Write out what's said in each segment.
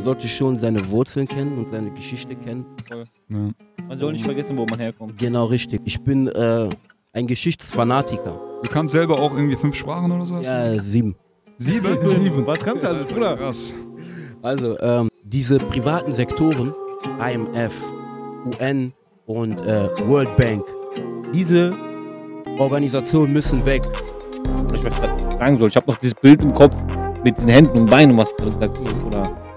Man sollte schon seine Wurzeln kennen und seine Geschichte kennen. Ja. Man soll nicht vergessen, wo man herkommt. Genau richtig. Ich bin äh, ein Geschichtsfanatiker. Du kannst selber auch irgendwie fünf Sprachen oder sowas? Ja, sieben. Sieben? Sieben. Was kannst du alles, Bruder? Krass. Also, ähm, diese privaten Sektoren, IMF, UN und äh, World Bank, diese Organisationen müssen weg. Was ich sagen soll, ich habe noch dieses Bild im Kopf mit diesen Händen und Beinen, was du gesagt hast, Bruder.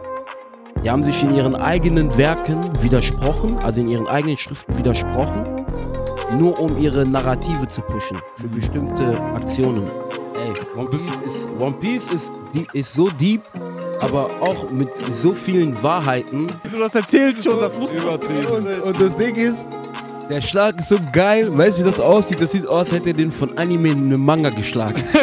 Die haben sich in ihren eigenen Werken widersprochen, also in ihren eigenen Schriften widersprochen, nur um ihre Narrative zu pushen für bestimmte Aktionen. Ey, One Piece ist, One Piece ist, die, ist so deep, aber auch mit so vielen Wahrheiten. Du das erzählt schon, das muss Übertrieben. Und, und das Ding ist, der Schlag ist so geil. Weißt du, wie das aussieht? Das sieht aus, als hätte er den von Anime in einem Manga geschlagen.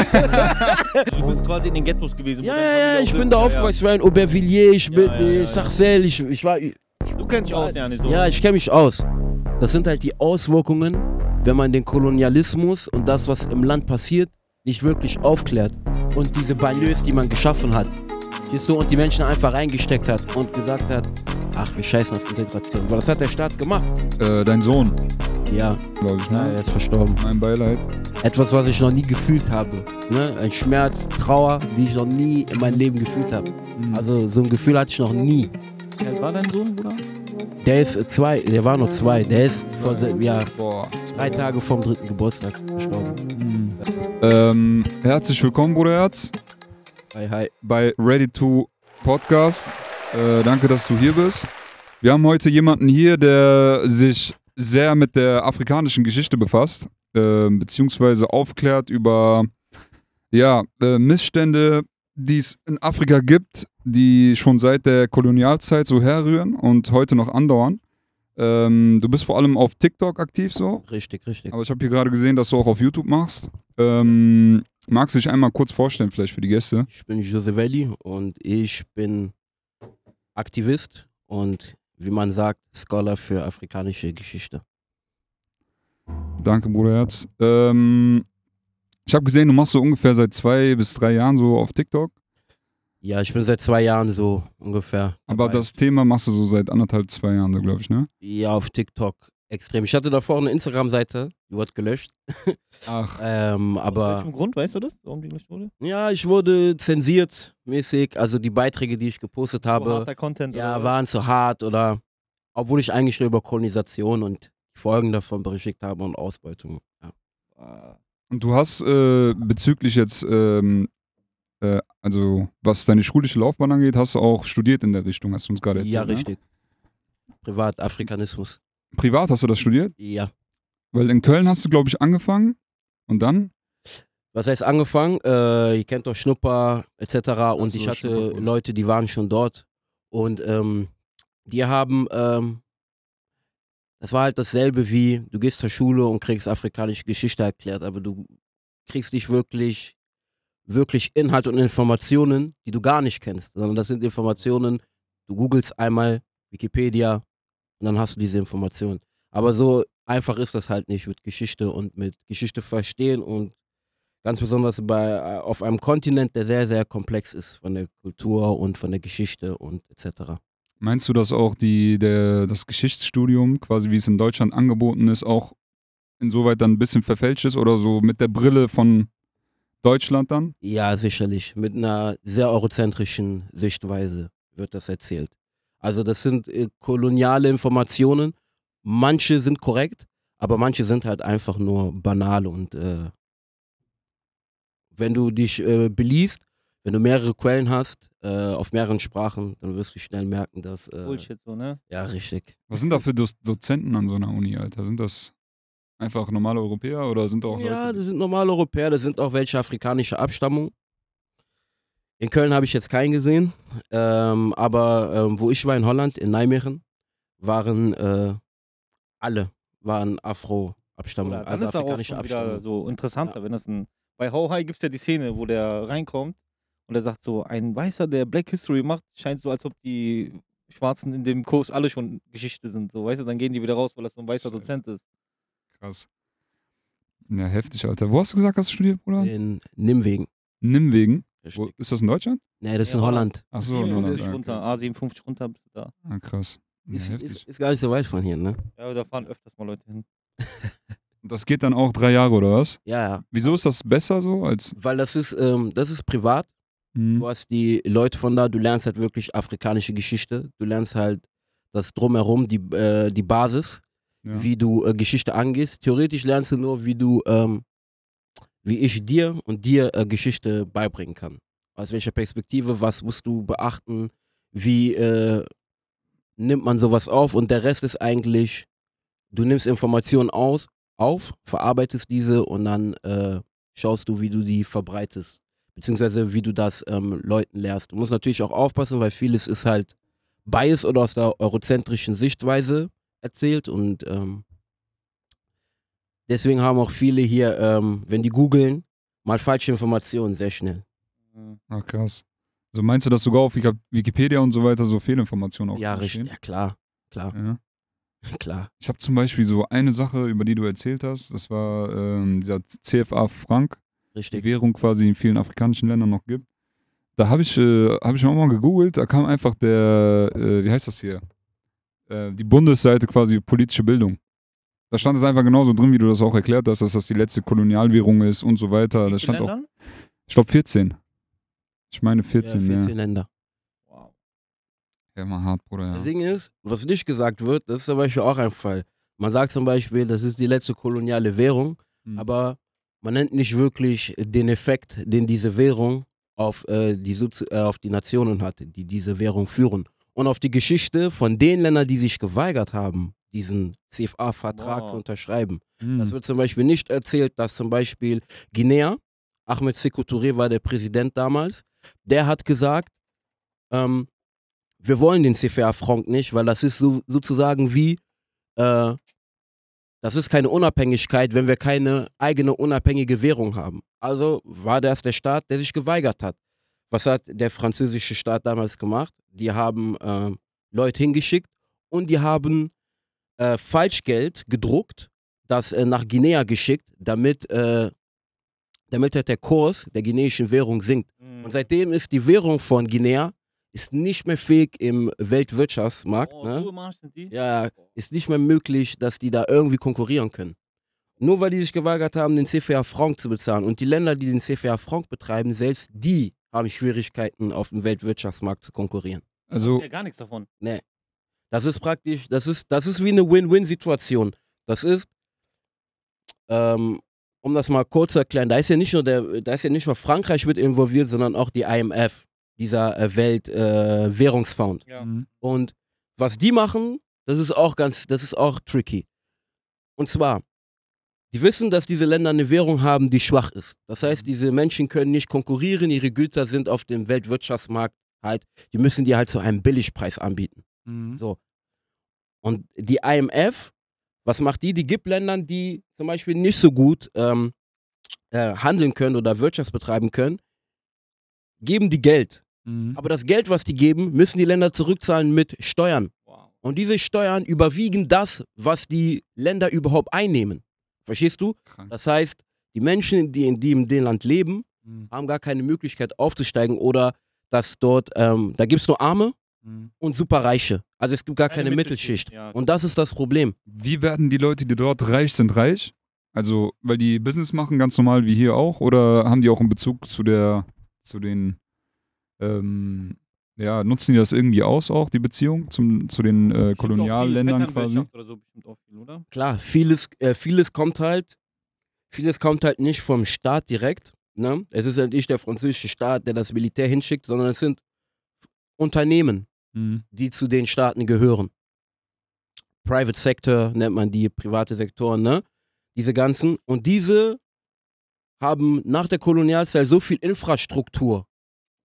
Du bist quasi in den Ghettos gewesen. Ja, ja, ja, ich bin da aufgewachsen, ich war in Aubervilliers, ich bin in. Sarcelles, ich, ich war. Du kennst dich aus, ja nicht so. Ja, ich kenne mich aus. Das sind halt die Auswirkungen, wenn man den Kolonialismus und das, was im Land passiert, nicht wirklich aufklärt. Und diese Banlieues, die man geschaffen hat, siehst du, und die Menschen einfach reingesteckt hat und gesagt hat, ach, wir scheißen auf Integration. Weil das hat der Staat gemacht. Äh, dein Sohn, Ja, glaube ich, ja, ne? er ist verstorben. Mein Beileid. Etwas, was ich noch nie gefühlt habe. Ne? Ein Schmerz, Trauer, die ich noch nie in meinem Leben gefühlt habe. Mhm. Also so ein Gefühl hatte ich noch nie. Wie alt war dein Sohn, Bruder? Der ist zwei, der war nur zwei. Der ist vor, ja, Boah. drei Tage vom dritten Geburtstag gestorben. Mhm. Ähm, herzlich willkommen, Bruderherz, Hi, hi. bei Ready to Podcast. Äh, danke, dass du hier bist. Wir haben heute jemanden hier, der sich sehr mit der afrikanischen Geschichte befasst, äh, beziehungsweise aufklärt über ja, äh, Missstände, die es in Afrika gibt, die schon seit der Kolonialzeit so herrühren und heute noch andauern. Ähm, du bist vor allem auf TikTok aktiv so, Richtig, richtig. aber ich habe hier gerade gesehen, dass du auch auf YouTube machst. Ähm, magst du dich einmal kurz vorstellen, vielleicht für die Gäste? Ich bin Josevelli und ich bin Aktivist und wie man sagt, Scholar für afrikanische Geschichte. Danke, Bruderherz. Ähm, ich habe gesehen, du machst so ungefähr seit zwei bis drei Jahren so auf TikTok. Ja, ich bin seit zwei Jahren so ungefähr. Aber dabei. das Thema machst du so seit anderthalb, zwei Jahren, so glaube ich, ne? Ja, auf TikTok extrem. Ich hatte davor eine Instagram-Seite, die wurde gelöscht. Ach, Ähm, Aus aber welchem Grund, weißt du das? Warum die gelöscht wurde? ja, ich wurde zensiert mäßig. Also die Beiträge, die ich gepostet So habe, harter Content. ja, oder? waren zu hart oder obwohl ich eigentlich nur über Kolonisation und die Folgen davon berichtigt habe und Ausbeutung. Ja. Ah. und du hast äh, bezüglich jetzt, ähm, äh, also was deine schulische Laufbahn angeht, hast du auch studiert in der Richtung, hast du uns gerade erzählt. Ja, Ne? richtig. Privatafrikanismus. Privat hast du das studiert? Ja. Weil in Köln hast du, glaube ich, angefangen und dann? Was heißt angefangen? Äh, ihr kennt doch Schnupper etc. Und so, ich hatte. Leute, die waren schon dort. Und ähm, die haben, ähm, das war halt dasselbe wie, du gehst zur Schule und kriegst afrikanische Geschichte erklärt, aber du kriegst nicht wirklich, wirklich Inhalt und Informationen, die du gar nicht kennst, sondern das sind Informationen, du googelst einmal Wikipedia und dann hast du diese Informationen. Aber so einfach ist das halt nicht mit Geschichte und mit Geschichte verstehen und ganz besonders bei, äh, auf einem Kontinent, der sehr, sehr komplex ist von der Kultur und von der Geschichte und etc. Meinst du, dass auch die, der, das Geschichtsstudium, quasi wie es in Deutschland angeboten ist, auch insoweit dann ein bisschen verfälscht ist oder so mit der Brille von Deutschland dann? Ja, sicherlich. Mit einer sehr eurozentrischen Sichtweise wird das erzählt. Also das sind äh, koloniale Informationen. Manche sind korrekt, aber manche sind halt einfach nur banal und äh, wenn du dich äh, beliest, wenn du mehrere Quellen hast, äh, auf mehreren Sprachen, dann wirst du schnell merken, dass äh, Bullshit so, ne? ja richtig. Was sind da für Do Dozenten an so einer Uni, Alter? Sind das einfach normale Europäer oder sind auch Ja, Leute? das sind normale Europäer, das sind auch welche afrikanischer Abstammung. In Köln habe ich jetzt keinen gesehen, ähm, aber ähm, wo ich war in Holland, in Nijmegen, waren äh, alle waren Afro-Abstammung, dann also ist auch afrikanische schon wieder Abstammung. so interessanter, wenn das ein. Bei How High gibt es ja die Szene, wo der reinkommt und er sagt so, ein Weißer, der Black History macht, scheint so, als ob die Schwarzen in dem Kurs alle schon Geschichte sind. So, weißt du, dann gehen die wieder raus, weil das so ein weißer Scheiße. Dozent ist. Krass. Ja, heftig, Alter. Wo hast du gesagt, hast du studiert, Bruder? In Nimwegen. Nimwegen. Wo, ist das in Deutschland? Nee, das ist Ja, in Holland. Ach so, in Holland. 57 Ja, runter, krass. A57 runter bist du da. Ah, krass. Ja, Ist, heftig. ist, ist gar nicht so weit von hier, ne? Ja, da fahren öfters mal Leute hin. Und Das geht dann auch drei Jahre oder was? Ja, ja. Wieso ist das besser so als. Weil das ist, ähm, das ist privat. Hm, Du hast die Leute von da, du lernst halt wirklich afrikanische Geschichte. Du lernst halt das Drumherum, die, äh, die Basis, ja. wie du äh, Geschichte angehst. Theoretisch lernst du nur, wie du, ähm, wie ich dir und dir äh, Geschichte beibringen kann. Aus welcher Perspektive, was musst du beachten, wie äh, nimmt man sowas auf und der Rest ist eigentlich, du nimmst Informationen aus, auf, verarbeitest diese und dann äh, schaust du, wie du die verbreitest beziehungsweise wie du das ähm, Leuten lehrst. Du musst natürlich auch aufpassen, weil vieles ist halt Bias oder aus der eurozentrischen Sichtweise erzählt und ähm, deswegen haben auch viele hier, ähm, wenn die googeln, mal falsche Informationen sehr schnell. Mhm. Ah, krass. Also meinst du, dass sogar auf Wiki- Wikipedia und so weiter so Fehlinformationen auch ja, richtig, ja klar, klar, Ja. klar. Ich habe zum Beispiel so eine Sache, über die du erzählt hast. Das war ähm, dieser CFA Frank, die Richtig. Währung quasi in vielen afrikanischen Ländern noch gibt. Da habe ich, äh, hab ich auch mal gegoogelt. Da kam einfach der, äh, wie heißt das hier? Äh, die Bundesseite quasi politische Bildung. Da stand es einfach genauso drin, wie du das auch erklärt hast, dass das die letzte Kolonialwährung ist und so weiter. Wie Das stand auch, Ländern? ich glaube 14. Ich meine 14, ja, ja. 14 Länder. Wow. Ja, mal hart, Bruder, ja. Das Ding ist, was nicht gesagt wird, das ist zum Beispiel auch ein Fall. Man sagt zum Beispiel, das ist die letzte koloniale Währung, Mhm. aber man nennt nicht wirklich den Effekt, den diese Währung auf, äh, die, äh, auf die Nationen hatte, die diese Währung führen. Und auf die Geschichte von den Ländern, die sich geweigert haben, diesen CFA-Vertrag Wow. zu unterschreiben. Mhm. Das wird zum Beispiel nicht erzählt, dass zum Beispiel Guinea, Ahmed Sékou Touré war der Präsident damals, der hat gesagt, ähm, wir wollen den CFA-Franc nicht, weil das ist so, sozusagen wie, äh, das ist keine Unabhängigkeit, wenn wir keine eigene unabhängige Währung haben. Also war das der Staat, der sich geweigert hat. Was hat der französische Staat damals gemacht? Die haben äh, Leute hingeschickt und die haben äh, Falschgeld gedruckt, das äh, nach Guinea geschickt, damit, äh, damit halt der Kurs der guineischen Währung sinkt. Mhm. Und seitdem ist die Währung von Guinea ist nicht mehr fähig im Weltwirtschaftsmarkt. oh, ne? die? Ja, ist nicht mehr möglich, dass die da irgendwie konkurrieren können. Nur weil die sich geweigert haben, den CFA Franc zu bezahlen. Und die Länder, die den CFA Franc betreiben, selbst die haben Schwierigkeiten, auf dem Weltwirtschaftsmarkt zu konkurrieren. Also, ja gar nichts davon. Das ist praktisch, das ist, das ist wie eine Win-Win-Situation. Das ist, ähm, um das mal kurz zu erklären, da ist ja nicht nur der, da ist ja nicht nur Frankreich mit involviert, sondern auch die IMF, dieser äh, Weltwährungsfonds. Äh, Währungsfonds. Ja. mhm. Und was die machen, das ist auch ganz, das ist auch tricky. Und zwar, die wissen, dass diese Länder eine Währung haben, die schwach ist. Das heißt, diese Menschen können nicht konkurrieren, ihre Güter sind auf dem Weltwirtschaftsmarkt halt, die müssen die halt zu einem Billigpreis anbieten. Mhm. So. Und die IMF, was macht die? Die gibt Ländern, die zum Beispiel nicht so gut ähm, äh, handeln können oder Wirtschaft betreiben können, geben die Geld. Mhm. Aber das Geld, was die geben, müssen die Länder zurückzahlen mit Steuern. Wow. Und diese Steuern überwiegen das, was die Länder überhaupt einnehmen. Verstehst du? Krank. Das heißt, die Menschen, die in dem, dem Land leben, Mhm. haben gar keine Möglichkeit aufzusteigen oder dass dort, ähm, da gibt es nur Arme Mhm. und Superreiche. Also es gibt gar keine, Mittelschicht. Ja. Und das ist das Problem. Wie werden die Leute, die dort reich sind, reich? Also, weil die Business machen, ganz normal wie hier auch? Oder haben die auch einen Bezug zu der, zu den, ähm, ja, nutzen die das irgendwie aus auch, die Beziehung zum, zu den äh, Kolonialländern quasi? So bestimmt auch viel, oder? Klar, vieles, äh, vieles kommt halt, vieles kommt halt nicht vom Staat direkt. Ne? Es ist halt nicht der französische Staat, der das Militär hinschickt, sondern es sind Unternehmen, Mhm. die zu den Staaten gehören. Private Sector nennt man die, private Sektoren, ne? Diese ganzen. Und diese haben nach der Kolonialzeit so viel Infrastruktur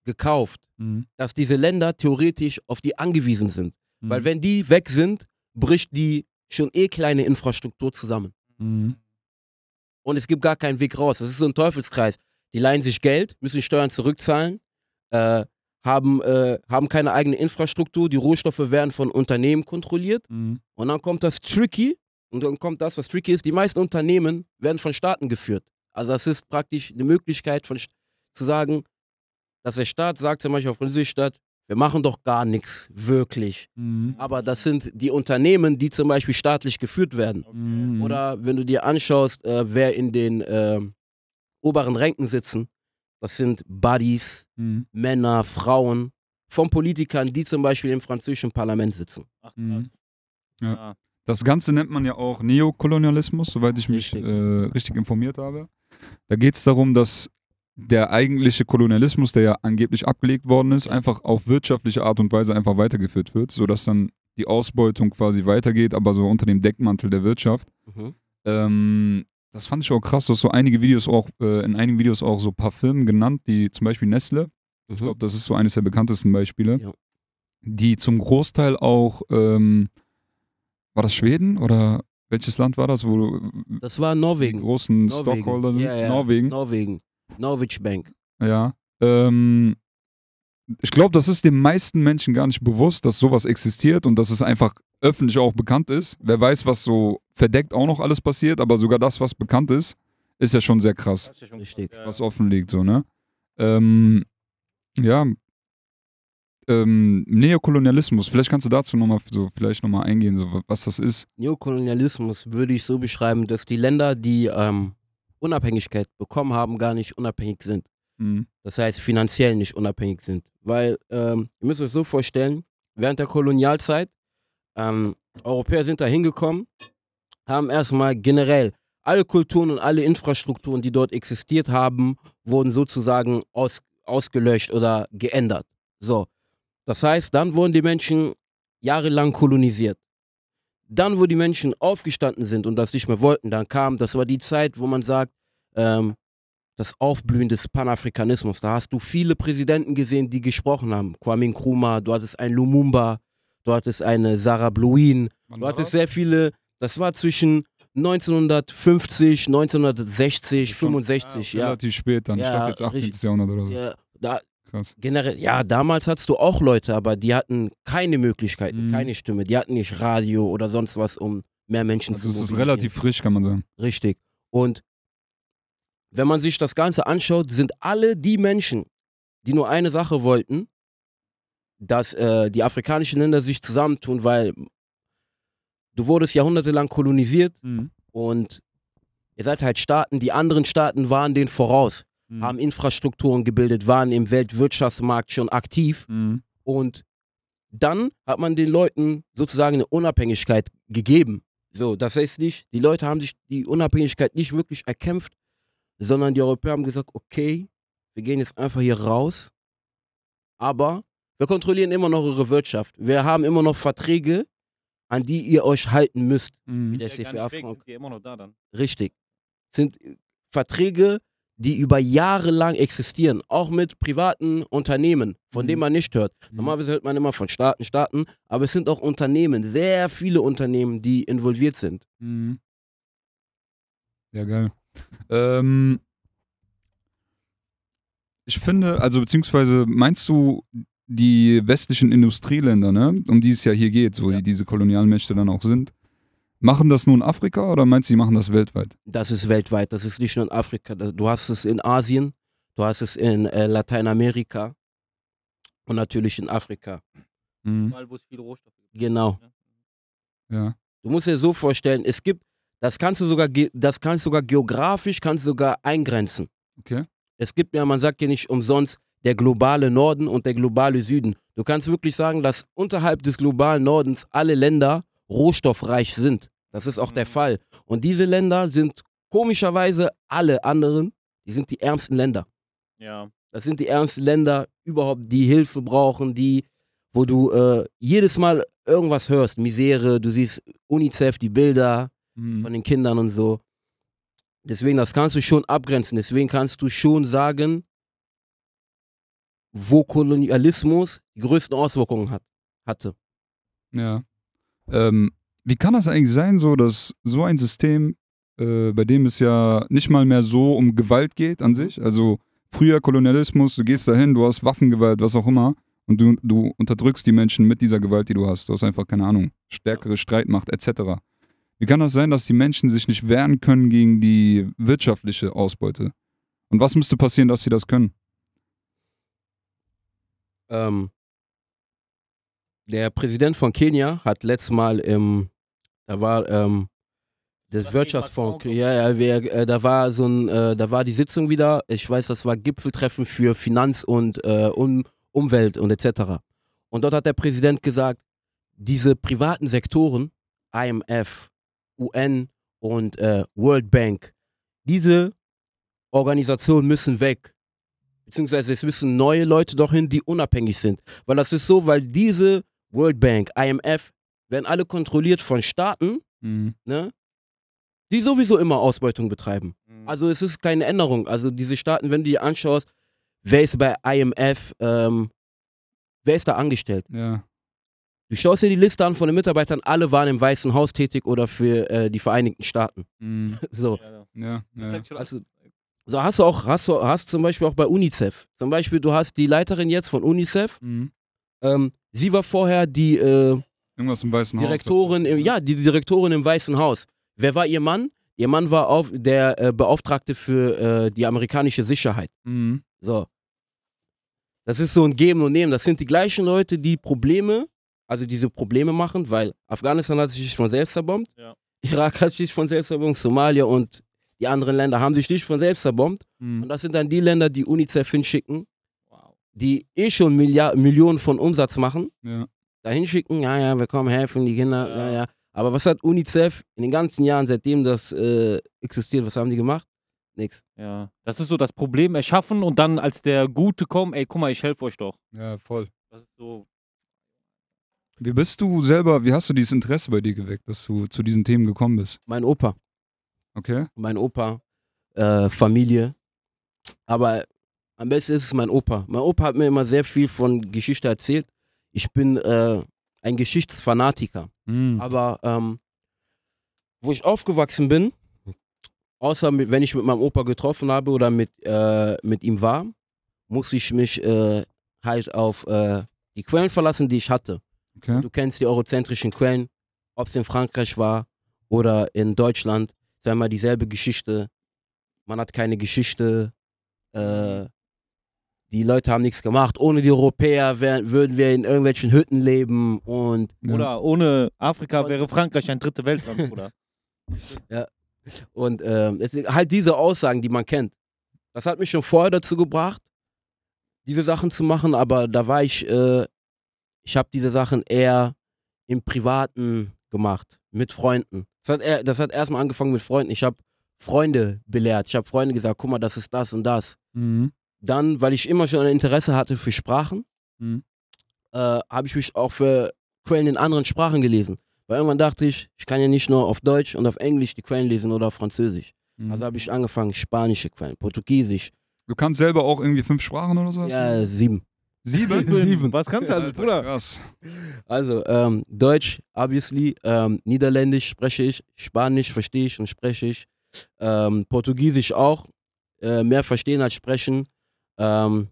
gekauft, Mhm. dass diese Länder theoretisch auf die angewiesen sind. Mhm. Weil wenn die weg sind, bricht die schon eh kleine Infrastruktur zusammen. Mhm. Und es gibt gar keinen Weg raus. Das ist so ein Teufelskreis. Die leihen sich Geld, müssen Steuern zurückzahlen, äh, haben, äh, haben keine eigene Infrastruktur, die Rohstoffe werden von Unternehmen kontrolliert. Mhm. Und dann kommt das Tricky, und dann kommt das, was tricky ist. Die meisten Unternehmen werden von Staaten geführt. Also das ist praktisch eine Möglichkeit von, zu sagen, dass der Staat sagt, zum Beispiel auf französische Stadt, wir machen doch gar nichts, wirklich. Mhm. Aber das sind die Unternehmen, die zum Beispiel staatlich geführt werden. Mhm. Oder wenn du dir anschaust, äh, wer in den ähm, oberen Ränken sitzen, das sind Buddies, Mhm. Männer, Frauen von Politikern, die zum Beispiel im französischen Parlament sitzen. Ach, Mhm. krass. Ja. Das Ganze nennt man ja auch Neokolonialismus, soweit ich mich Richtig. äh, richtig informiert habe. Da geht es darum, dass der eigentliche Kolonialismus, der ja angeblich abgelegt worden ist, einfach auf wirtschaftliche Art und Weise einfach weitergeführt wird, sodass dann die Ausbeutung quasi weitergeht, aber so unter dem Deckmantel der Wirtschaft. Mhm. Ähm, das fand ich auch krass, dass so einige Videos auch, äh, in einigen Videos auch so ein paar Firmen genannt, die zum Beispiel Nestle, ich Mhm. glaube, das ist so eines der bekanntesten Beispiele, Ja. die zum Großteil auch, ähm, war das Schweden oder welches Land war das, wo Das war die Norwegen. großen Norwegen. Stockholder sind? Ja, ja. Norwegen, Norwegen. Norwich Bank. ja. Ähm, ich glaube, das ist den meisten Menschen gar nicht bewusst, dass sowas existiert und dass es einfach öffentlich auch bekannt ist. Wer weiß, was so verdeckt auch noch alles passiert, aber sogar das, was bekannt ist, ist ja schon sehr krass. Das ist ja schon Richtig. was offen liegt, so, ne? Ähm, ja. Ähm, Neokolonialismus, vielleicht kannst du dazu nochmal so vielleicht noch mal eingehen, so, was das ist. Neokolonialismus würde ich so beschreiben, dass die Länder, die ähm, Unabhängigkeit bekommen haben, gar nicht unabhängig sind. Mhm. Das heißt, finanziell nicht unabhängig sind. Weil, ähm, ihr müsst euch so vorstellen, während der Kolonialzeit, ähm, Europäer sind da hingekommen, haben erstmal generell alle Kulturen und alle Infrastrukturen, die dort existiert haben, wurden sozusagen aus, ausgelöscht oder geändert. So. Das heißt, dann wurden die Menschen jahrelang kolonisiert. Dann, wo die Menschen aufgestanden sind und das nicht mehr wollten, dann kam, das war die Zeit, wo man sagt, ähm, das Aufblühen des Panafrikanismus. Da hast du viele Präsidenten gesehen, die gesprochen haben. Kwame Nkrumah, du hattest einen Lumumba, du hattest eine Sarah Bluin, du hattest das? sehr viele, das war zwischen 1950, 1960, Schon 65, ja. Relativ spät dann, ich Ja, dachte jetzt 18. richtig. Jahrhundert oder so. ja. Da, Krass. generell, ja, damals hattest du auch Leute, aber die hatten keine Möglichkeiten, Mhm. keine Stimme. Die hatten nicht Radio oder sonst was, um mehr Menschen Also zu es ist relativ frisch, kann man sagen. Richtig. Und wenn man sich das Ganze anschaut, sind alle die Menschen, die nur eine Sache wollten, dass äh, die afrikanischen Länder sich zusammentun, weil du wurdest jahrhundertelang kolonisiert und ihr seid halt Staaten, die anderen Staaten waren denen voraus, Mhm. haben Infrastrukturen gebildet, waren im Weltwirtschaftsmarkt schon aktiv Mhm. und dann hat man den Leuten sozusagen eine Unabhängigkeit gegeben. So, das heißt nicht, die Leute haben sich die Unabhängigkeit nicht wirklich erkämpft, sondern die Europäer haben gesagt, okay, wir gehen jetzt einfach hier raus, aber wir kontrollieren immer noch eure Wirtschaft. Wir haben immer noch Verträge, an die ihr euch halten müsst. Mhm. Wie der Ja, gar CFA nicht weg, Frank. sind die immer noch da dann. Richtig. Sind äh, Verträge, die über Jahre lang existieren, auch mit privaten Unternehmen, von Mhm. denen man nicht hört. Mhm. Normalerweise hört man immer von Staaten, Staaten, aber es sind auch Unternehmen, sehr viele Unternehmen, die involviert sind. Mhm. Ja, geil. Ähm, ich finde, also beziehungsweise meinst du die westlichen Industrieländer, ne, um die es ja hier geht, so Ja. die diese Kolonialmächte dann auch sind, machen das nur in Afrika oder meinst du, die machen das weltweit? Das ist weltweit, das ist nicht nur in Afrika. Du hast es in Asien, du hast es in äh, Lateinamerika und natürlich in Afrika. Mhm. Überall, wo es viele Rohstoffe gibt. Genau. Ja. Du musst dir so vorstellen, es gibt, das kannst du sogar, das kannst sogar geografisch, kannst du sogar eingrenzen. Okay. Es gibt ja, man sagt ja nicht umsonst, der globale Norden und der globale Süden. Du kannst wirklich sagen, dass unterhalb des globalen Nordens alle Länder rohstoffreich sind. Das ist auch der Mhm. Fall. Und diese Länder sind komischerweise alle anderen, die sind die ärmsten Länder. Ja. Das sind die ärmsten Länder überhaupt, die Hilfe brauchen, die, wo du äh, jedes Mal irgendwas hörst, Misere, du siehst UNICEF, die Bilder, Mhm. von den Kindern und so. Deswegen, das kannst du schon abgrenzen. Deswegen kannst du schon sagen, wo Kolonialismus die größten Auswirkungen hat, hatte. Ja. Ähm, wie kann das eigentlich sein, so dass so ein System, äh, bei dem es ja nicht mal mehr so um Gewalt geht an sich, also früher Kolonialismus, du gehst dahin, du hast Waffengewalt, was auch immer, und du, du unterdrückst die Menschen mit dieser Gewalt, die du hast. Du hast einfach, keine Ahnung, stärkere Streitmacht etc. Wie kann das sein, dass die Menschen sich nicht wehren können gegen die wirtschaftliche Ausbeute? Und was müsste passieren, dass sie das können? Ähm, der Präsident von Kenia hat letztes Mal im, da war ähm, das Das Wirtschaftsfonds, ja, ja, wer, äh, da war so ein, äh, da war die Sitzung wieder. Ich weiß, das war Gipfeltreffen für Finanz und äh, um, Umwelt und etc. Und dort hat der Präsident gesagt, diese privaten Sektoren, IMF, UN und äh, World Bank, diese Organisationen müssen weg. Beziehungsweise es müssen neue Leute doch hin, die unabhängig sind. Weil das ist so, weil diese World Bank, IMF, werden alle kontrolliert von Staaten, Mhm. ne? Die sowieso immer Ausbeutung betreiben. Mhm. Also es ist keine Änderung. Also diese Staaten, wenn du dir anschaust, wer ist bei IMF, ähm, wer ist da angestellt? Ja. Du schaust dir die Liste an von den Mitarbeitern, alle waren im Weißen Haus tätig oder für äh, die Vereinigten Staaten. Mhm. So. ja, ja. Ja, Also-. So hast du auch, hast du, hast zum Beispiel auch bei UNICEF. Zum Beispiel, du hast die Leiterin jetzt von UNICEF. Mhm. Ähm, sie war vorher die äh, Irgendwas im Weißen Direktorin, Haus. im, ja, die Direktorin im Weißen Haus. Wer war ihr Mann? Ihr Mann war auf, der äh, Beauftragte für äh, die amerikanische Sicherheit. Mhm. So. Das ist so ein Geben und Nehmen. Das sind die gleichen Leute, die Probleme, also diese Probleme machen, weil Afghanistan hat sich nicht von selbst zerbombt, Ja. Irak hat sich nicht von selbst zerbombt, Somalia und die anderen Länder haben sich nicht von selbst zerbombt. Und Mhm. das sind dann die Länder, die UNICEF hinschicken, Wow. die eh schon Milliard Millionen von Umsatz machen, Ja. dahin schicken, ja, ja, wir kommen helfen, die Kinder, ja, Ja. ja. Aber was hat UNICEF in den ganzen Jahren, seitdem das äh, existiert, was haben die gemacht? Nix. Ja, das ist so das Problem erschaffen und dann als der Gute kommen, ey, guck mal, ich helfe euch doch. ja, voll. Das ist so. Wie bist du selber, wie hast du dieses Interesse bei dir geweckt, dass du zu diesen Themen gekommen bist? Mein Opa, Okay? mein Opa, äh, Familie. Aber am besten ist es mein Opa. Mein Opa hat mir immer sehr viel von Geschichte erzählt. Ich bin äh, ein Geschichtsfanatiker. Mhm. Aber ähm, wo ich aufgewachsen bin, außer mit, wenn ich mit meinem Opa getroffen habe oder mit, äh, mit ihm war, musste ich mich äh, halt auf äh, die Quellen verlassen, die ich hatte. Okay. Du kennst die eurozentrischen Quellen, ob es in Frankreich war oder in Deutschland, es war immer dieselbe Geschichte. Man hat keine Geschichte. Äh, die Leute haben nichts gemacht. Ohne die Europäer wär, würden wir in irgendwelchen Hütten leben und Ja. Oder ohne Afrika wäre Frankreich ein dritte Weltland, Bruder. Und ähm, es sind halt diese Aussagen, die man kennt. Das hat mich schon vorher dazu gebracht, diese Sachen zu machen, aber da war ich, äh, ich habe diese Sachen eher im Privaten gemacht, mit Freunden. Das hat, eher, das hat erstmal angefangen mit Freunden. Ich habe Freunde belehrt. Ich habe Freunde gesagt, guck mal, das ist das und das. Mhm. Dann, weil ich immer schon ein Interesse hatte für Sprachen, Mhm. äh, habe ich mich auch für Quellen in anderen Sprachen gelesen. Weil irgendwann dachte ich, ich kann ja nicht nur auf Deutsch und auf Englisch die Quellen lesen oder auf Französisch. Mhm. Also habe ich angefangen, spanische Quellen, Portugiesisch. du kannst selber auch irgendwie fünf Sprachen oder so? Ja, sieben. Sieben? Sieben. Was kannst du alles, Alter, Bruder? Krass. Also ähm, Deutsch, obviously, ähm, Niederländisch spreche ich, Spanisch verstehe ich und spreche ich, ähm, Portugiesisch auch, äh, mehr verstehen als sprechen. Ähm,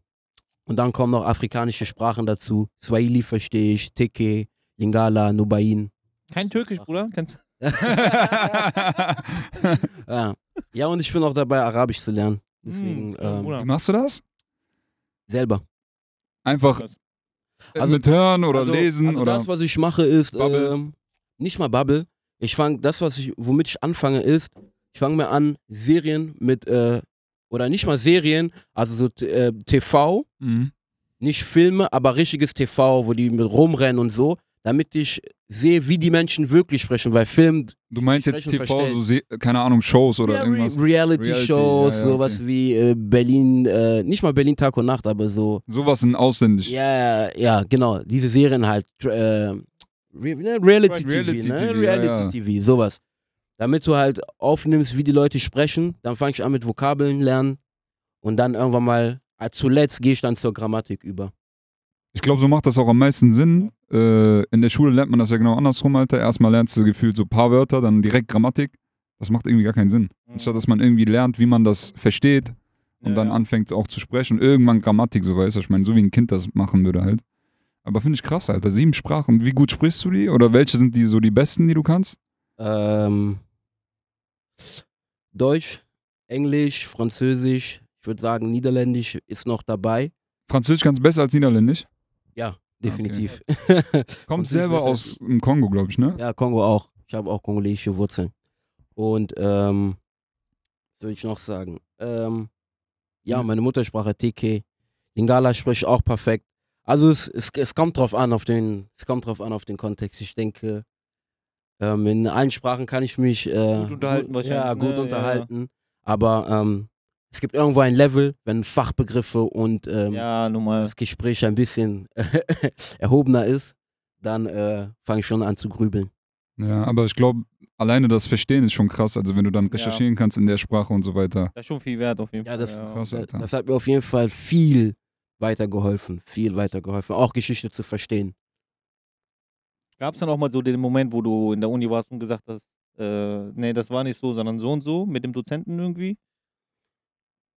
und dann kommen noch afrikanische Sprachen dazu. Swahili verstehe ich, Teke, Lingala, Nubain. Kein Türkisch, Bruder? Kennst Ja. ja, und ich bin auch dabei, Arabisch zu lernen. Deswegen Hm, ja, ähm. Wie machst du das? selber. Einfach äh, Also- mit hören oder also, lesen also oder? das, was ich mache, ist Bubble? ähm, nicht mal Bubble. Ich fange, das, was ich, womit ich anfange, ist, ich fange mir an, Serien mit, äh, oder nicht mal Serien, also so t- äh, TV, Mhm. nicht Filme, aber richtiges TV, wo die mit rumrennen und so, damit ich sehe, wie die Menschen wirklich sprechen, weil Film, Du meinst jetzt TV, so keine Ahnung, Shows oder Re- irgendwas? Reality-Shows, Reality, ja, ja, sowas okay. wie äh, Berlin, äh, nicht mal Berlin Tag und Nacht, aber so, Sowas in ausländisch. Ja, ja, genau. Diese Serien halt. Äh, ne, Reality, Reality TV, ne? TV, ja, Reality ja. TV, sowas. Damit du halt aufnimmst, wie die Leute sprechen, dann fange ich an mit Vokabeln lernen und dann irgendwann mal, äh, zuletzt gehe ich dann zur Grammatik über. Ich glaube, so macht das auch am meisten Sinn. Äh, in der Schule lernt man das ja genau andersrum, Alter. Erstmal lernst du gefühlt so ein paar Wörter, dann direkt Grammatik. Das macht irgendwie gar keinen Sinn. Anstatt dass man irgendwie lernt, wie man das versteht und Ja, dann ja. anfängt auch zu sprechen und irgendwann Grammatik, so weißt du, ich meine, so wie ein Kind das machen würde halt. Aber finde ich krass, Alter. Sieben Sprachen. Wie gut sprichst du die? Oder welche sind die so die besten, die du kannst? Ähm, Deutsch, Englisch, Französisch, ich würde sagen Niederländisch ist noch dabei. Französisch kannst du besser als Niederländisch? Definitiv. Kommt selber aus dem Kongo, glaube ich, ne? Ja, Kongo auch. Ich habe auch kongolesische Wurzeln. Und ähm, was soll ich noch sagen? Ähm, ja, Ja. meine Muttersprache TK. Lingala spricht auch perfekt. Also es, es, es kommt drauf an auf den, es kommt drauf an auf den Kontext. Ich denke, ähm, in allen Sprachen kann ich mich äh, Gut unterhalten Ja, gut ne? Ja, unterhalten. Aber ähm, es gibt irgendwo ein Level, wenn Fachbegriffe und ähm, Ja, das Gespräch ein bisschen erhobener ist, dann äh, fange ich schon an zu grübeln. Ja, aber ich glaube, alleine das Verstehen ist schon krass. Also wenn du dann Ja. recherchieren kannst in der Sprache und so weiter. Das ist schon viel wert auf jeden Ja, Fall. das- Krass, Das, Alter. das hat mir auf jeden Fall viel weitergeholfen, viel weitergeholfen, auch Geschichte zu verstehen. Gab es dann auch mal so den Moment, wo du in der Uni warst und gesagt hast, äh, nee, das war nicht so, sondern so und so mit dem Dozenten irgendwie?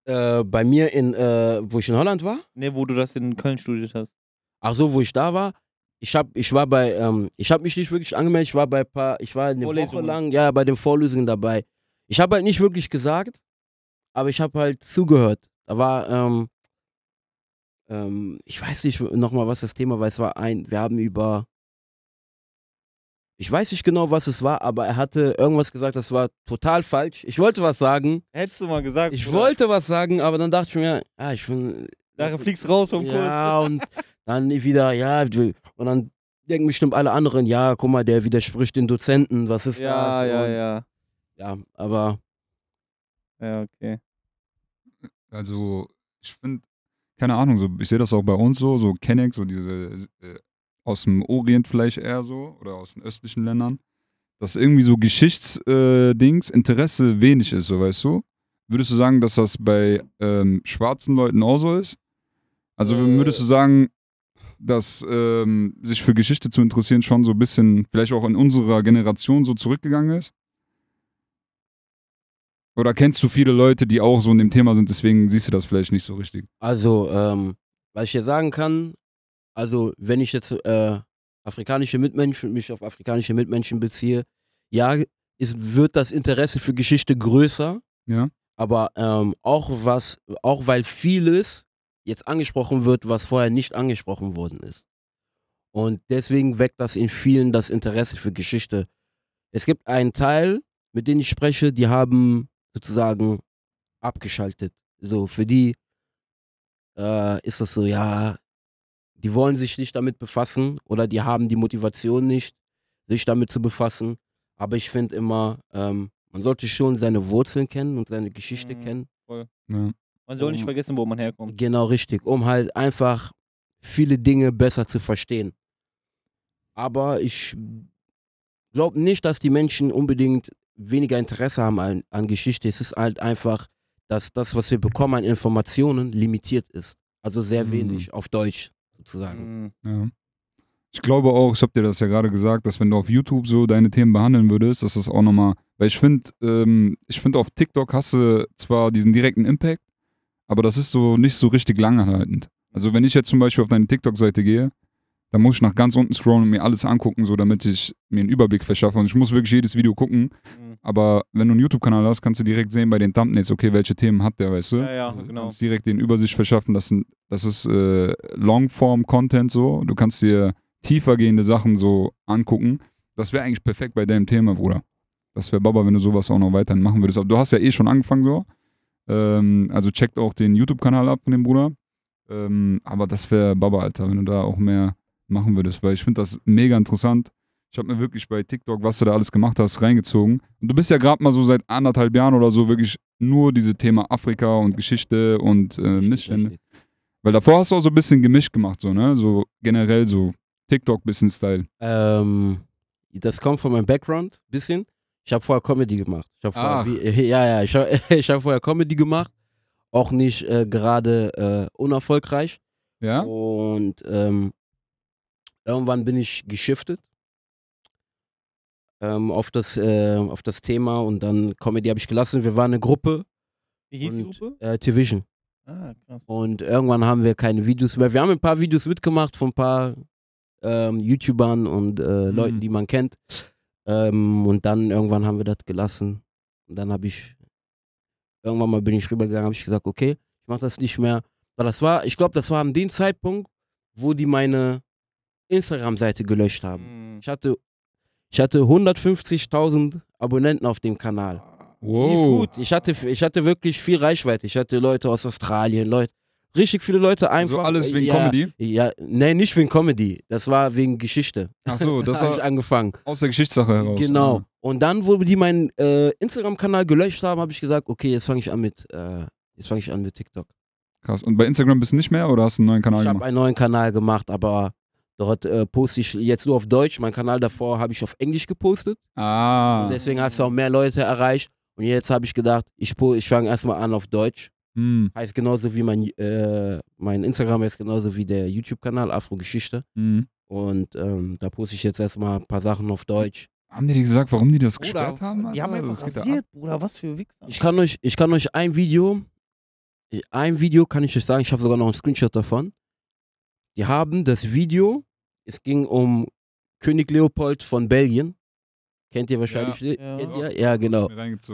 Äh, bei mir in, äh, wo ich in Holland war, Nee, wo du das in Köln studiert hast. ach so, wo ich da war, ich hab, ich war bei, ähm, ich habe mich nicht wirklich angemeldet, ich war bei paar, ich war eine Woche lang, ja, bei den Vorlesungen dabei. Ich habe halt nicht wirklich gesagt, aber ich habe halt zugehört. Da war, ähm, ähm, ich weiß nicht nochmal, was das Thema war. Es war ein, wir haben über, ich weiß nicht genau, was es war, aber er hatte irgendwas gesagt, das war total falsch. Ich wollte was sagen, Hättest du mal gesagt. ich Bruder. wollte was sagen, aber dann dachte ich mir, ja, ich bin, Nachher fliegst du raus vom Kurs. ja, und dann wieder, ja, und dann denken bestimmt alle anderen, ja, guck mal, der widerspricht den Dozenten, was ist Ja, das? ja, und, ja. ja, aber Ja, okay. Also ich finde, keine Ahnung, so, ich sehe das auch bei uns so, so Kenneck, so diese äh, aus dem Orient vielleicht eher so oder aus den östlichen Ländern, dass irgendwie so Geschichtsdings, äh, Interesse wenig ist, so weißt du? Würdest du sagen, dass das bei ähm, schwarzen Leuten auch so ist? Also Äh. würdest du sagen, dass ähm, sich für Geschichte zu interessieren schon so ein bisschen, vielleicht auch in unserer Generation so zurückgegangen ist? Oder kennst du viele Leute, die auch so in dem Thema sind, deswegen siehst du das vielleicht nicht so richtig? Also, ähm, was ich dir sagen kann, also wenn ich jetzt äh, afrikanische Mitmenschen, mich auf afrikanische Mitmenschen beziehe, ja, ist, wird das Interesse für Geschichte größer, Ja. aber ähm, auch was, auch weil vieles jetzt angesprochen wird, was vorher nicht angesprochen worden ist. Und deswegen weckt das in vielen das Interesse für Geschichte. Es gibt einen Teil, mit dem ich spreche, die haben sozusagen abgeschaltet. So, für die äh, ist das so, ja, die wollen sich nicht damit befassen oder die haben die Motivation nicht, sich damit zu befassen. Aber ich finde immer, ähm, man sollte schon seine Wurzeln kennen und seine Geschichte Mhm. kennen. Ja. Man soll nicht Um- vergessen, wo man herkommt. Genau richtig, um halt einfach viele Dinge besser zu verstehen. Aber ich glaube nicht, dass die Menschen unbedingt weniger Interesse haben an, an Geschichte. Es ist halt einfach, dass das, was wir bekommen an Informationen, limitiert ist. Also sehr Mhm. wenig auf Deutsch sozusagen. Mhm. ja. Ich glaube auch, ich habe dir das ja gerade gesagt, dass wenn du auf YouTube so deine Themen behandeln würdest, dass das auch nochmal, weil ich finde, ähm, ich finde auf TikTok hast du zwar diesen direkten Impact, aber das ist so nicht so richtig langanhaltend. Also wenn ich jetzt zum Beispiel auf deine TikTok-Seite gehe, dann muss ich nach ganz unten scrollen und mir alles angucken, so damit ich mir einen Überblick verschaffe. Und ich muss wirklich jedes Video gucken. Mhm. Aber wenn du einen YouTube-Kanal hast, kannst du direkt sehen bei den Thumbnails, okay, welche Themen hat der, weißt du? Ja, ja, Du genau. kannst direkt den Übersicht verschaffen. Das, sind, das ist äh, Longform-Content so. Du kannst dir tiefer gehende Sachen so angucken. Das wäre eigentlich perfekt bei deinem Thema, Bruder. Das wäre Baba, wenn du sowas auch noch weiterhin machen würdest. Aber du hast ja eh schon angefangen so. Ähm, also checkt auch den YouTube-Kanal ab von dem Bruder. Ähm, aber das wäre Baba, Alter, wenn du da auch mehr machen würdest. Weil ich finde das mega interessant. Ich habe mir wirklich bei TikTok, was du da alles gemacht hast, reingezogen. Und du bist ja gerade mal so seit anderthalb Jahren oder so wirklich nur diese Thema Afrika und Geschichte und äh, Missstände. Weil davor hast du auch so ein bisschen gemischt gemacht, so, ne? So generell so TikTok-bisschen-Style. Ähm, das kommt von meinem Background, bisschen. Ich habe vorher Comedy gemacht. Ich habe vorher, ja, ja, ich habe hab vorher Comedy gemacht. Auch nicht äh, gerade äh, unerfolgreich. Ja? Und ähm, irgendwann bin ich geschiftet ähm, auf, das, äh, auf das Thema und dann Comedy habe ich gelassen. Wir waren eine Gruppe, Wie hieß die Und- Gruppe? äh, T-Vision. Ah, krass. Und irgendwann haben wir keine Videos mehr. Wir haben ein paar Videos mitgemacht von ein paar ähm, YouTubern und äh, Mhm. Leuten, die man kennt. Ähm, und dann irgendwann haben wir das gelassen. Und dann habe ich, irgendwann mal bin ich rübergegangen, habe ich gesagt, okay, ich mache das nicht mehr. Weil das war, ich glaube, das war an dem Zeitpunkt, wo die meine Instagram-Seite gelöscht haben. Mhm. Ich hatte, ich hatte 150.000 Abonnenten auf dem Kanal. Lief Wow. gut. Ich hatte, ich hatte wirklich viel Reichweite. Ich hatte Leute aus Australien, Leute, richtig viele Leute einfach. Also alles wegen ja, Comedy? Ja, nee, nicht wegen Comedy. Das war wegen Geschichte. Ach so, das Da hab ich angefangen. aus der Geschichtssache heraus. Genau. Ja. Und dann, wo die meinen äh, Instagram-Kanal gelöscht haben, habe ich gesagt, okay, jetzt fange ich an mit, äh, jetzt fange ich an mit TikTok. Krass. Und bei Instagram bist du nicht mehr oder hast du einen neuen Kanal ich habe gemacht? einen neuen Kanal gemacht, aber dort äh, poste ich jetzt nur auf Deutsch. Mein Kanal davor habe ich auf Englisch gepostet. Ah. Und deswegen hast du auch mehr Leute erreicht. Und jetzt habe ich gedacht, ich, ich fange erstmal an auf Deutsch. Hm. Heißt genauso wie mein, äh, mein Instagram heißt genauso wie der YouTube-Kanal Afro Geschichte. Hm. Und ähm, da poste ich jetzt erstmal ein paar Sachen auf Deutsch. Haben die dir gesagt, warum die das Bruder, gesperrt haben? die haben Alter? einfach da rasiert, Bruder. Was für Wichser. Ich kann euch, ich kann euch ein Video, ein Video kann ich euch sagen, ich habe sogar noch einen Screenshot davon. Die haben das Video, es ging um König Leopold von Belgien. Kennt ihr wahrscheinlich? Ja. Kennt Ja. ihr? Ja, genau.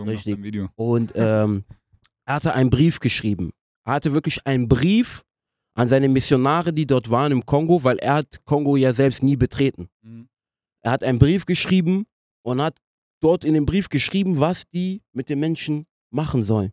Richtig. Und ähm, er hatte einen Brief geschrieben. Er hatte wirklich einen Brief an seine Missionare, die dort waren im Kongo, weil er hat Kongo ja selbst nie betreten. Mhm. Er hat einen Brief geschrieben und hat dort in dem Brief geschrieben, was die mit den Menschen machen sollen.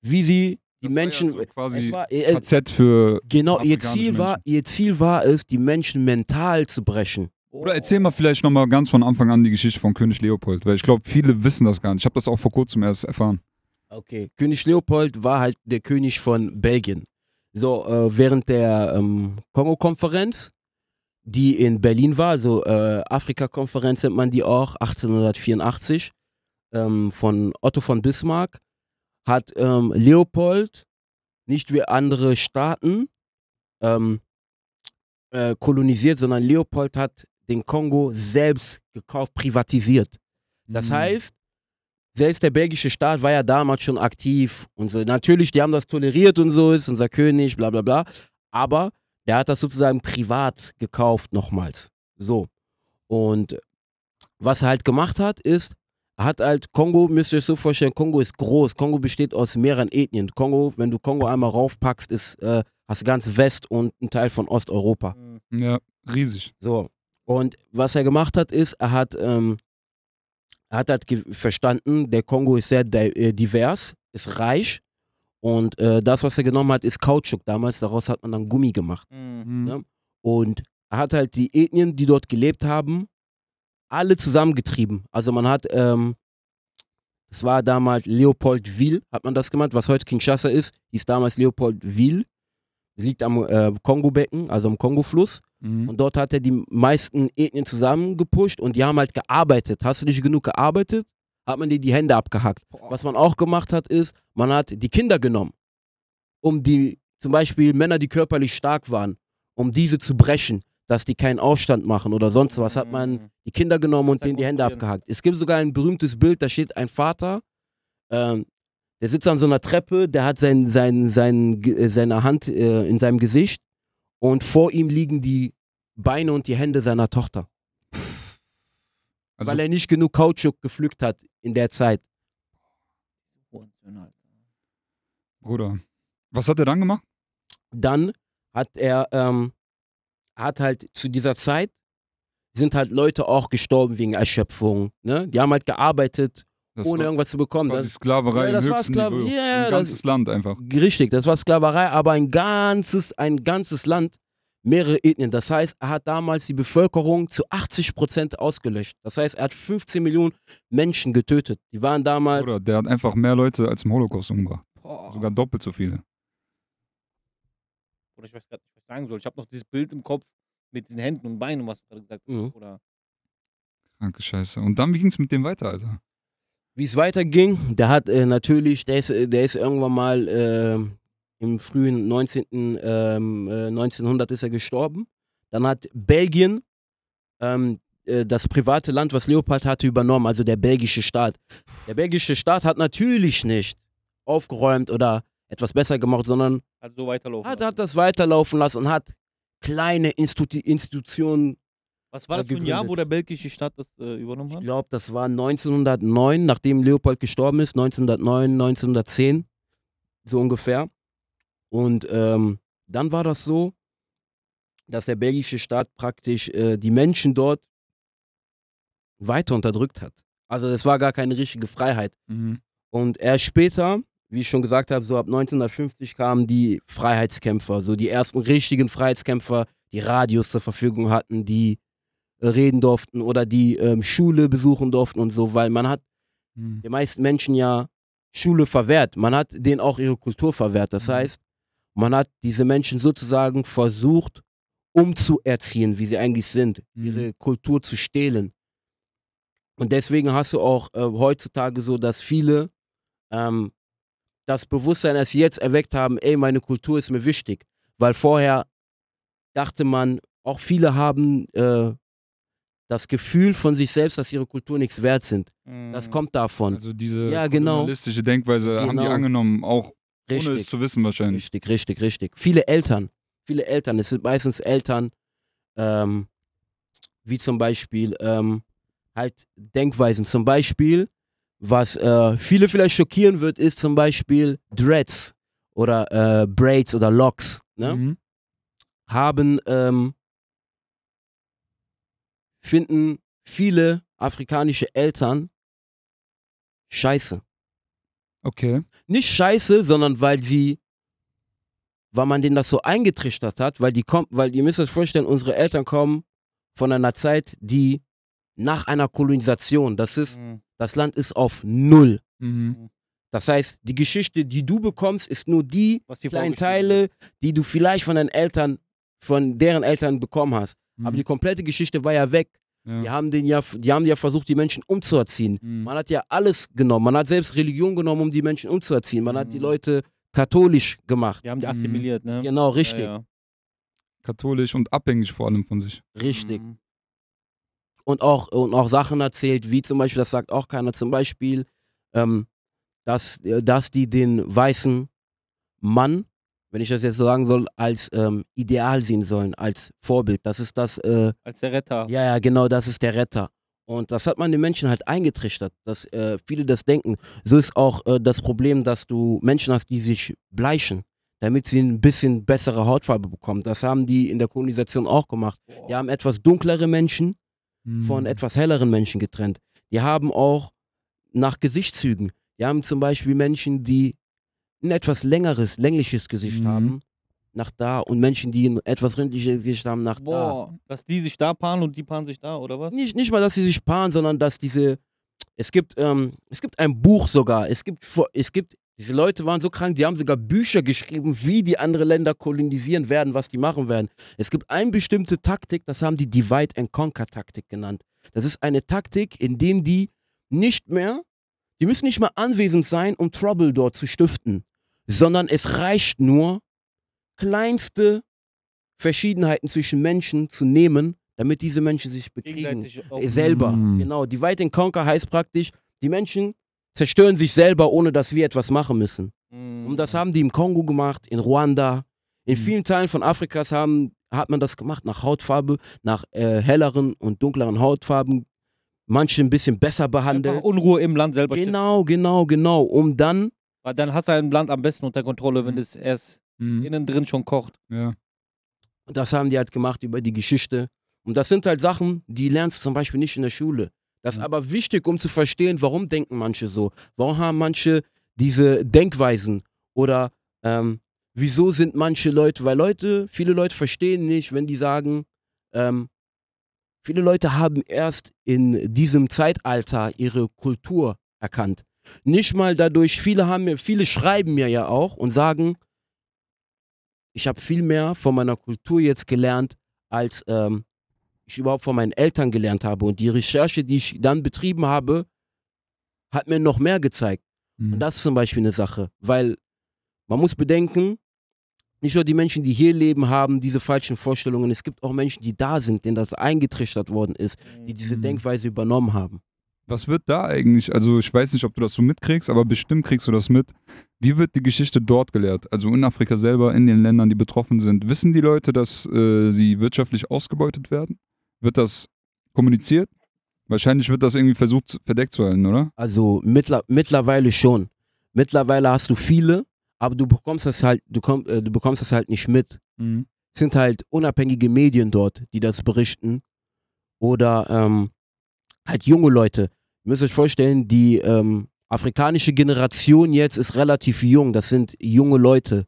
Wie sie die Das war ja Menschen. so quasi war, äh, KZ für. genau, ihr Ziel, war, Menschen. ihr Ziel war es, die Menschen mental zu brechen. Oder erzähl mal vielleicht nochmal ganz von Anfang an die Geschichte von König Leopold, weil ich glaube, viele wissen das gar nicht. Ich habe das auch vor kurzem erst erfahren. Okay. König Leopold war halt der König von Belgien. So, äh, während der ähm, Kongo-Konferenz, die in Berlin war, also äh, Afrika-Konferenz nennt man die auch, 1884, ähm, von Otto von Bismarck, hat ähm, Leopold nicht wie andere Staaten ähm, äh, kolonisiert, sondern Leopold hat den Kongo selbst gekauft, privatisiert. Das Mhm. heißt, selbst der belgische Staat war ja damals schon aktiv und so. Natürlich, die haben das toleriert und so, ist unser König, bla bla bla. Aber der hat das sozusagen privat gekauft nochmals. So. Und was er halt gemacht hat, ist, hat halt Kongo, müsst ihr euch so vorstellen, Kongo ist groß. Kongo besteht aus mehreren Ethnien. Kongo, wenn du Kongo einmal raufpackst, ist, äh, hast du ganz West und einen Teil von Osteuropa. Mhm. Ja, riesig. So. Und was er gemacht hat, ist, er hat, ähm, er hat halt verstanden, der Kongo ist sehr äh, divers, ist reich. Und äh, das, was er genommen hat, ist Kautschuk damals. Daraus hat man dann Gummi gemacht. Mhm. Ja. Und er hat halt die Ethnien, die dort gelebt haben, alle zusammengetrieben. Also man hat, ähm, das war damals Leopoldville, hat man das gemacht, was heute Kinshasa ist, hieß damals Leopoldville. Liegt am äh, Kongo-Becken, also am Kongo-Fluss. Mhm. Und dort hat er die meisten Ethnien zusammengepusht und die haben halt gearbeitet. Hast du nicht genug gearbeitet, hat man dir die Hände abgehackt. Was man auch gemacht hat, ist, man hat die Kinder genommen, um die, zum Beispiel Männer, die körperlich stark waren, um diese zu brechen, dass die keinen Aufstand machen oder sonst was, hat man Mhm. die Kinder genommen und denen die Hände abgehackt. Es gibt sogar ein berühmtes Bild, da steht ein Vater, ähm, der sitzt an so einer Treppe, der hat sein, sein, sein, äh, seine Hand äh, in seinem Gesicht und vor ihm liegen die Beine und die Hände seiner Tochter, Also, weil er nicht genug Kautschuk gepflückt hat in der Zeit. Bruder. Was hat er dann gemacht? Dann hat er, ähm, hat halt zu dieser Zeit, sind halt Leute auch gestorben wegen Erschöpfung. Ne? Die haben halt gearbeitet, Das ohne war irgendwas zu bekommen. quasi Das, Sklaverei Ja, das im war höchsten Sklav- Niveau. Ja, Ein das- ganzes Land einfach. Richtig, das war Sklaverei, aber ein ganzes, ein ganzes Land, mehrere Ethnien. Das heißt, er hat damals die Bevölkerung zu 80 Prozent ausgelöscht. Das heißt, er hat 15 Millionen Menschen getötet. Die waren damals. Bruder, der hat einfach mehr Leute als im Holocaust umgebracht. Boah. Sogar doppelt so viele. Oder ich weiß gerade nicht, sagen soll. Ich habe noch dieses Bild im Kopf mit diesen Händen und Beinen, was du gerade gesagt hast. Mhm. Oder Kranke Scheiße. Und dann, wie ging's mit dem weiter, Alter? Wie es weiterging, der hat äh, natürlich, der ist, äh, der ist irgendwann mal äh, im frühen 19. Ähm, äh, 1900 ist er gestorben. Dann hat Belgien ähm, äh, das private Land, was Leopold hatte, übernommen, also der belgische Staat. Der belgische Staat hat natürlich nicht aufgeräumt oder etwas besser gemacht, sondern halt so weiterlaufen. hat, lassen. hat das weiterlaufen lassen und hat kleine Institu Institutionen was war äh, das für ein Jahr, wo der belgische Staat das äh, übernommen Ich hat? glaube, das war 1909, nachdem Leopold gestorben ist, 1909, 1910, so ungefähr. Und ähm, dann war das so, dass der belgische Staat praktisch äh, die Menschen dort weiter unterdrückt hat. Also es war gar keine richtige Freiheit. Mhm. Und erst später, wie ich schon gesagt habe, so ab 1950 kamen die Freiheitskämpfer, so die ersten richtigen Freiheitskämpfer, die Radios zur Verfügung hatten, die äh, reden durften oder die ähm, Schule besuchen durften und so, weil man hat Mhm. den meisten Menschen ja Schule verwehrt. Man hat denen auch ihre Kultur verwehrt. Das Mhm. heißt, man hat diese Menschen sozusagen versucht, umzuerziehen, wie sie eigentlich sind, Mhm. ihre Kultur zu stehlen. Und deswegen hast du auch äh, heutzutage so, dass viele ähm, das Bewusstsein erst jetzt erweckt haben, ey, meine Kultur ist mir wichtig. Weil vorher dachte man, auch viele haben äh, das Gefühl von sich selbst, dass ihre Kultur nichts wert sind. Das Mhm. kommt davon. Also diese Ja, genau. kolonialistische Denkweise haben die Genau. angenommen, auch ohne es Richtig. zu wissen wahrscheinlich. Richtig, richtig, richtig. Viele Eltern, viele Eltern, es sind meistens Eltern, ähm, wie zum Beispiel ähm, halt Denkweisen. Zum Beispiel, was äh, viele vielleicht schockieren wird, ist zum Beispiel Dreads oder äh, Braids oder Locks. Ne? Mhm. Haben, ähm, finden viele afrikanische Eltern scheiße. Okay. nicht scheiße, sondern weil sie, weil man denen das so eingetrichtert hat, weil die kommt, weil ihr müsst euch vorstellen, unsere Eltern kommen von einer Zeit, die nach einer Kolonisation, das ist, Mhm. das Land ist auf Null. Mhm. Das heißt, die Geschichte, die du bekommst, ist nur die Was die kleinen Teile, die du vielleicht von deinen Eltern, von deren Eltern bekommen hast. Mhm. Aber die komplette Geschichte war ja weg. ja. Die haben den ja, die haben ja versucht, die Menschen umzuerziehen. Mhm. Man hat ja alles genommen. Man hat selbst Religion genommen, um die Menschen umzuerziehen. Man hat die Mhm. Leute katholisch gemacht. Die haben die Mhm. assimiliert, ne? Genau, richtig. Ja, ja. Katholisch und abhängig vor allem von sich. Richtig. Mhm. Und auch, und auch Sachen erzählt, wie zum Beispiel, das sagt auch keiner, zum Beispiel, ähm, dass, äh, dass die den weißen Mann, wenn ich das jetzt so sagen soll, als ähm, Ideal sehen sollen, als Vorbild. Das ist das, äh, Als der Retter. ja, ja, genau, das ist der Retter. Und das hat man den Menschen halt eingetrichtert, dass äh, viele das denken. So ist auch äh, das Problem, dass du Menschen hast, die sich bleichen, damit sie ein bisschen bessere Hautfarbe bekommen. Das haben die in der Kolonisation auch gemacht. Die haben etwas dunklere Menschen von Mhm. etwas helleren Menschen getrennt. Die haben auch nach Gesichtszügen. Die haben zum Beispiel Menschen, die ein etwas längeres, längliches Gesicht Mhm. haben, nach da, und Menschen, die ein etwas rindliches Gesicht haben, nach da. Boah, dass die sich da paaren und die paaren sich da, oder was? Nicht, nicht mal, dass sie sich paaren, sondern dass diese. Es gibt, ähm, es gibt ein Buch sogar. Es gibt, es gibt, diese Leute waren so krank, die haben sogar Bücher geschrieben, wie die andere Länder kolonisieren werden, was die machen werden. Es gibt eine bestimmte Taktik, das haben die Divide and Conquer Taktik genannt. Das ist eine Taktik, in dem die nicht mehr, die müssen nicht mal anwesend sein, um Trouble dort zu stiften, sondern es reicht nur, kleinste Verschiedenheiten zwischen Menschen zu nehmen, damit diese Menschen sich bekriegen. Selber. Mhm. Genau. Divide and Conquer heißt praktisch, die Menschen zerstören sich selber, ohne dass wir etwas machen müssen. Mhm. Und das haben die im Kongo gemacht, in Ruanda. In Mhm. vielen Teilen von Afrikas haben, hat man das gemacht, nach Hautfarbe, nach äh, helleren und dunkleren Hautfarben. Manche ein bisschen besser Einfach behandelt. Unruhe im Land selber stiften. Genau, genau, genau. Um dann, Weil dann hast du ein Land am besten unter Kontrolle, wenn Mhm. es erst Mhm. innen drin schon kocht. Ja. das haben die halt gemacht über die Geschichte. Und das sind halt Sachen, die lernst du zum Beispiel nicht in der Schule. Das ist Mhm. aber wichtig, um zu verstehen, warum denken manche so. Warum haben manche diese Denkweisen? Oder ähm, wieso sind manche Leute, weil Leute, viele Leute verstehen nicht, wenn die sagen, ähm, viele Leute haben erst in diesem Zeitalter ihre Kultur erkannt. Nicht mal dadurch, viele haben mir, viele schreiben mir ja auch und sagen, ich habe viel mehr von meiner Kultur jetzt gelernt, als ähm, ich überhaupt von meinen Eltern gelernt habe. Und die Recherche, die ich dann betrieben habe, hat mir noch mehr gezeigt. Mhm. Und das ist zum Beispiel eine Sache, weil man muss bedenken, nicht nur die Menschen, die hier leben, haben diese falschen Vorstellungen. Es gibt auch Menschen, die da sind, denen das eingetrichtert worden ist, die diese Mhm. Denkweise übernommen haben. Was wird da eigentlich, also ich weiß nicht, ob du das so mitkriegst, aber bestimmt kriegst du das mit. Wie wird die Geschichte dort gelehrt? Also in Afrika selber, in den Ländern, die betroffen sind. Wissen die Leute, dass äh, sie wirtschaftlich ausgebeutet werden? Wird das kommuniziert? Wahrscheinlich wird das irgendwie versucht, verdeckt zu halten, oder? Also mittler, mittlerweile schon. Mittlerweile hast du viele, aber du bekommst das halt, du, komm, äh, du bekommst das halt nicht mit. Mhm. sind halt unabhängige Medien dort, die das berichten. Oder ähm, halt junge Leute. Ihr müsst euch vorstellen, die ähm, afrikanische Generation jetzt ist relativ jung. Das sind junge Leute.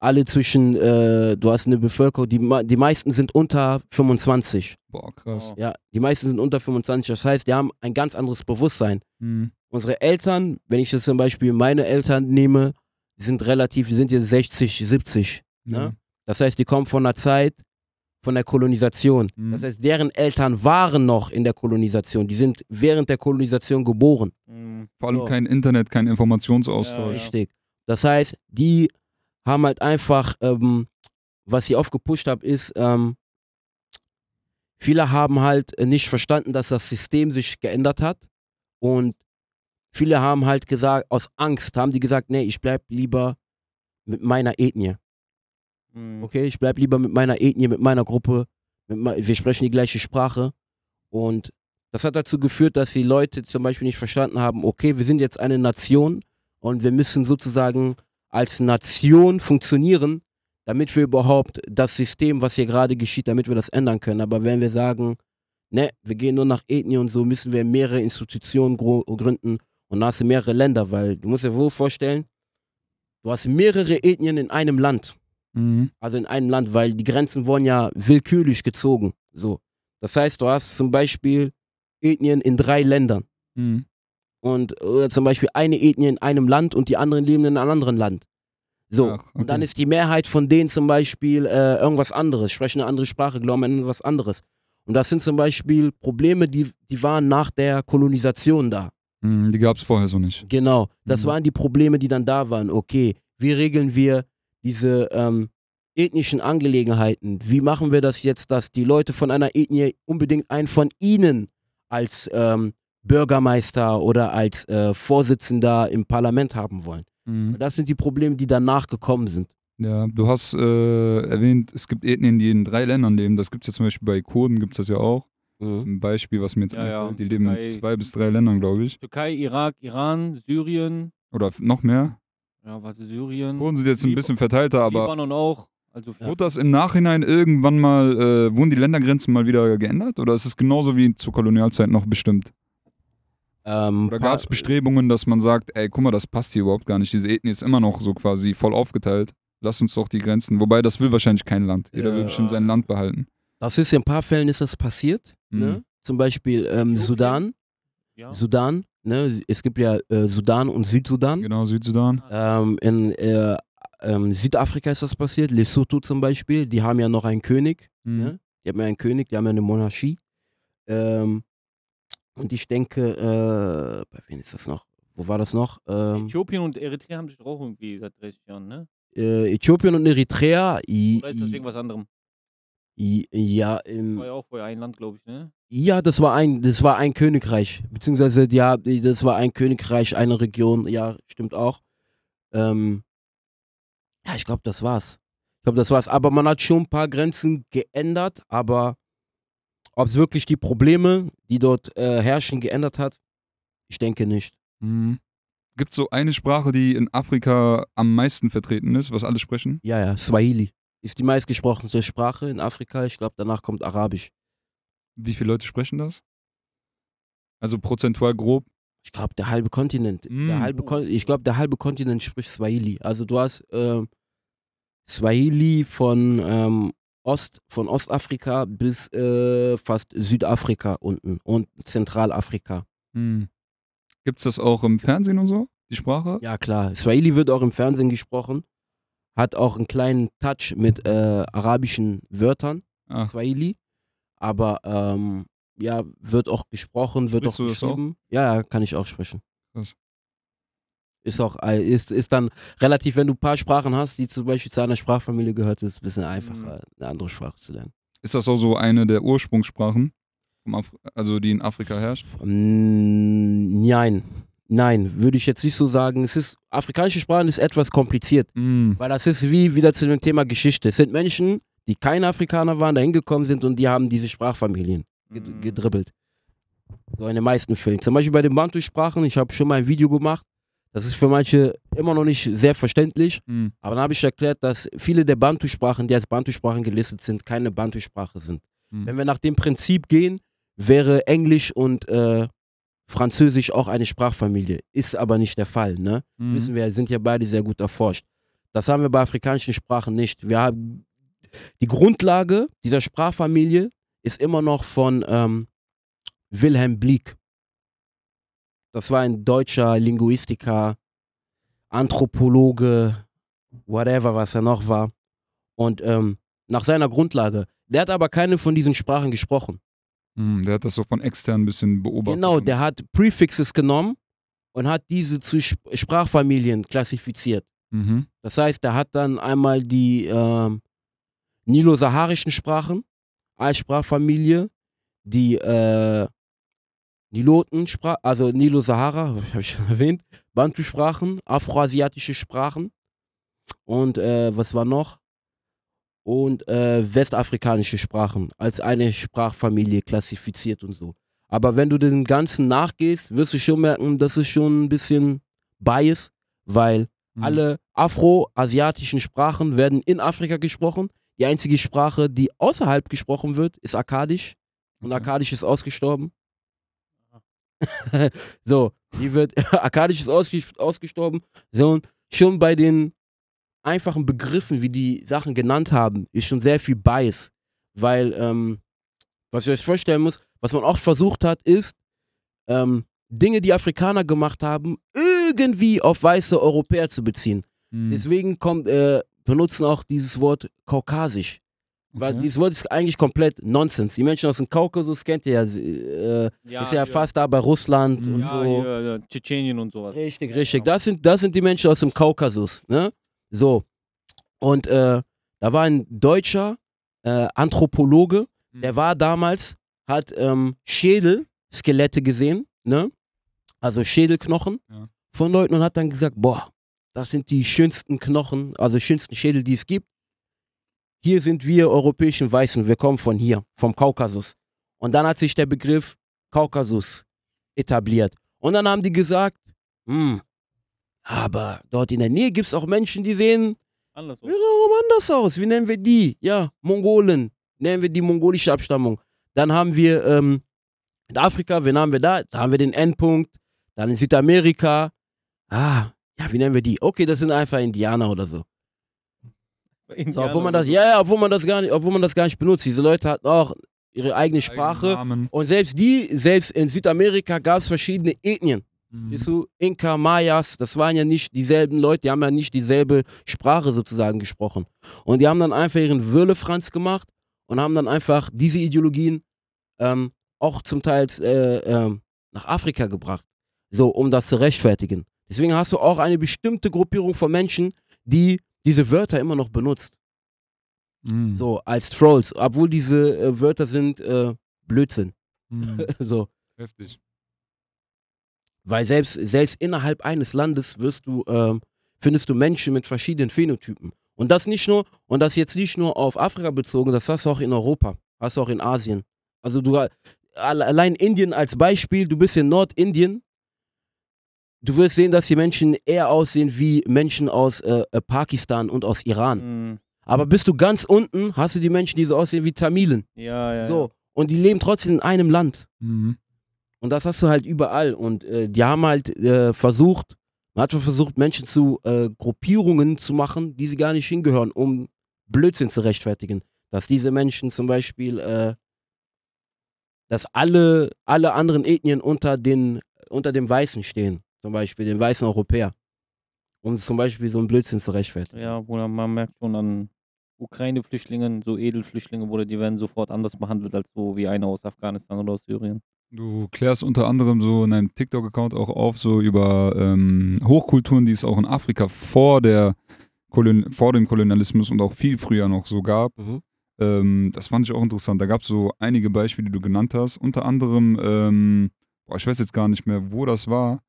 Alle zwischen, äh, du hast eine Bevölkerung, die, die meisten sind unter 25. Boah, krass. Ja, die meisten sind unter 25. Das heißt, die haben ein ganz anderes Bewusstsein. Mhm. Unsere Eltern, wenn ich jetzt zum Beispiel meine Eltern nehme, sind relativ, die sind jetzt 60, 70. Ja. Ne? Das heißt, die kommen von einer Zeit von der Kolonisation. Mhm. Das heißt, deren Eltern waren noch in der Kolonisation. Die sind während der Kolonisation geboren. Mhm. Vor allem So. kein Internet, kein Ja, Informationsaustausch. Richtig. Das heißt, die haben halt einfach, ähm, was ich oft gepusht habe, ist, ähm, viele haben halt äh, nicht verstanden, dass das System sich geändert hat. Und viele haben halt gesagt, aus Angst haben die gesagt, nee, ich bleib lieber mit meiner Ethnie. Mhm. Okay, ich bleib lieber mit meiner Ethnie, mit meiner Gruppe. Mit mei- wir sprechen die gleiche Sprache. Und das hat dazu geführt, dass die Leute zum Beispiel nicht verstanden haben, okay, wir sind jetzt eine Nation und wir müssen sozusagen als Nation funktionieren, damit wir überhaupt das System, was hier gerade geschieht, damit wir das ändern können. Aber wenn wir sagen, ne, wir gehen nur nach Ethnie und so, müssen wir mehrere Institutionen gründen und dann hast du mehrere Länder, weil du musst dir wohl vorstellen, du hast mehrere Ethnien in einem Land. Mhm. Also in einem Land, weil die Grenzen wurden ja willkürlich gezogen. So. Das heißt, du hast zum Beispiel Ethnien in drei Ländern. Mhm. Und oder zum Beispiel eine Ethnie in einem Land und die anderen leben in einem anderen Land. So. Ach, Und dann okay. ist die Mehrheit von denen zum Beispiel äh, irgendwas anderes, sprechen eine andere Sprache, glauben an etwas anderes. Und das sind zum Beispiel Probleme, die, die waren nach der Kolonisation da. Mhm. Die gab es vorher so nicht. Genau, das Mhm. waren die Probleme, die dann da waren. Okay, wie regeln wir diese ähm, ethnischen Angelegenheiten? Wie machen wir das jetzt, dass die Leute von einer Ethnie unbedingt einen von ihnen als ähm, Bürgermeister oder als äh, Vorsitzender im Parlament haben wollen? Mhm. Das sind die Probleme, die danach gekommen sind. Ja, du hast äh, erwähnt, es gibt Ethnien, die in drei Ländern leben. Das gibt es ja zum Beispiel bei Kurden, gibt es das ja auch. Mhm. Ein Beispiel, was mir jetzt Ja, ja. einfällt. Die leben in Türkei. zwei bis drei Ländern, glaube ich. Türkei, Irak, Iran, Syrien. Oder noch mehr. Ja, warte, Syrien. Kurden sind jetzt ein bisschen verteilter, aber Libanon auch. Also Ja. wurde das im Nachhinein irgendwann mal, äh, wurden die Ländergrenzen mal wieder geändert? Oder ist es genauso wie zur Kolonialzeit noch bestimmt? Ähm, Oder gab es Bestrebungen, dass man sagt, ey, guck mal, das passt hier überhaupt gar nicht. Diese Ethnie ist immer noch so quasi voll aufgeteilt. Lass uns doch die Grenzen. Wobei, das will wahrscheinlich kein Land. Jeder will Ja. bestimmt sein Land behalten. Das ist in ein paar Fällen ist das passiert. Mhm. Ne? Zum Beispiel ähm? Sudan. ja. Sudan. Ne? Es gibt ja äh, Sudan und Südsudan. Genau, Südsudan. Ähm, in äh, ähm, Südafrika ist das passiert, Lesotho zum Beispiel, die haben ja noch einen König, Mhm. ne? die haben ja einen König, die haben ja eine Monarchie. Ähm, und ich denke, äh, bei wem ist das noch? Wo war das noch? Ähm, Äthiopien und Eritrea haben sich doch auch irgendwie seit 30 Jahren, ne? äh, Äthiopien und Eritrea, i, Oder ist das wegen was anderem? i, ja, Das im, war ja auch vorher ein Land, glaube ich, ne? ja, das war ein, das war ein Königreich, beziehungsweise ja, das war ein Königreich, eine Region, ja, stimmt auch. Ähm, ja, ich glaube, das war's. Ich glaube, das war's. Aber man hat schon ein paar Grenzen geändert, aber ob es wirklich die Probleme, die dort äh, herrschen, geändert hat, ich denke nicht. Mhm. Gibt es so eine Sprache, die in Afrika am meisten vertreten ist, was alle sprechen? Ja, ja, Swahili ist die meistgesprochene Sprache in Afrika. Ich glaube, danach kommt Arabisch. Wie viele Leute sprechen das? Also prozentual grob. Ich glaube, der halbe Kontinent. Mm. Der halbe Kon ich glaube, der halbe Kontinent spricht Swahili. Also du hast ähm, Swahili von ähm, Ost, von Ostafrika bis äh, fast Südafrika unten und Zentralafrika. Mhm. Gibt es das auch im Fernsehen und so, die Sprache? Ja klar, Swahili wird auch im Fernsehen gesprochen, hat auch einen kleinen Touch mit äh, arabischen Wörtern, Ach, Swahili, aber ähm, ja, wird auch gesprochen, wird Sprichst auch auch? geschrieben. Ja, ja, kann ich auch sprechen. Krass. Ist auch, äh, ist, ist dann relativ, wenn du ein paar Sprachen hast, die zum Beispiel zu einer Sprachfamilie gehört, ist es ein bisschen einfacher, eine andere Sprache zu lernen. Ist das auch so eine der Ursprungssprachen, also die in Afrika herrscht? Mm, Nein, nein, würde ich jetzt nicht so sagen. Es ist, afrikanische Sprachen ist etwas kompliziert. Mhm. Weil das ist wie wieder zu dem Thema Geschichte. Es sind Menschen, die keine Afrikaner waren, da hingekommen sind und die haben diese Sprachfamilien Mhm. gedribbelt. So in den meisten Fällen. Zum Beispiel bei den Bantu-Sprachen, ich habe schon mal ein Video gemacht. Das ist für manche immer noch nicht sehr verständlich. Mhm. Aber dann habe ich erklärt, dass viele der Bantu-Sprachen, die als Bantu-Sprachen gelistet sind, keine Bantu-Sprache sind. Mhm. Wenn wir nach dem Prinzip gehen, wäre Englisch und äh, Französisch auch eine Sprachfamilie. Ist aber nicht der Fall, ne? Mhm. Wissen wir, sind ja beide sehr gut erforscht. Das haben wir bei afrikanischen Sprachen nicht. Wir haben die Grundlage dieser Sprachfamilie ist immer noch von ähm, Wilhelm Blieck. Das war ein deutscher Linguistiker, Anthropologe, whatever, was er noch war. Und ähm, nach seiner Grundlage. Der hat aber keine von diesen Sprachen gesprochen. Mhm. Der hat das so von extern ein bisschen beobachtet. Genau, der hat Prefixes genommen und hat diese zu Sp- Sprachfamilien klassifiziert. Mhm. Das heißt, er hat dann einmal die ähm, nilo-saharischen Sprachen als Sprachfamilie, die äh, Niloten, also Nilo-Sahara, habe ich schon erwähnt, Bantu-Sprachen, afroasiatische Sprachen und äh, was war noch? Und äh, westafrikanische Sprachen als eine Sprachfamilie klassifiziert und so. Aber wenn du dem Ganzen nachgehst, wirst du schon merken, das ist schon ein bisschen Bias, weil Mhm. alle afroasiatischen Sprachen werden in Afrika gesprochen. Die einzige Sprache, die außerhalb gesprochen wird, ist Akkadisch. Und. Akkadisch ist ausgestorben. so, die wird, Akkadisch ist ausge, ausgestorben. So, und schon bei den einfachen Begriffen, wie die Sachen genannt haben, ist schon sehr viel Bias. Weil, ähm, was ich euch vorstellen muss, was man auch versucht hat, ist, ähm, Dinge, die Afrikaner gemacht haben, irgendwie auf weiße Europäer zu beziehen. Mhm. Deswegen kommt, äh, benutzen auch dieses Wort kaukasisch. Weil Okay. dieses Wort ist eigentlich komplett Nonsens. Die Menschen aus dem Kaukasus kennt ihr ja, äh, ist ja fast da bei Russland Mhm. und Ja, so. ja, Tschetschenien und sowas. Richtig, Ja, richtig. genau. Das sind, das sind die Menschen aus dem Kaukasus, ne? So. Und äh, da war ein deutscher äh, Anthropologe, der Mhm. war damals, hat ähm, Schädelskelette gesehen, ne? Also Schädelknochen Ja. von Leuten und hat dann gesagt, boah, das sind die schönsten Knochen, also schönsten Schädel, die es gibt. Hier sind wir europäischen Weißen, wir kommen von hier, vom Kaukasus. Und dann hat sich der Begriff Kaukasus etabliert. Und dann haben die gesagt, hm, aber dort in der Nähe gibt es auch Menschen, die sehen Anders. wiederum anders aus. Wie nennen wir die? Ja, Mongolen. Nennen wir die mongolische Abstammung. Dann haben wir ähm, in Afrika, wen haben wir da? Da haben wir den Endpunkt. Dann in Südamerika. Ah, ja, wie nennen wir die? Okay, das sind einfach Indianer oder so. So obwohl man das, ja, ja, obwohl man das gar nicht, obwohl man das gar nicht benutzt. Diese Leute hatten auch ihre eigene Sprache. Und selbst die, selbst in Südamerika gab es verschiedene Ethnien. Mhm. Siehst du, Inka, Mayas, das waren ja nicht dieselben Leute, die haben ja nicht dieselbe Sprache sozusagen gesprochen. Und die haben dann einfach ihren Würlefranz gemacht und haben dann einfach diese Ideologien ähm, auch zum Teil äh, ähm, nach Afrika gebracht. So, um das zu rechtfertigen. Deswegen hast du auch eine bestimmte Gruppierung von Menschen, die diese Wörter immer noch benutzt. Mhm. So, als Trolls, obwohl diese äh, Wörter sind äh, Blödsinn. Mhm. so. Heftig. Weil selbst, selbst innerhalb eines Landes wirst du, ähm, findest du Menschen mit verschiedenen Phänotypen. Und das nicht nur, und das jetzt nicht nur auf Afrika bezogen, das hast du auch in Europa, hast du auch in Asien. Also du alle- allein Indien als Beispiel, du bist in Nordindien, du wirst sehen, dass die Menschen eher aussehen wie Menschen aus äh, äh, Pakistan und aus Iran. Mhm. Aber bist du ganz unten, hast du die Menschen, die so aussehen wie Tamilen. Ja, ja. So. Und die leben trotzdem in einem Land. Mhm. Und das hast du halt überall. Und äh, die haben halt äh, versucht, man hat schon versucht, Menschen zu äh, Gruppierungen zu machen, die sie gar nicht hingehören, um Blödsinn zu rechtfertigen. Dass diese Menschen zum Beispiel, äh, dass alle, alle anderen Ethnien unter, den, unter dem Weißen stehen. Zum Beispiel den weißen Europäer. Um zum Beispiel so einen Blödsinn zu rechtfertigen. Ja, Bruder, man merkt schon an Ukraine-Flüchtlingen, so Edelflüchtlinge, Bruder, die werden sofort anders behandelt als so wie einer aus Afghanistan oder aus Syrien. Du klärst unter anderem so in deinem TikTok-Account auch auf, so über ähm, Hochkulturen, die es auch in Afrika vor, der Kolon vor dem Kolonialismus und auch viel früher noch so gab. Mhm. Ähm, das fand ich auch interessant. Da gab es so einige Beispiele, die du genannt hast. Unter anderem, ähm, boah, ich weiß jetzt gar nicht mehr, wo das war.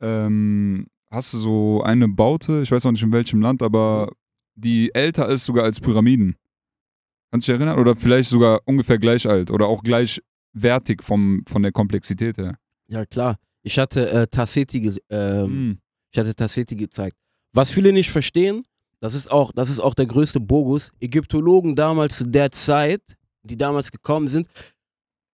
Ähm, hast du so eine Baute, ich weiß auch nicht in welchem Land, aber die älter ist sogar als Pyramiden. Kannst du dich erinnern? Oder vielleicht sogar ungefähr gleich alt oder auch gleichwertig vom, von der Komplexität her. Ja, klar. Ich hatte äh, Tasseti ähm, Mhm. Ich hatte Tasseti gezeigt. Was viele nicht verstehen, das ist auch, das ist auch der größte Bogus. Ägyptologen damals zu der Zeit, die damals gekommen sind,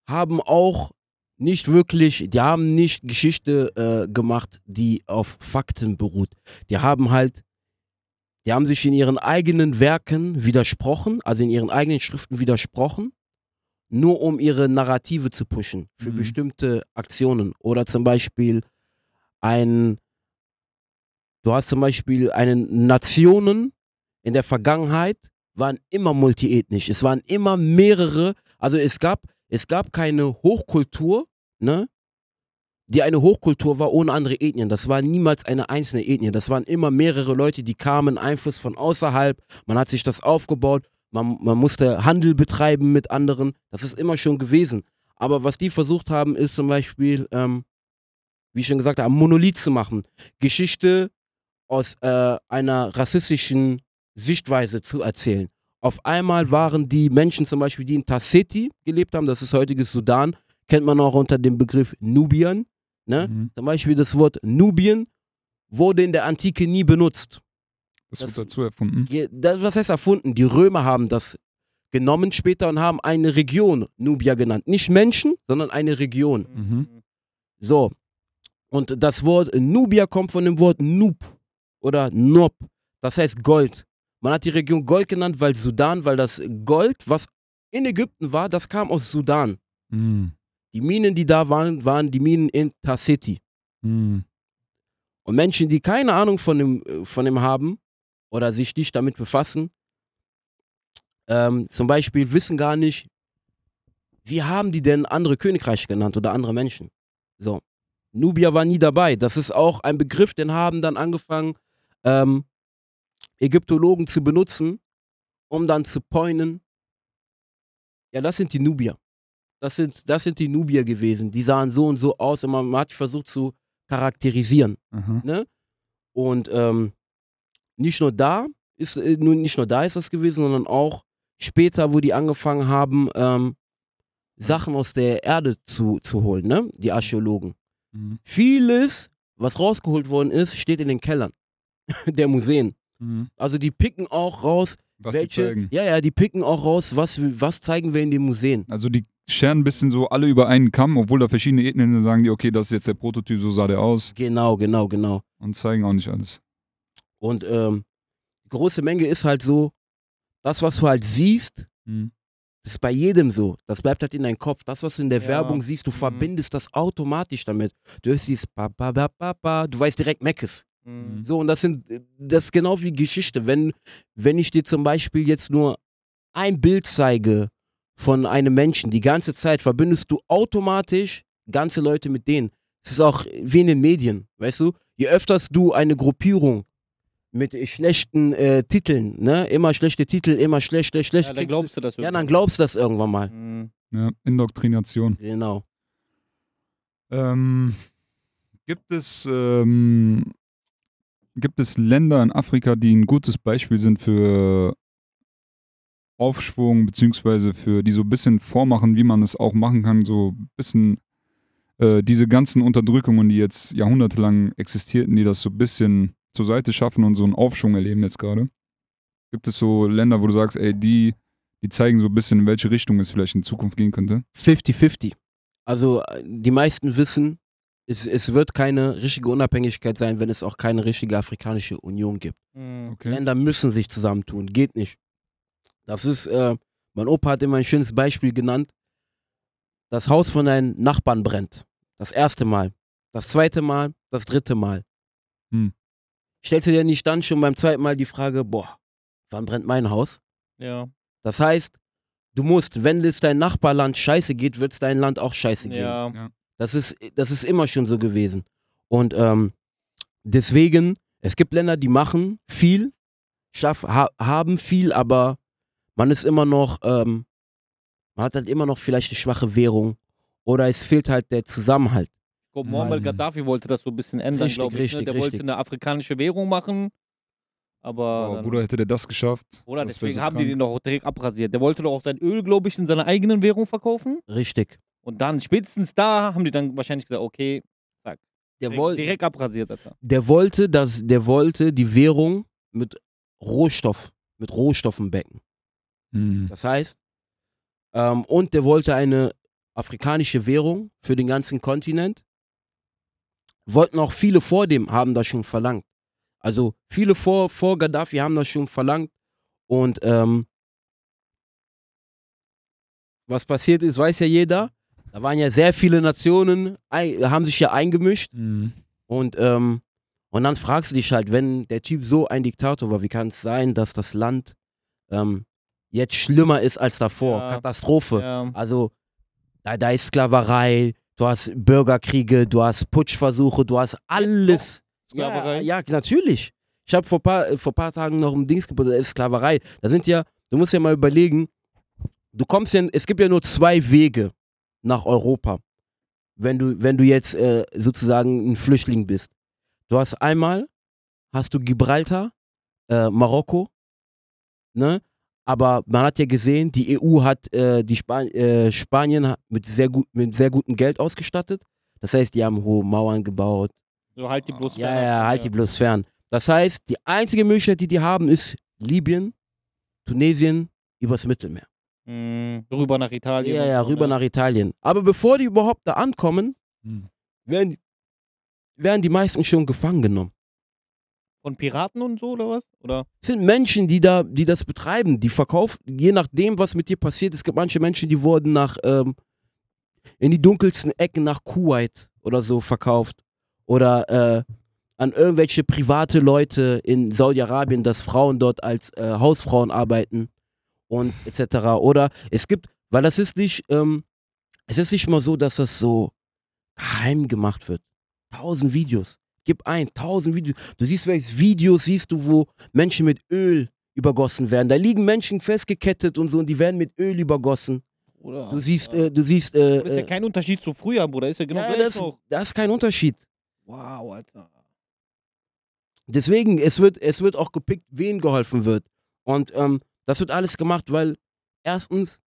haben auch nicht wirklich, die haben nicht Geschichte äh, gemacht, die auf Fakten beruht. Die haben halt, die haben sich in ihren eigenen Werken widersprochen, also in ihren eigenen Schriften widersprochen, nur um ihre Narrative zu pushen für Mhm. bestimmte Aktionen. Oder zum Beispiel ein, du hast zum Beispiel einen Nationen in der Vergangenheit waren immer multiethnisch. Es waren immer mehrere, also es gab, es gab keine Hochkultur, ne? Die eine Hochkultur war ohne andere Ethnien. Das war niemals eine einzelne Ethnie. Das waren immer mehrere Leute, die kamen, Einfluss von außerhalb. Man hat sich das aufgebaut. Man, man musste Handel betreiben mit anderen. Das ist immer schon gewesen. Aber was die versucht haben, ist zum Beispiel, ähm, wie ich schon gesagt habe, Monolith zu machen. Geschichte aus äh, einer rassistischen Sichtweise zu erzählen. Auf einmal waren die Menschen zum Beispiel, die in Tasseti gelebt haben, das ist heutiges Sudan, kennt man auch unter dem Begriff Nubian. Ne? Mhm. Zum Beispiel das Wort Nubien wurde in der Antike nie benutzt. Das, Das- wird dazu erfunden. Das, was heißt erfunden? Die Römer haben das genommen später und haben eine Region Nubia genannt. Nicht Menschen, sondern eine Region. Mhm. So. Und das Wort Nubia kommt von dem Wort Nub oder Nob. Das heißt Gold. Man hat die Region Gold genannt, weil Sudan, weil das Gold, was in Ägypten war, das kam aus Sudan. Mhm. Die Minen, die da waren, waren die Minen in Tasseti. Mhm. Und Menschen, die keine Ahnung von dem, äh, von dem haben oder sich nicht damit befassen, ähm, zum Beispiel wissen gar nicht, wie haben die denn andere Königreiche genannt oder andere Menschen. So. Nubia war nie dabei. Das ist auch ein Begriff, den haben dann angefangen, ähm, Ägyptologen zu benutzen, um dann zu pointen, ja, das sind die Nubier. Das sind, das sind die Nubier gewesen. Die sahen so und so aus und man hat versucht zu charakterisieren. Aha. Ne? Und ähm, nicht nur da ist, äh, nur nicht nur da ist das gewesen, sondern auch später, wo die angefangen haben, ähm, Sachen aus der Erde zu, zu holen, ne? Die Archäologen. Mhm. Vieles, was rausgeholt worden ist, steht in den Kellern der Museen. Mhm. Also die picken auch raus, Was die welche. zeigen. Ja, ja, die picken auch raus, was, wir- was zeigen wir in den Museen. Also die scheren ein bisschen so alle über einen Kamm, obwohl da verschiedene Ethnien sind, sagen die, okay, das ist jetzt der Prototyp, so sah der aus Genau, genau, genau. und zeigen auch nicht alles. Und ähm, die große Menge ist halt so, das, was du halt siehst, Mhm. Das ist bei jedem so. Das bleibt halt in deinem Kopf. Das, was du in der Ja. Werbung siehst, du Mhm. verbindest das automatisch damit. Du hörst dieses pa, pa, pa, pa, pa, du weißt direkt Meckes. Mhm. So, und das sind, das ist genau wie Geschichte. Wenn, wenn ich dir zum Beispiel jetzt nur ein Bild zeige von einem Menschen, die ganze Zeit verbindest du automatisch ganze Leute mit denen. Es ist auch wie in den Medien, weißt du? Je öfters du eine Gruppierung mit schlechten äh, Titeln, ne? Immer schlechte Titel, immer schlecht, schlecht, schlecht. Ja, dann glaubst du das ja, dann glaubst du das irgendwann mal. Mhm. Ja, Indoktrination. Genau. Ähm, gibt es ähm, gibt es Länder in Afrika, die ein gutes Beispiel sind für Aufschwung beziehungsweise für die so ein bisschen vormachen, wie man es auch machen kann, so ein bisschen äh, diese ganzen Unterdrückungen, die jetzt jahrhundertelang existierten, die das so ein bisschen zur Seite schaffen und so einen Aufschwung erleben jetzt gerade. Gibt es so Länder, wo du sagst, ey, die die zeigen so ein bisschen, in welche Richtung es vielleicht in Zukunft gehen könnte? 50-50. Also äh, die meisten wissen, es, es wird keine richtige Unabhängigkeit sein, wenn es auch keine richtige afrikanische Union gibt. Mhm. Okay. Länder müssen sich zusammentun, geht nicht. Das ist, äh, mein Opa hat immer ein schönes Beispiel genannt. Das Haus von deinen Nachbarn brennt. Das erste Mal. Das zweite Mal, das dritte Mal. Hm. Stellst du dir nicht dann schon beim zweiten Mal die Frage, boah, wann brennt mein Haus? Ja. Das heißt, du musst, wenn es dein Nachbarland scheiße geht, wird es dein Land auch scheiße gehen. Ja. Das ist, das ist immer schon so gewesen. Und ähm, deswegen, es gibt Länder, die machen viel, schaff, ha, haben viel, aber man ist immer noch, ähm, man hat halt immer noch vielleicht eine schwache Währung oder es fehlt halt der Zusammenhalt. Ich glaube, Muammar Gaddafi wollte das so ein bisschen ändern, glaube ich. richtig, ne? Der wollte richtig. eine afrikanische Währung machen. Aber. Dann- Bruder, hätte der das geschafft? Oder deswegen so haben die krank. den doch direkt abrasiert. Der wollte doch auch sein Öl, glaube ich, in seiner eigenen Währung verkaufen. Richtig. Und dann, spätestens da, haben die dann wahrscheinlich gesagt, okay, zack. Der, Direkt, woll, direkt abrasiert, Alter. der wollte, dass, der wollte die Währung mit Rohstoff, mit Rohstoffen becken. Mhm. Das heißt, ähm, und der wollte eine afrikanische Währung für den ganzen Kontinent. Wollten auch viele vor dem, haben das schon verlangt. Also viele vor, vor Gaddafi haben das schon verlangt. Und ähm, was passiert ist, weiß ja jeder. Da waren ja sehr viele Nationen, haben sich ja eingemischt. Mhm. Und, ähm, und dann fragst du dich halt, wenn der Typ so ein Diktator war, wie kann es sein, dass das Land ähm, jetzt schlimmer ist als davor? Ja. Katastrophe. Ja. Also, da, da ist Sklaverei, du hast Bürgerkriege, du hast Putschversuche, du hast alles. Sklaverei? Ja, ja natürlich. Ich habe vor paar, vor paar Tagen noch ein Dings ist Sklaverei. Da sind ja, du musst ja mal überlegen, du kommst ja, es gibt ja nur zwei Wege nach Europa, wenn du, wenn du jetzt äh, sozusagen ein Flüchtling bist. Du hast einmal, hast du Gibraltar, äh, Marokko, ne? Aber man hat ja gesehen, die EU hat äh, die Span äh, Spanien mit sehr, gut, mit sehr gutem Geld ausgestattet. Das heißt, die haben hohe Mauern gebaut. So halt die bloß Ja, fern. ja, halt die bloß fern. Das heißt, die einzige Möglichkeit, die die haben, ist Libyen, Tunesien, übers Mittelmeer. Mhm. Rüber nach Italien. Ja, ja, so, rüber ne? nach Italien. Aber bevor die überhaupt da ankommen, Mhm. werden, werden die meisten schon gefangen genommen. Von Piraten und so, oder was? Oder? Es sind Menschen, die da, die das betreiben, die verkaufen, je nachdem, was mit dir passiert. Es gibt manche Menschen, die wurden nach ähm, in die dunkelsten Ecken nach Kuwait oder so verkauft. Oder äh, an irgendwelche private Leute in Saudi-Arabien, dass Frauen dort als äh, Hausfrauen arbeiten und etc. Oder es gibt, weil das ist nicht, ähm, es ist nicht mal so, dass das so geheim gemacht wird. Tausend Videos. Gib ein, tausend Videos. Du siehst welches Videos, siehst du, wo Menschen mit Öl übergossen werden. Da liegen Menschen festgekettet und so und die werden mit Öl übergossen. oder Du siehst, ja. äh, du siehst, äh, Das ist ja äh, kein Unterschied zu früher, Bruder. Ist ja genau ja, das, noch. das ist kein Unterschied. Wow, Alter. Deswegen, es wird, es wird auch gepickt, wen geholfen wird. Und ähm, das wird alles gemacht, weil erstens,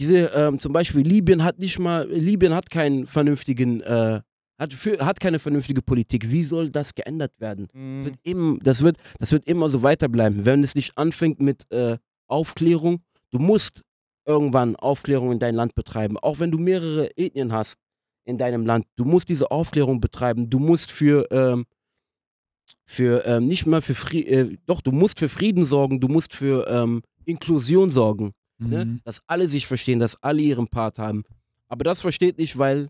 diese, ähm, zum Beispiel Libyen hat nicht mal, Libyen hat keinen vernünftigen, äh, hat, für, hat keine vernünftige Politik. Wie soll das geändert werden? Das Mhm. wird, im, das, wird, das wird immer so weiterbleiben. Wenn es nicht anfängt mit äh, Aufklärung, du musst irgendwann Aufklärung in dein Land betreiben. Auch wenn du mehrere Ethnien hast in deinem Land, du musst diese Aufklärung betreiben. Du musst für, ähm, für ähm, nicht mal für Frieden, äh, doch, du musst für Frieden sorgen, du musst für ähm, Inklusion sorgen. Ne? Mhm. Dass alle sich verstehen, dass alle ihren Part haben. Aber das versteht nicht, weil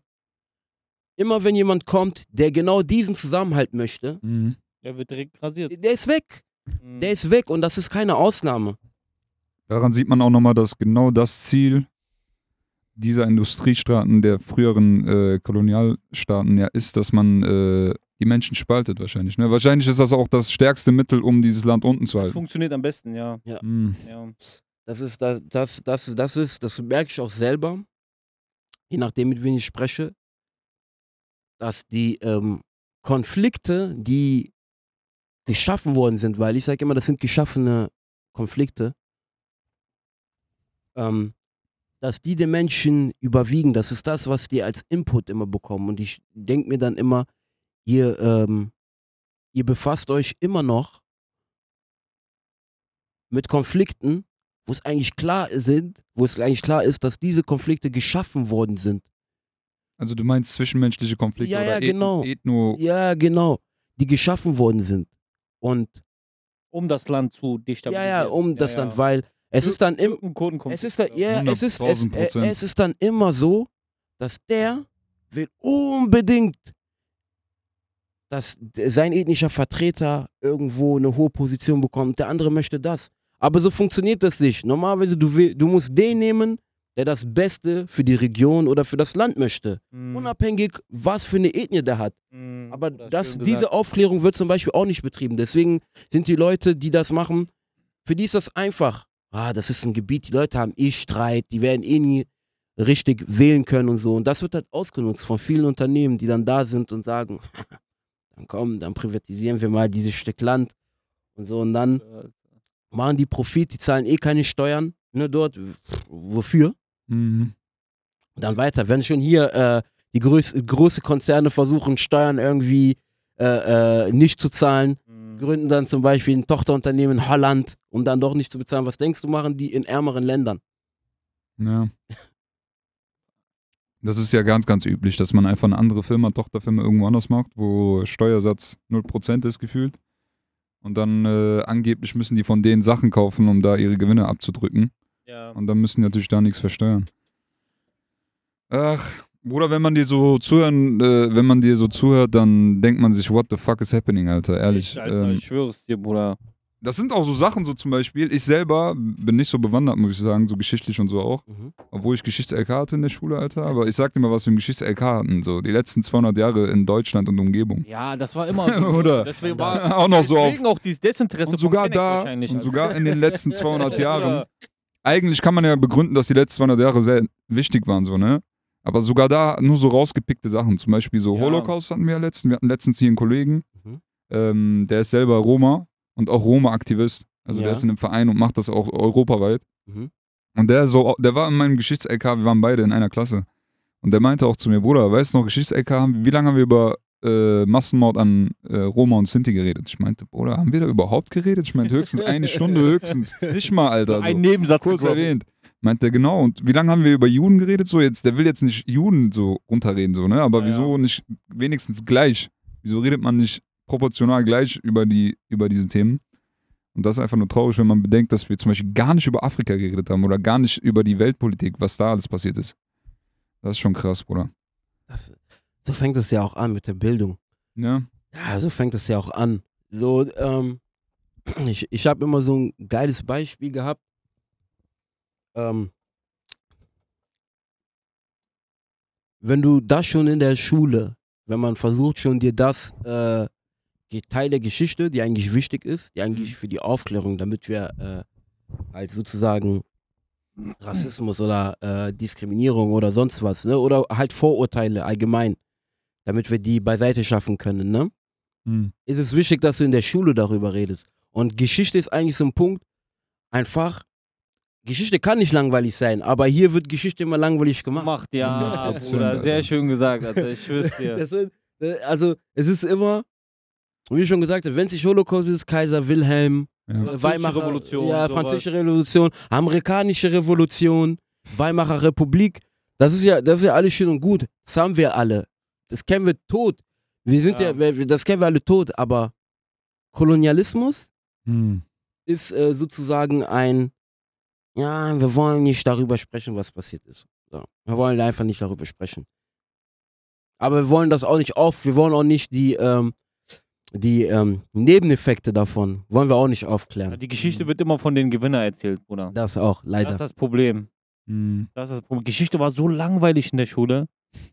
immer wenn jemand kommt, der genau diesen Zusammenhalt möchte, Mhm. Der wird direkt rasiert. der ist weg. Mhm. Der ist weg und das ist keine Ausnahme. Daran sieht man auch nochmal, dass genau das Ziel dieser Industriestaaten, der früheren äh, Kolonialstaaten ja ist, dass man äh, die Menschen spaltet wahrscheinlich. Ne? Wahrscheinlich ist das auch das stärkste Mittel, um dieses Land unten zu das halten. funktioniert am besten, ja. Mhm. ja. Das ist, das, das, das, das ist, das merke ich auch selber, je nachdem, mit wem ich spreche, dass die ähm, Konflikte, die geschaffen worden sind, weil ich sage immer, das sind geschaffene Konflikte, ähm, dass die den Menschen überwiegen. Das ist das, was die als Input immer bekommen. Und ich denke mir dann immer, ihr, ähm, ihr befasst euch immer noch mit Konflikten, wo es eigentlich klar sind, wo es eigentlich klar ist, dass diese Konflikte geschaffen worden sind. Also du meinst zwischenmenschliche Konflikte Ja, oder ja, Eth- genau. Ethno... Ja, genau. Die geschaffen worden sind. Und Um das Land zu ja, destabilisieren. ja, um das ja. dann, weil es ist dann im, es ist dann, ja, es ist, es, 100.000 äh, es ist dann immer so, dass der will unbedingt, dass sein ethnischer Vertreter irgendwo eine hohe Position bekommt, der andere möchte das. Aber so funktioniert das nicht. Normalerweise, du, will, du musst den nehmen, der das Beste für die Region oder für das Land möchte. Mhm. Unabhängig, was für eine Ethnie der hat. Mhm. Aber das, diese. Aufklärung wird zum Beispiel auch nicht betrieben. Deswegen sind die Leute, die das machen, für die ist das einfach. Ah, das ist ein Gebiet, die Leute haben eh Streit, die werden eh nie richtig wählen können und so. Und das wird halt ausgenutzt von vielen Unternehmen, die dann da sind und sagen, dann komm, dann privatisieren wir mal dieses Stück Land und so. Und dann machen die Profit, die zahlen eh keine Steuern ne, dort. Pff, Wofür? Mhm. Und dann weiter. Wenn schon hier äh, Die größ große Konzerne versuchen Steuern irgendwie äh, äh, nicht zu zahlen, Mhm. gründen dann zum Beispiel ein Tochterunternehmen in Holland, um dann doch nicht zu bezahlen. Was denkst du, machen die in ärmeren Ländern? Ja. Das ist ja ganz, ganz üblich, dass man einfach eine andere Firma, Tochterfirma irgendwo anders macht, wo Steuersatz 0% ist gefühlt. Und dann äh, angeblich müssen die von denen Sachen kaufen, um da ihre Gewinne abzudrücken. Ja. Und dann müssen die natürlich da nichts versteuern. Ach, Bruder, wenn man dir so zuhören, äh, wenn man dir so zuhört, dann denkt man sich, what the fuck is happening, Alter, ehrlich. Echt, Alter, ähm, ich schwöre es dir, Bruder. Das sind auch so Sachen, so zum Beispiel, ich selber bin nicht so bewandert, muss ich sagen, so geschichtlich und so auch. Mhm. Obwohl ich Geschichts-LK hatte in der Schule, Alter. Aber ich sag dir mal, was wir im Geschichts-LK hatten. So die letzten 200 Jahre in Deutschland und Umgebung. Ja, das war immer so. Oder? Deswegen war Auch noch so auf. deswegen auch dieses Desinteresse Und sogar da, und Alter. sogar in den letzten 200 Jahren. Eigentlich kann man ja begründen, dass die letzten 200 Jahre sehr wichtig waren, so, ne? Aber sogar da nur so rausgepickte Sachen. Zum Beispiel so Ja. Holocaust hatten wir ja letztens. Wir hatten letztens hier einen Kollegen, Mhm. ähm, der ist selber Roma und auch Roma-Aktivist. Also der Ja. ist in einem Verein und macht das auch europaweit. Mhm. Und der so, der war in meinem Geschichts-LK, wir waren beide in einer Klasse. Und der meinte auch zu mir, Bruder, weißt du noch, Geschichts-LK, wie lange haben wir über äh, Massenmord an äh, Roma und Sinti geredet? Ich meinte, Bruder, haben wir da überhaupt geredet? Ich meinte, höchstens eine Stunde, höchstens. Nicht mal, Alter. So. Ein Nebensatz Kurz gedroppt. erwähnt. Meint er, genau. Und wie lange haben wir über Juden geredet? So jetzt, der will jetzt nicht Juden so runterreden, so, ne? Aber Ja, wieso nicht wenigstens gleich? Wieso redet man nicht proportional gleich über, die, über diese Themen? Und das ist einfach nur traurig, wenn man bedenkt, dass wir zum Beispiel gar nicht über Afrika geredet haben oder gar nicht über die Weltpolitik, was da alles passiert ist. Das ist schon krass, Bruder. Das, so fängt es ja auch an mit der Bildung. Ja. Ja, so fängt es ja auch an. So, ähm, ich, ich habe immer so ein geiles Beispiel gehabt. Ähm, wenn du das schon in der Schule, wenn man versucht schon dir das, äh, Teil der Geschichte, die eigentlich wichtig ist, die eigentlich für die Aufklärung, damit wir äh, halt sozusagen Rassismus oder äh, Diskriminierung oder sonst was, ne? Oder halt Vorurteile allgemein, damit wir die beiseite schaffen können, ne? Hm. ist es wichtig, dass du in der Schule darüber redest. Und Geschichte ist eigentlich so ein Punkt, einfach, Geschichte kann nicht langweilig sein, aber hier wird Geschichte immer langweilig gemacht. Macht, ja, 100%, Bruder, sehr schön gesagt, Alter, ich schwör's dir. Das wird, äh, also, es ist immer, wie schon gesagt habe, wenn es nicht Holocaust ist, Kaiser Wilhelm, Ja. äh, Französische Weimarer Revolution, ja, sowas. französische Revolution, amerikanische Revolution, Weimarer Republik, das ist ja, das ist ja alles schön und gut. Das haben wir alle. Das kennen wir tot. Wir sind ja, Ja. das kennen wir alle tot, aber Kolonialismus Hm. ist äh, sozusagen ein, ja, wir wollen nicht darüber sprechen, was passiert ist. So. Wir wollen einfach nicht darüber sprechen. Aber wir wollen das auch nicht auf, wir wollen auch nicht die, ähm, die ähm, Nebeneffekte davon, wollen wir auch nicht Ja, aufklären. Die Geschichte wird immer von den Gewinnern erzählt, Bruder. Das auch, Das leider. ist das Problem. Hm. Das ist das Problem. Geschichte war so langweilig in der Schule.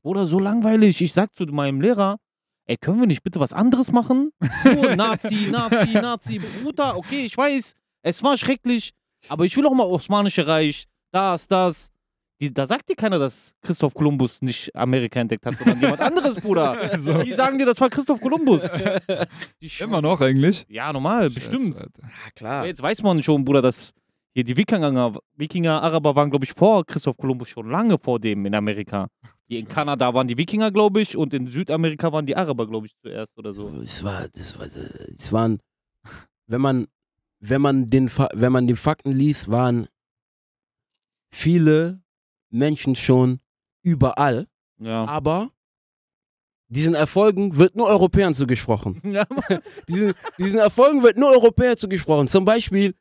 Bruder, so langweilig. Ich sag zu meinem Lehrer, ey, können wir nicht bitte was anderes machen? Nur Nazi, Nazi, Nazi. Bruder, okay, ich weiß, es war schrecklich, aber ich will auch mal Osmanische Reich, das, das. Die, da sagt dir keiner, dass Christoph Kolumbus nicht Amerika entdeckt hat, sondern jemand anderes, Bruder. So. Die sagen dir, das war Christoph Kolumbus. Immer noch eigentlich? Ja, normal, bestimmt. Scheiße, Alter. Ja, klar. Ja, jetzt weiß man schon, Bruder, dass hier die Wikinger, Wikinger Araber waren, glaube ich, vor Christoph Kolumbus schon lange vor dem in Amerika. Die in Kanada waren die Wikinger, glaube ich, und in Südamerika waren die Araber, glaube ich, zuerst oder so. Es war, das war, es waren, wenn man, wenn man den, Fa- wenn man die Fakten liest, waren viele Menschen schon überall, Ja. aber diesen Erfolgen wird nur Europäern zugesprochen. ja diesen, diesen Erfolgen wird nur Europäer zugesprochen. Zum Beispiel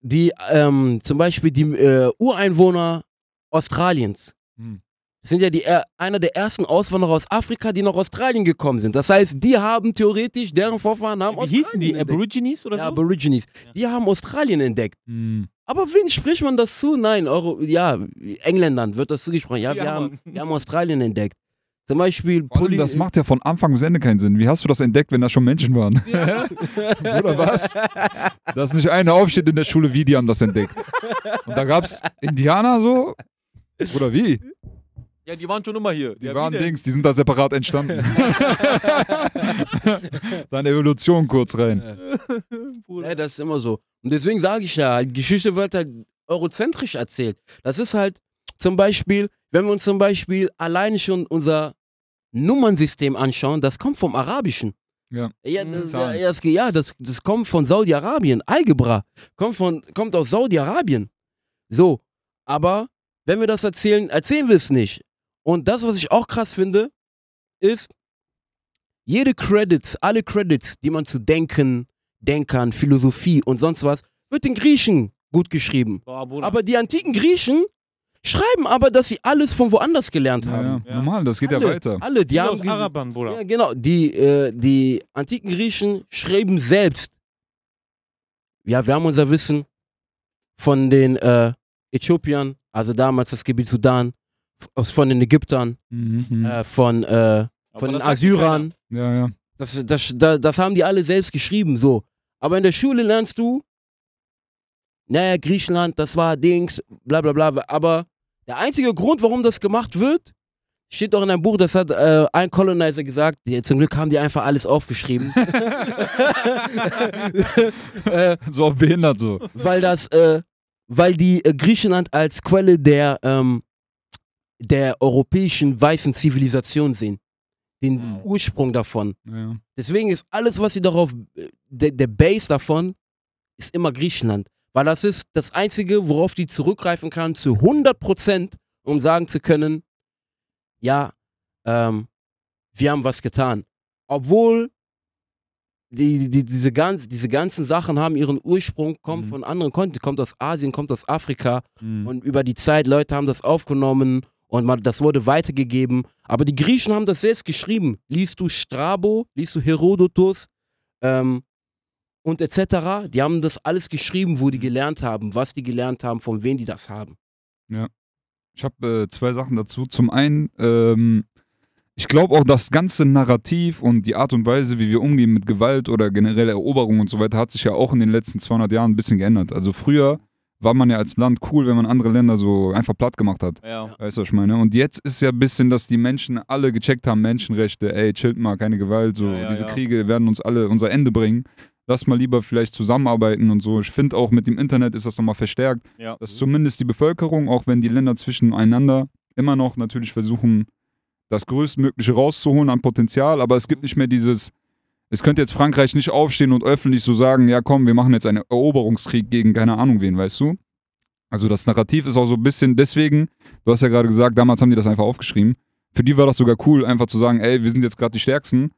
die, ähm, zum Beispiel die äh, Ureinwohner Australiens. Hm. Das sind ja die, er- einer der ersten Auswanderer aus Afrika, die nach Australien gekommen sind. Das heißt, die haben theoretisch, deren Vorfahren haben Wie hießen die? Australien entdeckt. Aborigines oder Ja, so? Aborigines. Ja. Die haben Australien entdeckt. Hm. Aber wen spricht man das zu? Nein, Euro, ja, Engländern wird das zugesprochen. Ja, wir, Ja, haben, Mann. wir haben Australien entdeckt. Zum Beispiel allem, das macht ja von Anfang bis Ende keinen Sinn. Wie hast du das entdeckt, wenn da schon Menschen waren? Ja. Oder was? Dass nicht einer aufsteht in der Schule, wie die haben das entdeckt. Und da gab es Indianer so? Oder wie? Ja, die waren schon immer hier. Die ja, waren? Dings, die sind da separat entstanden. Dann Evolution kurz rein. Ja, das ist immer so. Und deswegen sage ich ja, halt, Geschichte wird halt eurozentrisch erzählt. Das ist halt zum Beispiel, wenn wir uns zum Beispiel alleine schon unser Nummernsystem anschauen, das kommt vom Arabischen. Ja. Ja, Mhm. das, ja, das, ja das, das kommt von Saudi-Arabien. Algebra kommt, von, kommt aus Saudi-Arabien. So, aber wenn wir das erzählen, erzählen wir es nicht. Und das, was ich auch krass finde, ist, jede Credits, alle Credits, die man zu Denken, Denkern, Philosophie und sonst was, wird den Griechen gut geschrieben. Boah. Aber die antiken Griechen schreiben aber, dass sie alles von woanders gelernt haben. ja. Ja. Normal, das geht alle, ja weiter. Alle, die Die haben aus Arabern, Bruder. ja, genau. Die, äh, die antiken Griechen schreiben selbst. Ja, wir haben unser Wissen von den äh, Äthiopiern, also damals das Gebiet Sudan, von den Ägyptern, Mhm, äh, von, äh, von den Assyrern. ja, ja. Das, das, das, das haben die alle selbst geschrieben, so. Aber in der Schule lernst du, naja, Griechenland, das war Dings, bla bla bla. Aber der einzige Grund, warum das gemacht wird, steht doch in einem Buch, das hat äh, ein Colonizer gesagt. Die, zum Glück haben die einfach alles aufgeschrieben. äh, So auch behindert so. weil das, äh, weil die äh, Griechenland als Quelle der, ähm, der europäischen weißen Zivilisation sehen. Den Wow. Ursprung davon. Ja. Deswegen ist alles, was sie darauf, äh, der, der Base davon, ist immer Griechenland. Weil das ist das Einzige, worauf die zurückgreifen kann, zu 100%, um sagen zu können, ja, ähm, wir haben was getan. Obwohl die, die, diese, ganz, diese ganzen Sachen haben ihren Ursprung, kommen Mhm. von anderen Kontinenten, kommt aus Asien, kommt aus Afrika. Mhm. Und über die Zeit, Leute haben das aufgenommen und man, das wurde weitergegeben. Aber die Griechen haben das selbst geschrieben. Liest du Strabo, liest du Herodotus ähm, und etc. Die haben das alles geschrieben, wo die gelernt haben, was die gelernt haben, von wem die das haben. Ich habe äh, zwei Sachen dazu. Zum einen, ähm, ich glaube auch, das ganze Narrativ und die Art und Weise, wie wir umgehen mit Gewalt oder generell Eroberung und so weiter, hat sich ja auch in den letzten 200 Jahren ein bisschen geändert. Also früher war man ja als Land cool, wenn man andere Länder so einfach platt gemacht hat. Ja. Weißt du, was ich meine? Und jetzt ist ja ein bisschen, dass die Menschen alle gecheckt haben, Menschenrechte, ey, chillt mal, keine Gewalt, so, Ja, ja, diese. Kriege werden uns alle unser Ende bringen. Lass mal lieber vielleicht zusammenarbeiten und so. Ich finde auch mit dem Internet ist das nochmal verstärkt, dass zumindest die Bevölkerung, auch wenn die Länder zwischeneinander immer noch natürlich versuchen, das Größtmögliche rauszuholen an Potenzial, aber es gibt nicht mehr dieses, es könnte jetzt Frankreich nicht aufstehen und öffentlich so sagen, ja komm, wir machen jetzt einen Eroberungskrieg gegen keine Ahnung wen, weißt du? Also das Narrativ ist auch so ein bisschen deswegen, du hast ja gerade gesagt, damals haben die das einfach aufgeschrieben. Für die war das sogar cool, einfach zu sagen, ey, wir sind jetzt gerade die Stärksten.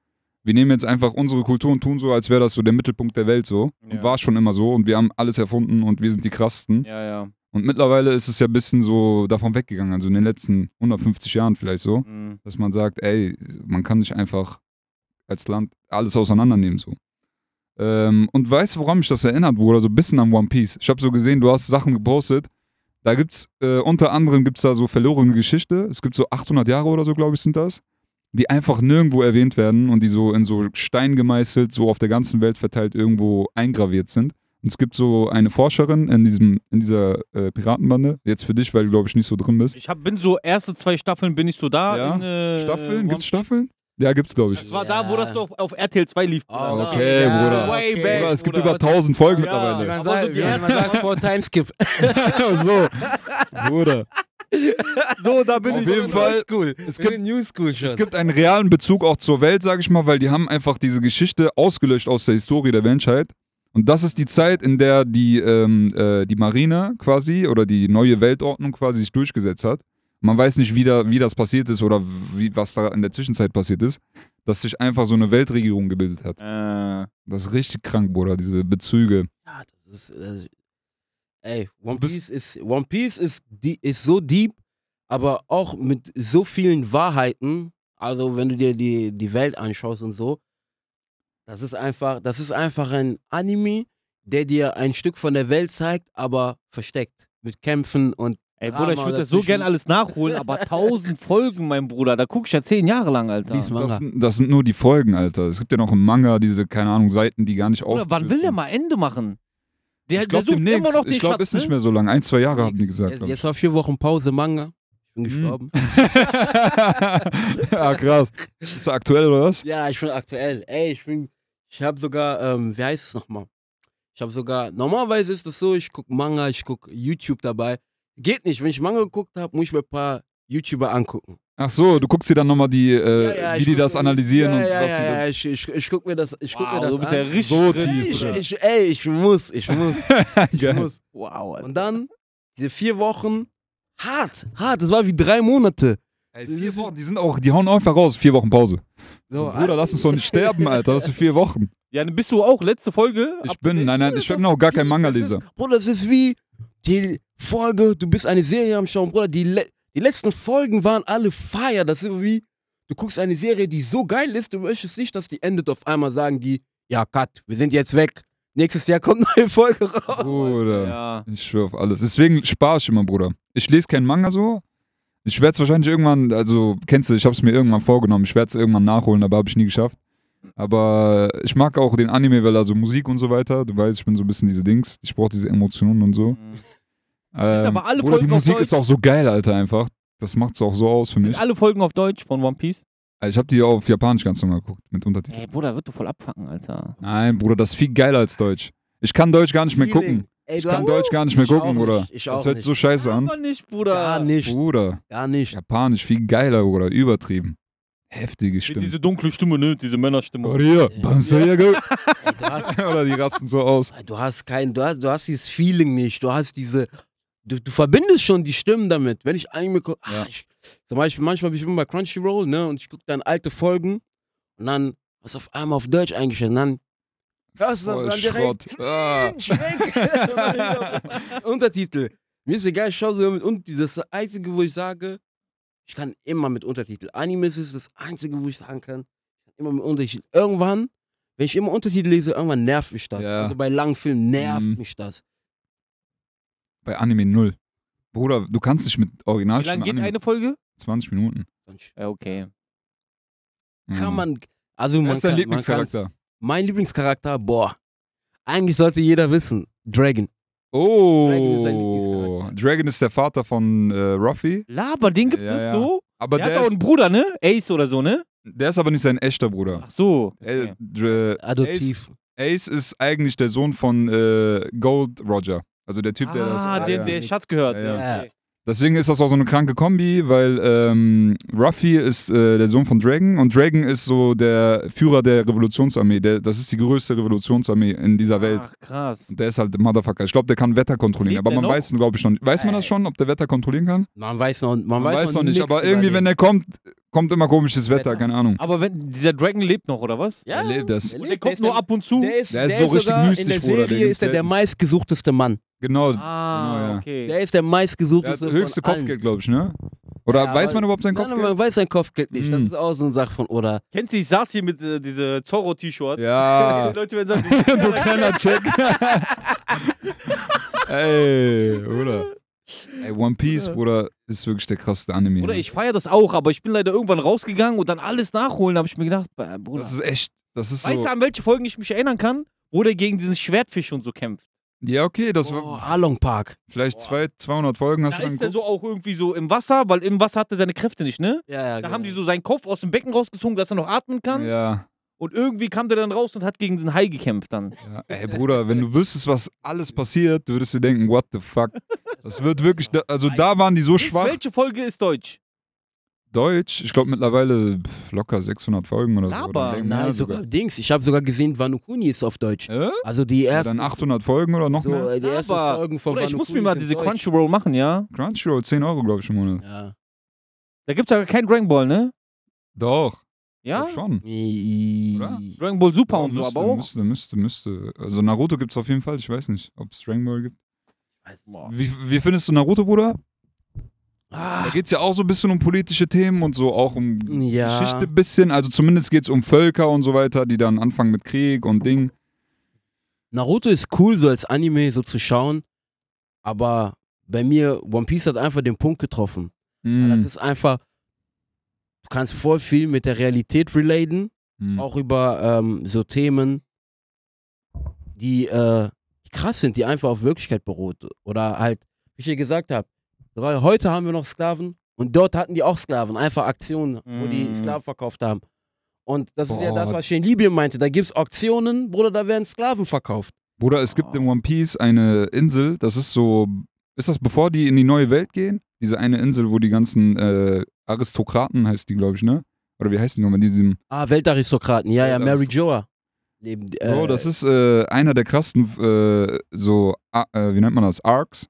Wir nehmen jetzt einfach unsere Kultur und tun so, als wäre das so der Mittelpunkt der Welt so. Und Ja. war schon immer so und wir haben alles erfunden und wir sind die krassten. Ja, ja. Und mittlerweile ist es ja ein bisschen so davon weggegangen, also in den letzten 150 Jahren vielleicht so, Mhm. dass man sagt, ey, man kann nicht einfach als Land alles auseinandernehmen so. Ähm, und weißt du, woran mich das erinnert, Bruder? So ein bisschen an One Piece. Ich habe so gesehen, du hast Sachen gepostet. Da gibt's, äh, unter anderem gibt's da so verlorene Geschichte. Es gibt so 800 Jahre oder so, glaube ich, sind das. Die einfach nirgendwo erwähnt werden und die so in so Stein gemeißelt, so auf der ganzen Welt verteilt irgendwo eingraviert sind. Und es gibt so eine Forscherin in, diesem, in dieser äh, Piratenbande. Jetzt für dich, weil du, glaube ich, nicht so drin bist. Ich hab, bin so, erste zwei Staffeln bin ich so da. Ja? In, äh, Staffeln? Gibt's. Staffeln? Ja, gibt's, glaube ich. Das war da, wo Ja. das noch auf RTL 2 lief. Ah, Bruder. okay, Da. Bruder. Way Okay. back, Bruder, es gibt Bruder. über 1000 Folgen Ja. mittlerweile. Man sagt, so man sagt vor Timeskip. so, Bruder. So, da bin Auf ich. jeden Fall, School. es gibt, New School schon. es gibt einen realen Bezug auch zur Welt, sage ich mal, weil die haben einfach diese Geschichte ausgelöscht aus der Historie der Menschheit. Und das ist die Zeit, in der die, ähm, äh, die Marine quasi oder die neue Weltordnung quasi sich durchgesetzt hat. Man weiß nicht, wie, da, wie das passiert ist oder wie, was da in der Zwischenzeit passiert ist, dass sich einfach so eine Weltregierung gebildet hat. Äh, Das ist richtig krank, Bruder, diese Bezüge. Ja, das ist, das ist ey, One Piece ist One Piece ist die ist so deep, aber auch mit so vielen Wahrheiten. Also wenn du dir die die Welt anschaust und so, das ist einfach, das ist einfach ein Anime, der dir ein Stück von der Welt zeigt, aber versteckt mit Kämpfen und ey, Drama Bruder, ich würde das so dazwischen. gern alles nachholen, aber tausend Folgen, mein Bruder. Da guck ich ja zehn Jahre lang, Alter. Lies Manga. Das, sind- das sind nur die Folgen, Alter. Es gibt ja noch im Manga diese, keine Ahnung, Seiten, die gar nicht Bruder, wann will der sind. mal Ende machen? Der, ich glaube der sucht immer demnächst. noch den Ich glaube, Schatz, ist nicht ne? mehr so lang. Ein, zwei Jahre haben die gesagt. jetzt, glaub jetzt war vier Wochen Pause Manga. Ich bin Mhm. gestorben. ah, krass. Ist das aktuell oder was? Ja, ich bin aktuell. Ey, ich bin, ich habe sogar, ähm, wie heißt es nochmal? Ich habe sogar, normalerweise ist es so, ich gucke Manga, ich gucke YouTube dabei. Geht nicht, wenn ich Manga geguckt habe, muss ich mir ein paar YouTuber angucken. Ach so, du guckst dir dann nochmal die, äh, Ja, ja, wie ich die das analysieren ja, und ja, was ja, sie ja, dazu- ich, ich, ich guck mir das, ich guck mir Wow, das du bist an. ja richtig So tief ich, drin. ich, ey, ich muss, ich muss, ich muss. Wow. Alter. Und dann diese vier Wochen, hart, hart, das war wie drei Monate. Ey, vier Wochen, die sind auch, die hauen einfach raus, vier Wochen Pause. So, So, Bruder, lass uns doch nicht sterben, Alter, das sind vier Wochen. Ja, dann bist du auch letzte Folge. Ich bin, nein, nein, ich bin auch gar kein Manga-Leser. Bruder, das ist wie die Folge, du bist eine Serie am Schauen, Bruder, die, le die letzten Folgen waren alle fire. Das ist wie, du guckst eine Serie, die so geil ist, du möchtest nicht, dass die endet auf einmal, sagen die, ja, cut, wir sind jetzt weg. Nächstes Jahr kommt eine neue Folge raus. Bruder, Ja. ich schwör auf alles. Deswegen spare ich immer, Bruder. Ich lese keinen Manga so. Ich werde es wahrscheinlich irgendwann, also kennst du, ich habe es mir irgendwann vorgenommen. Ich werde es irgendwann nachholen, aber habe ich nie geschafft. Aber ich mag auch den Anime, weil also Musik und so weiter. Du weißt, ich bin so ein bisschen diese Dings. Ich brauche diese Emotionen und so. Mhm. Ähm, aber alle Bruder, die Folgen auf Musik Deutsch? ist auch so geil, Alter, einfach. Das macht es auch so aus für mich. Sind alle Folgen auf Deutsch von One Piece? Also ich habe die auf Japanisch ganz normal geguckt, mit Untertiteln. Ey, Bruder, wird du voll abfacken, Alter. Nein, Bruder, das ist viel geiler als Deutsch. Ich kann Deutsch gar nicht mehr gucken. Ey, Ich kann hast- Deutsch gar nicht mehr Ich auch gucken, nicht, Bruder. ich Das auch hört nicht. so scheiße an. Aber nicht, Bruder. Gar nicht, Bruder, gar nicht. Japanisch viel geiler, Bruder. Übertrieben. Heftige Stimme. diese dunkle Stimme, ne? Diese Männerstimme. Du hast, Oder die rasten so aus. du hast kein, du hast, du hast dieses Feeling nicht, du hast diese, du, du verbindest schon die Stimmen damit. Wenn ich Anime gucke, Ja. ah, ich, zum Beispiel manchmal bin ich immer bei Crunchyroll, ne, und ich gucke dann alte Folgen und dann du auf einmal auf Deutsch eingestellt und dann hörst du das dann direkt. Schrott. Ah. Mensch, weg. Untertitel. Mir ist egal, ich schaue so mit Untertitel. Das ist das Einzige, wo ich sage, ich kann immer mit Untertitel. Anime ist das Einzige, wo ich sagen kann, ich kann immer mit Untertitel. Irgendwann, wenn ich immer Untertitel lese, irgendwann nervt mich das. Ja. Also bei langen Filmen nervt Mhm. mich das. Bei Anime null. Bruder, du kannst nicht mit Wie Original lange geht Anime. eine Folge? 20 Minuten. Ja, okay. Ja. Kann man, also man ist dein kann, Lieblingscharakter? Man kann's- mein Lieblingscharakter, boah, eigentlich sollte jeder wissen, Dragon. Oh, Dragon ist sein Lieblingscharakter. Dragon ist der Vater von äh, Ruffy. Laber, den gibt Ja, es ja. so? Aber der der, hat auch ist, einen Bruder, ne? Ace oder so, ne? der ist aber nicht sein echter Bruder. Ach so. Äh. Dr- Ace, Adoptiv. Ace ist eigentlich der Sohn von äh, Gold Roger. Also der Typ, der das. ah, ja, der, ja. der Schatz gehört. Ja, Ja, ja. okay. Deswegen ist das auch so eine kranke Kombi, weil ähm, Ruffy ist äh, der Sohn von Dragon und Dragon ist so der Führer der Revolutionsarmee. Der, das ist die größte Revolutionsarmee in dieser Welt. Ach, krass. Und der ist halt der Motherfucker. Ich glaube, der kann Wetter kontrollieren. Lebt aber man noch? weiß, glaube ich, noch nicht. Weiß man das Äh. schon, ob der Wetter kontrollieren kann? Man weiß noch, man, Man, weiß, noch nicht. nix Aber irgendwie, den. wenn er kommt, kommt immer komisches Wetter. Wetter. Keine Ahnung. Aber wenn dieser Dragon lebt noch, oder was? ja, er lebt das. der Und der lebt, kommt ist nur der- ab und zu. Der ist, Der ist der so richtig sogar mystisch, In der Bruder, Serie gibt's ist er der meistgesuchteste Mann. Genau. ah, Genau, ja. okay. Der ist der Der meistgesuchteste das höchste von allen. Kopfgeld, glaube ich, ne? Oder Ja, weiß man überhaupt sein Nein, Kopfgeld? man weiß sein Kopfgeld nicht. Das Mm. ist auch so eine Sache von, oder? Kennst du, ich saß hier mit äh, diese Zorro-T-Shirt. Ja. Die Leute werden sagen, du kleiner Check. Ey, oder? Ey, One Piece, Bruder, ist wirklich der krasseste Anime. Bruder, ich feiere das auch, aber ich bin leider irgendwann rausgegangen und dann alles nachholen, habe ich mir gedacht, äh, Bruder. das ist echt, das ist weißt so. du, an welche Folgen ich mich erinnern kann? Wo der gegen diesen Schwertfisch und so kämpft. Ja, okay, das Oh, war Along Park. vielleicht zwei, 200 Folgen hast Da du dann ist der so auch irgendwie so im Wasser, weil im Wasser hat er seine Kräfte nicht, ne? Ja, ja, Da haben die so seinen Kopf aus dem Becken rausgezogen, dass er noch atmen kann. Ja, Und irgendwie kam der dann raus und hat gegen diesen Hai gekämpft dann. ja. Ey, Bruder, wenn du wüsstest, was alles passiert, du würdest dir denken, what the fuck. Das wird wirklich, also da waren die so schwach. welche Folge ist Deutsch? Deutsch, ich glaube mittlerweile pff, locker 600 Folgen oder so. Oder mehr Nein, sogar Dings. Ich habe sogar gesehen, Kuni ist auf Deutsch. Äh? Also die Ja, ersten. dann 800 Folgen oder noch so, mehr? die ersten Aber, Folgen von Oder ich muss Kuni mir mal diese Deutsch. Crunchyroll machen, ja? Crunchyroll, 10 Euro, glaube ich, im Monat. Ja. Da gibt es aber kein Dragon Ball, ne? Doch, Ja? schon. Oder? Dragon Ball Super Ja, und so, müsste, aber auch. Müsste, müsste, müsste. Also Naruto gibt es auf jeden Fall. Ich weiß nicht, ob es Dragon Ball gibt. Wie, wie findest du Naruto, Bruder? Ah, Da geht es ja auch so ein bisschen um politische Themen und so auch um Ja. Geschichte ein bisschen. Also zumindest geht es um Völker und so weiter, die dann anfangen mit Krieg und Ding. Naruto ist cool, so als Anime so zu schauen. Aber bei mir, One Piece hat einfach den Punkt getroffen. Weil Das Mm, ist einfach, du kannst voll viel mit der Realität relaten. mm. Auch über ähm, so Themen, die, äh, die krass sind, die einfach auf Wirklichkeit beruht. Oder halt, wie ich dir gesagt habe, heute haben wir noch Sklaven und dort hatten die auch Sklaven, einfach Aktionen, wo die Mm. Sklaven verkauft haben. Und das ist ja Boah. das, was ich in Libyen meinte. Da gibt es Auktionen, Bruder, da werden Sklaven verkauft. Bruder, es gibt in One Piece eine Insel, das ist so. Ist das bevor die in die neue Welt gehen? Diese eine Insel, wo die ganzen äh, Aristokraten heißt die, glaube ich, ne? Oder wie heißt die nochmal? Diesem, Ah, Weltaristokraten. Ja, ja, Mary Joa. Neben, äh, Bro, das ist äh, einer der krassen, äh, so, äh, wie nennt man das? Arcs.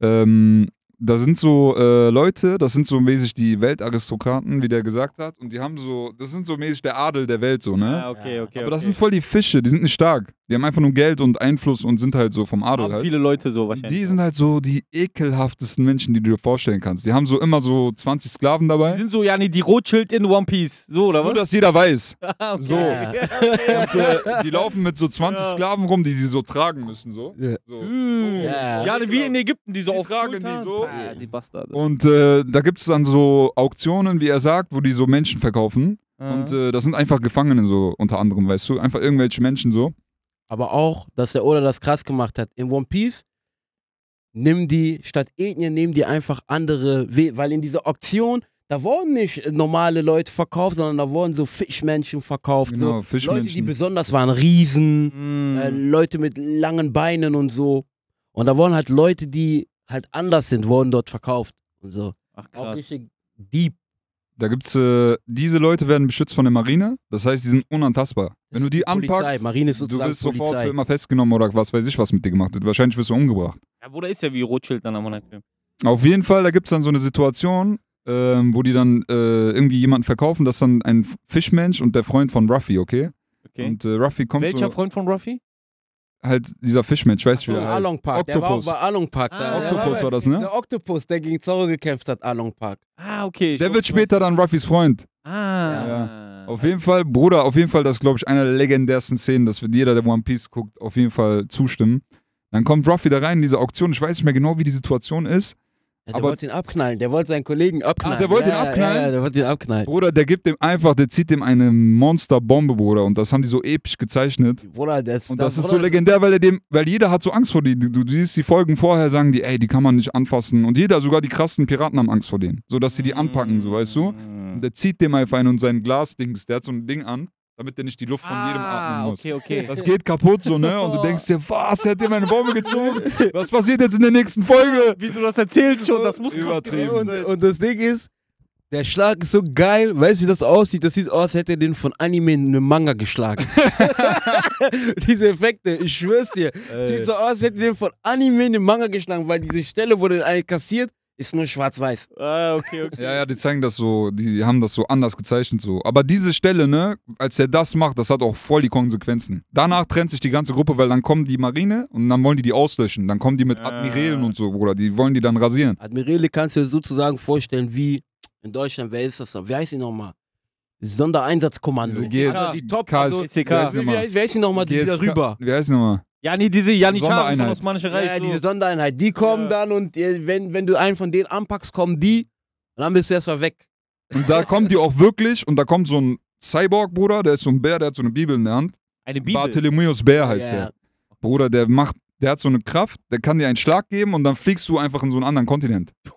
Ähm, da sind so äh, Leute, das sind so mäßig die Weltaristokraten, wie der gesagt hat. Und die haben so, das sind so mäßig der Adel der Welt, so, ne? Ah, okay, okay. Aber das okay. sind voll die Fische, die sind nicht stark. Die haben einfach nur Geld und Einfluss und sind halt so vom Adel Haben halt. viele Leute so wahrscheinlich. Die sind halt so die ekelhaftesten Menschen, die du dir vorstellen kannst. Die haben so immer so 20 Sklaven Die dabei. sind so, ja, nee, die Rothschild in One Piece. So, oder Nur, was? dass jeder weiß. Ah, okay. So. Ja. Und äh, die laufen mit so 20 Ja. Sklaven rum, die sie so tragen müssen. So. Ja. so. Hm. Ja. Ja, wie in Ägypten, die so Die auf tragen Schultern. die so. Ah, die Bastarde. Und äh, da gibt es dann so Auktionen, wie er sagt, wo die so Menschen verkaufen. Ah. Und äh, das sind einfach Gefangene so unter anderem, weißt du? Einfach irgendwelche Menschen so. Aber auch, dass der Oda das krass gemacht hat. In One Piece nimm die, statt Ethnien, nehmen die einfach andere, We weil in dieser Auktion, da wurden nicht normale Leute verkauft, sondern da wurden so Fischmenschen verkauft. Genau, so Leute, die Fischmenschen. besonders waren, Riesen, Hm. äh, Leute mit langen Beinen und so. Und da wurden halt Leute, die halt anders sind, wurden dort verkauft. Und so. Ach, Auch krass. richtig deep. Da gibt's, äh, diese Leute werden beschützt von der Marine. Das heißt, die sind unantastbar. Wenn du die Polizei, anpackst, Marine ist du sozusagen wirst sofort Polizei. für immer festgenommen oder was weiß ich, was mit dir gemacht wird. Wahrscheinlich wirst du umgebracht. Ja, Bruder, ist ja wie Rothschild dann am Monaco. Auf jeden Fall, da gibt's dann so eine Situation, ähm, wo die dann äh, irgendwie jemanden verkaufen, das ist dann ein Fischmensch und der Freund von Ruffy, okay? Okay. Und äh, Ruffy kommt Welcher so, Freund von Ruffy? Halt dieser Fischmensch, ich weiß nicht, wie So, der heißt. Along Park. Der war auch Octopus. bei Along Park. da. Ah, Der Octopus war das, ne? Der Octopus, der gegen Zorro gekämpft hat, Along Park. Ah, okay. Der wird du später dann Ruffys Freund. Ah. Ja. Auf jeden Fall, Bruder, auf jeden Fall, das ist, glaube ich, einer der legendärsten Szenen, dass wird jeder, der One Piece guckt, auf jeden Fall zustimmen. Dann kommt Ruffy da rein in diese Auktion. Ich weiß nicht mehr genau, wie die Situation ist. Ja, der Aber- wollte ihn abknallen. Der wollte seinen Kollegen abknallen. Ah, der wollte ja, ihn abknallen? Ja, der wollte ihn abknallen. Bruder, der gibt dem einfach, der zieht dem eine Monsterbombe, Bruder. Und das haben die so episch gezeichnet. Bruder, das, Und das, ist Bruder, so legendär, weil er dem, weil jeder hat so Angst vor die. Du, du siehst die Folgen vorher, sagen die, ey, die kann man nicht anfassen. Und jeder, sogar die krassen Piraten haben Angst vor denen. So dass sie die anpacken, so weißt du. Und der zieht dem einfach ein und sein Glasdings, der hat so ein Ding an, damit der nicht die Luft von jedem atmen muss. Ah, Okay, okay. Das geht kaputt so, ne? Und du denkst dir, was, er hat dir meine Bombe gezogen? Was passiert jetzt in der nächsten Folge? Wie du das erzählst schon, das muss Übertrieben. Und, und das Ding ist, der Schlag ist so geil. Weißt du, wie das aussieht? Das sieht aus, als hätte er den von Anime in einem Manga geschlagen. diese Effekte, ich schwör's dir. Sieht so aus, als hätte er den von Anime in einem Manga geschlagen, weil diese Stelle, wo der einen kassiert, ist nur schwarz-weiß. Ah, okay, okay. Ja, ja, die zeigen das so, die haben das so anders gezeichnet so. Aber diese Stelle, ne, als er das macht, das hat auch voll die Konsequenzen. Danach trennt sich die ganze Gruppe, weil dann kommen die Marine und dann wollen die die auslöschen. Dann kommen die mit Ah. Admirälen und so, Bruder. Die wollen die dann rasieren. Admirale kannst du dir sozusagen vorstellen, wie in Deutschland, wer ist das noch? Wie heißt die nochmal? Sondereinsatzkommando. Diese also die Top, also, SEK. wie, heißt- wie, heißt- wie heißt die nochmal, die wieder rüber? Wie heißt die nochmal? Ja, nee, diese Janitscharen von Sondereinheit. Osmanische Ja, Reich. ja, so. diese Sondereinheit, die kommen Ja. dann und äh, wenn, wenn du einen von denen anpackst, kommen die und dann bist du erstmal weg. Und da kommen die auch wirklich und da kommt so ein Cyborg, Bruder, der ist so ein Bär, der hat so eine Bibel in der Hand. Eine Bibel. Bartholomäus Bär heißt Ja. der. Bruder, der macht, der hat so eine Kraft, der kann dir einen Schlag geben und dann fliegst du einfach in so einen anderen Kontinent.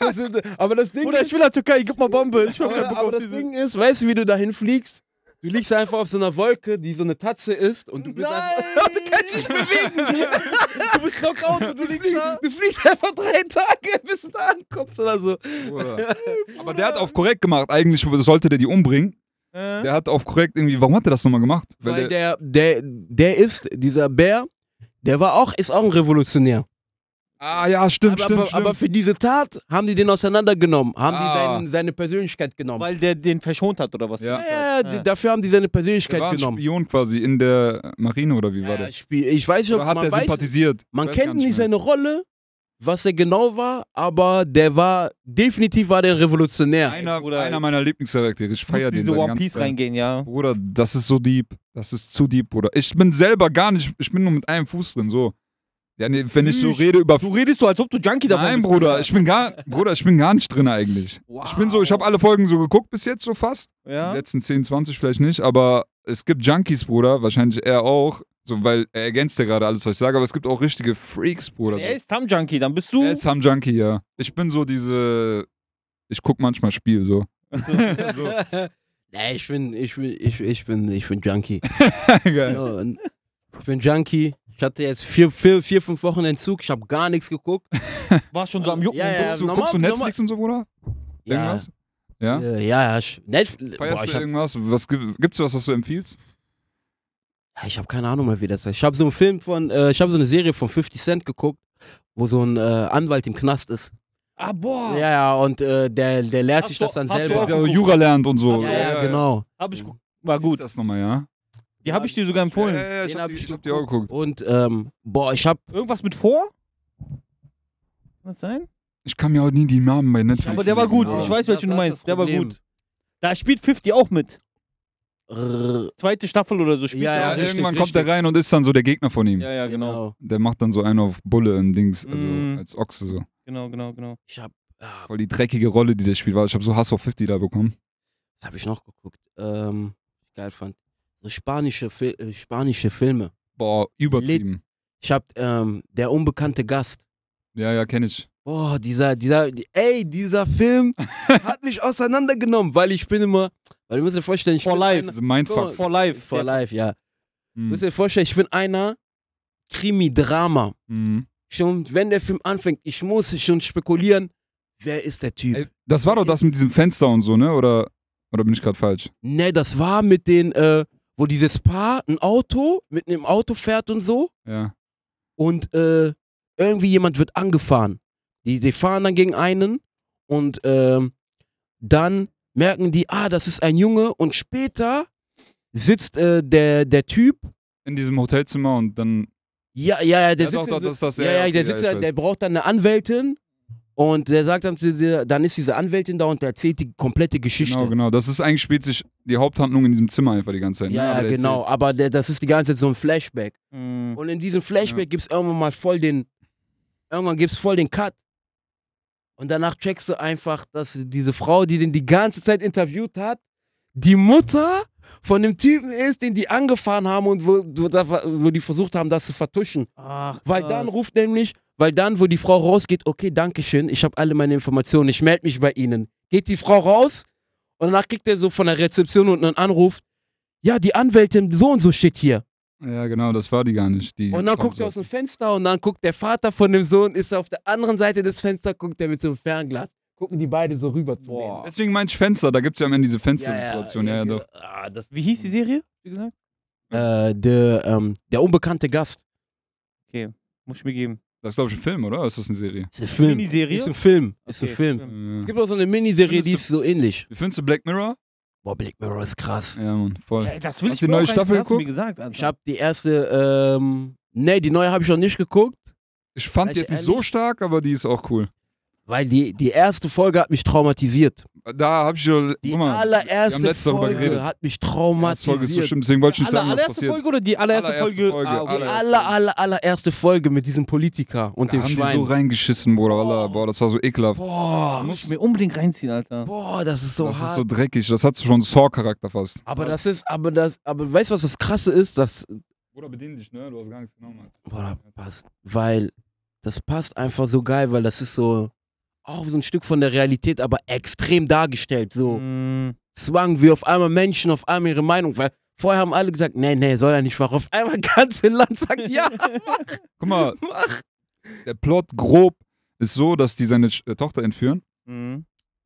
Das ist- aber das Ding Oder ich will nach Türkei, gib mal Bombe. Aber, aber das. Ding ist, weißt du, wie du dahin fliegst? Du liegst einfach auf so einer Wolke, die so eine Tatze ist und du bist einfach. Du kannst dich nicht bewegen. Du bist Knockout und du liegst da. Du fliegst einfach drei Tage, bis du da ankommst oder so. Bruder. Aber der hat auf korrekt gemacht. Eigentlich sollte der die umbringen. Äh? Der hat auf korrekt irgendwie, warum hat er das nochmal gemacht? Weil der, der, der ist, dieser Bär, der war auch, ist auch ein Revolutionär. Ah ja, stimmt, aber, stimmt, aber, stimmt. aber für diese Tat haben die den auseinandergenommen, haben Ah. die seinen, seine Persönlichkeit genommen. Weil der den verschont hat, oder was? Ja. ja, die, dafür haben die seine der Persönlichkeit war ein genommen. Spion quasi in der Marine oder wie war Ja, der? Spiel. Ich weiß nicht, ob Oder hat man der weiß, sympathisiert? Man kennt nicht mehr. seine Rolle, was er genau war, aber der war, definitiv war der ein Revolutionär. Einer, Bruder, einer meiner Lieblingscharaktere. Ich feiere den diese One Piece reingehen, ja. Bruder, das ist so deep. Das ist zu deep, Bruder. Ich bin selber gar nicht, ich bin nur mit einem Fuß drin, so. Ja, nee, wenn ich so rede über Du redest so, als ob du Junkie davon Nein, bist. Bruder, ich bin gar, Bruder, ich bin gar nicht drin eigentlich. Ich bin so, ich habe alle Folgen so geguckt bis jetzt so fast. Ja? Die letzten 10, 20 vielleicht nicht, aber es gibt Junkies, Bruder, wahrscheinlich er auch. So, weil er ergänzt ja gerade alles, was ich sage, aber es gibt auch richtige Freaks, Bruder. Er So. ist Tam Junkie, dann bist du. Er ist Ham Junkie, ja. Ich bin so diese. Ich guck manchmal Spiel so. so. Nee, ich bin, ich bin, ich, ich bin, ich bin Junkie. Geil. Ja, ich bin Junkie, Ich hatte jetzt vier, vier, vier fünf Wochen Entzug, ich habe gar nichts geguckt. War schon so am Jucken. Ja, und ja, Guckst du, normal- guckst du normal- Netflix und so, Bruder? Ja, Irgendwas? Ja? äh, ja, ja. Ich, Netflix, boah, Feierst ich du habe irgendwas? Was, gibt- gibt's was, was du empfiehlst? ich hab keine Ahnung mehr, wie das heißt. Ich habe so einen Film von, äh, ich habe so eine Serie von 50 Cent geguckt, wo so ein äh, Anwalt im Knast ist. Ah, boah. Ja, ja, und äh, der, der lehrt Hast sich du- das dann hast du selber. Der Jura lernt und so. Ja, ja, genau. Hab ich, war Gut. gut. Das nochmal, ja? Die habe ich dir sogar empfohlen. Ja, ja, ja, ich Den hab, die, ich ich hab die auch geguckt. Und ähm, boah, ich hab, Irgendwas mit vor? Kann das sein? Ich kann mir auch nie die Namen bei Netflix Aber der war gut. Ich weiß, Das- welchen du das meinst. das Der war gut. Da spielt 50 auch mit. Zweite Staffel oder so spielt Ja, er Ja, richtig, irgendwann richtig. kommt der rein und ist dann so der Gegner von ihm. ja, ja, genau. Der macht dann so einen auf Bulle im Dings, also Mhm. als Ochse so. Genau, genau, genau. Ich hab, ah, Voll die dreckige Rolle, die der spielt. war. Ich habe so Hass auf 50 da bekommen. was habe ich noch geguckt? Ähm, geil fand. So spanische, Fil äh, spanische Filme. Boah, übertrieben. Ich hab ähm, der unbekannte Gast. Ja, ja, kenne ich. Boah, dieser, dieser, die- ey, dieser Film hat mich auseinandergenommen, weil ich bin immer, weil du musst dir vorstellen, ich For bin life. Einer, Mindfucks. For life. for life, ja. Du Mhm. musst dir vorstellen, ich bin einer Krimi-Drama. Mhm. Schon, wenn der Film anfängt, ich muss schon spekulieren, wer ist der Typ? Ey, das war doch das mit diesem Fenster und so, ne? Oder, oder bin ich gerade falsch? Ne, das war mit den, äh, wo dieses Paar ein Auto mit einem Auto fährt und so Ja. und äh, irgendwie jemand wird angefahren. Die, die fahren dann gegen einen und ähm, dann merken die, ah, das ist ein Junge und später sitzt äh, der, der Typ, In diesem Hotelzimmer und dann. ja, ja, ja, der Ja, sitzt doch, doch, in das ist das, ja, ja, sitzt der braucht dann eine Anwältin und der sagt dann zu dieser, dann ist diese Anwältin da und der erzählt die komplette Geschichte. Genau, genau. Das ist eigentlich spielt sich die Haupthandlung in diesem Zimmer einfach die ganze Zeit. ne? Ja, Aber ja, der genau, aber der, das ist die ganze Zeit so ein Flashback. Mhm. Und in diesem Flashback gibt's irgendwann mal voll den, irgendwann gibt's voll den Cut. Und danach checkst du einfach, dass diese Frau, die den die ganze Zeit interviewt hat, die Mutter von dem Typen ist, den die angefahren haben und wo, wo, wo die versucht haben, das zu vertuschen. Ach, Weil dann ruft nämlich, weil dann, wo die Frau rausgeht, okay, danke schön, ich habe alle meine Informationen, ich melde mich bei Ihnen. Geht die Frau raus und danach kriegt er so von der Rezeption unten einen Anruf, ja, die Anwältin so und so steht hier. Ja, genau, das war die gar nicht. Die Und dann guckt er aus dem Fenster und dann guckt der Vater von dem Sohn, ist auf der anderen Seite des Fensters, guckt er mit so einem Fernglas. Gucken die beide so rüber zu Boah. Deswegen meinte ich Fenster, da gibt es ja am Ende diese denen. Fenstersituation. Ja, ja, doch. Ah, das, Wie hieß die Serie? Wie gesagt? äh, der, ähm, der unbekannte Gast. Muss ich mir geben. Das ist, glaube ich, ein Film, oder? Ist das eine Serie? Ist ein Film. Miniserie? Ist ein Film. Ist ein Okay, Film. Film. Es Ja. gibt auch so eine Miniserie, die ist so ähnlich. Wie findest du Black Mirror? Boah, Black Mirror ist krass. Ja, Mann, voll. Ja, das will Hast ich du die neue Staffel du mir geguckt? gesagt, Alter. Ich habe die erste, ähm, nee, die neue habe ich noch nicht geguckt, Ich fand die jetzt nicht so stark, aber die ist auch cool. Weil die, die erste Folge hat mich traumatisiert. Da habe ich schon. Die mal, wir haben allererste darüber Folge geredet. hat mich die erste Folge ist so traumatisiert. schlimm, deswegen wollte ich nicht sagen, was allererste passiert. Folge oder die allererste, Allererste Folge? Folge, Ah, okay. Die allererste aller, aller, allererste Folge mit diesem Politiker und Da dem haben die Schwein. so reingeschissen, Bruder. Alter. Boah, das war so ekelhaft. boah, Muss ich mir unbedingt reinziehen, Alter. boah, das ist so das hart. ist so dreckig. Das hat schon Saw-Charakter fast. aber das ist, aber das, aber weißt du, was das Krasse ist? Das, Bruder, bedien dich, ne? Du hast gar nichts genommen. boah, passt, weil das passt einfach so geil, weil das ist so auch so ein Stück von der Realität, aber extrem dargestellt. So Mm, Zwang, wie auf einmal Menschen auf einmal ihre Meinung, weil vorher haben alle gesagt, nee, nee, soll er nicht machen. Auf einmal ganze Land sagt ja, Guck mal, mach. der Plot grob ist so, dass die seine äh, Tochter entführen. mm.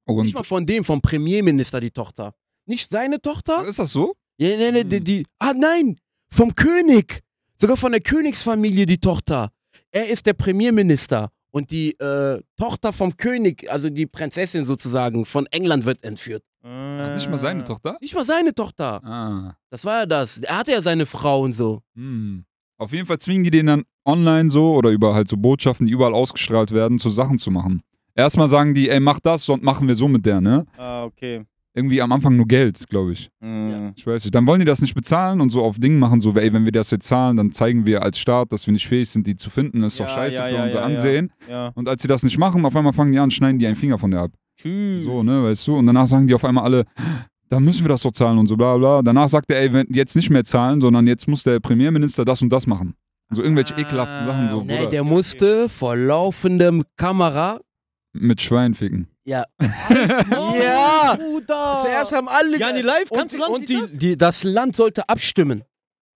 Und Nicht mal von dem, vom Premierminister die Tochter. Nicht seine Tochter? ist das so? Ja, nee, nee, die, die, ah nein, vom König. Sogar von der Königsfamilie die Tochter. Er ist der Premierminister und die äh, Tochter vom König, also die Prinzessin sozusagen von England wird entführt. Ach, nicht mal seine Tochter? Nicht mal seine Tochter. Ah. Das war ja das. Er hatte ja seine Frau und so. Hm. Auf jeden Fall zwingen die den dann online so oder über halt so Botschaften, die überall ausgestrahlt werden, zu Sachen zu machen. Erstmal sagen die, ey, mach das, sonst machen wir so mit der, ne? Ah, okay. Irgendwie am Anfang nur Geld, glaube ich. Mm. Ich weiß nicht. Dann wollen die das nicht bezahlen und so auf Dingen machen, so, ey, wenn wir das jetzt zahlen, dann zeigen wir als Staat, dass wir nicht fähig sind, die zu finden. Das ist doch Ja, scheiße ja, für ja, unser ja, Ansehen. Ja. Und als sie das nicht machen, auf einmal fangen die an, schneiden die einen Finger von der ab. Tschüss. So, ne, weißt du? Und danach sagen die auf einmal alle, da müssen wir das doch zahlen und so, bla bla. Danach sagt er, ey, wenn jetzt nicht mehr zahlen, sondern jetzt muss der Premierminister das und das machen. So irgendwelche Ah, ekelhaften Sachen, so, Nee, Bruder, der musste vor laufendem Kamera. Mit Schwein ficken. Ja. Oh, Ja. Bruder. Zuerst haben alle. Ja, nee, live. und, Kannst du Land und die, die, das Land sollte abstimmen.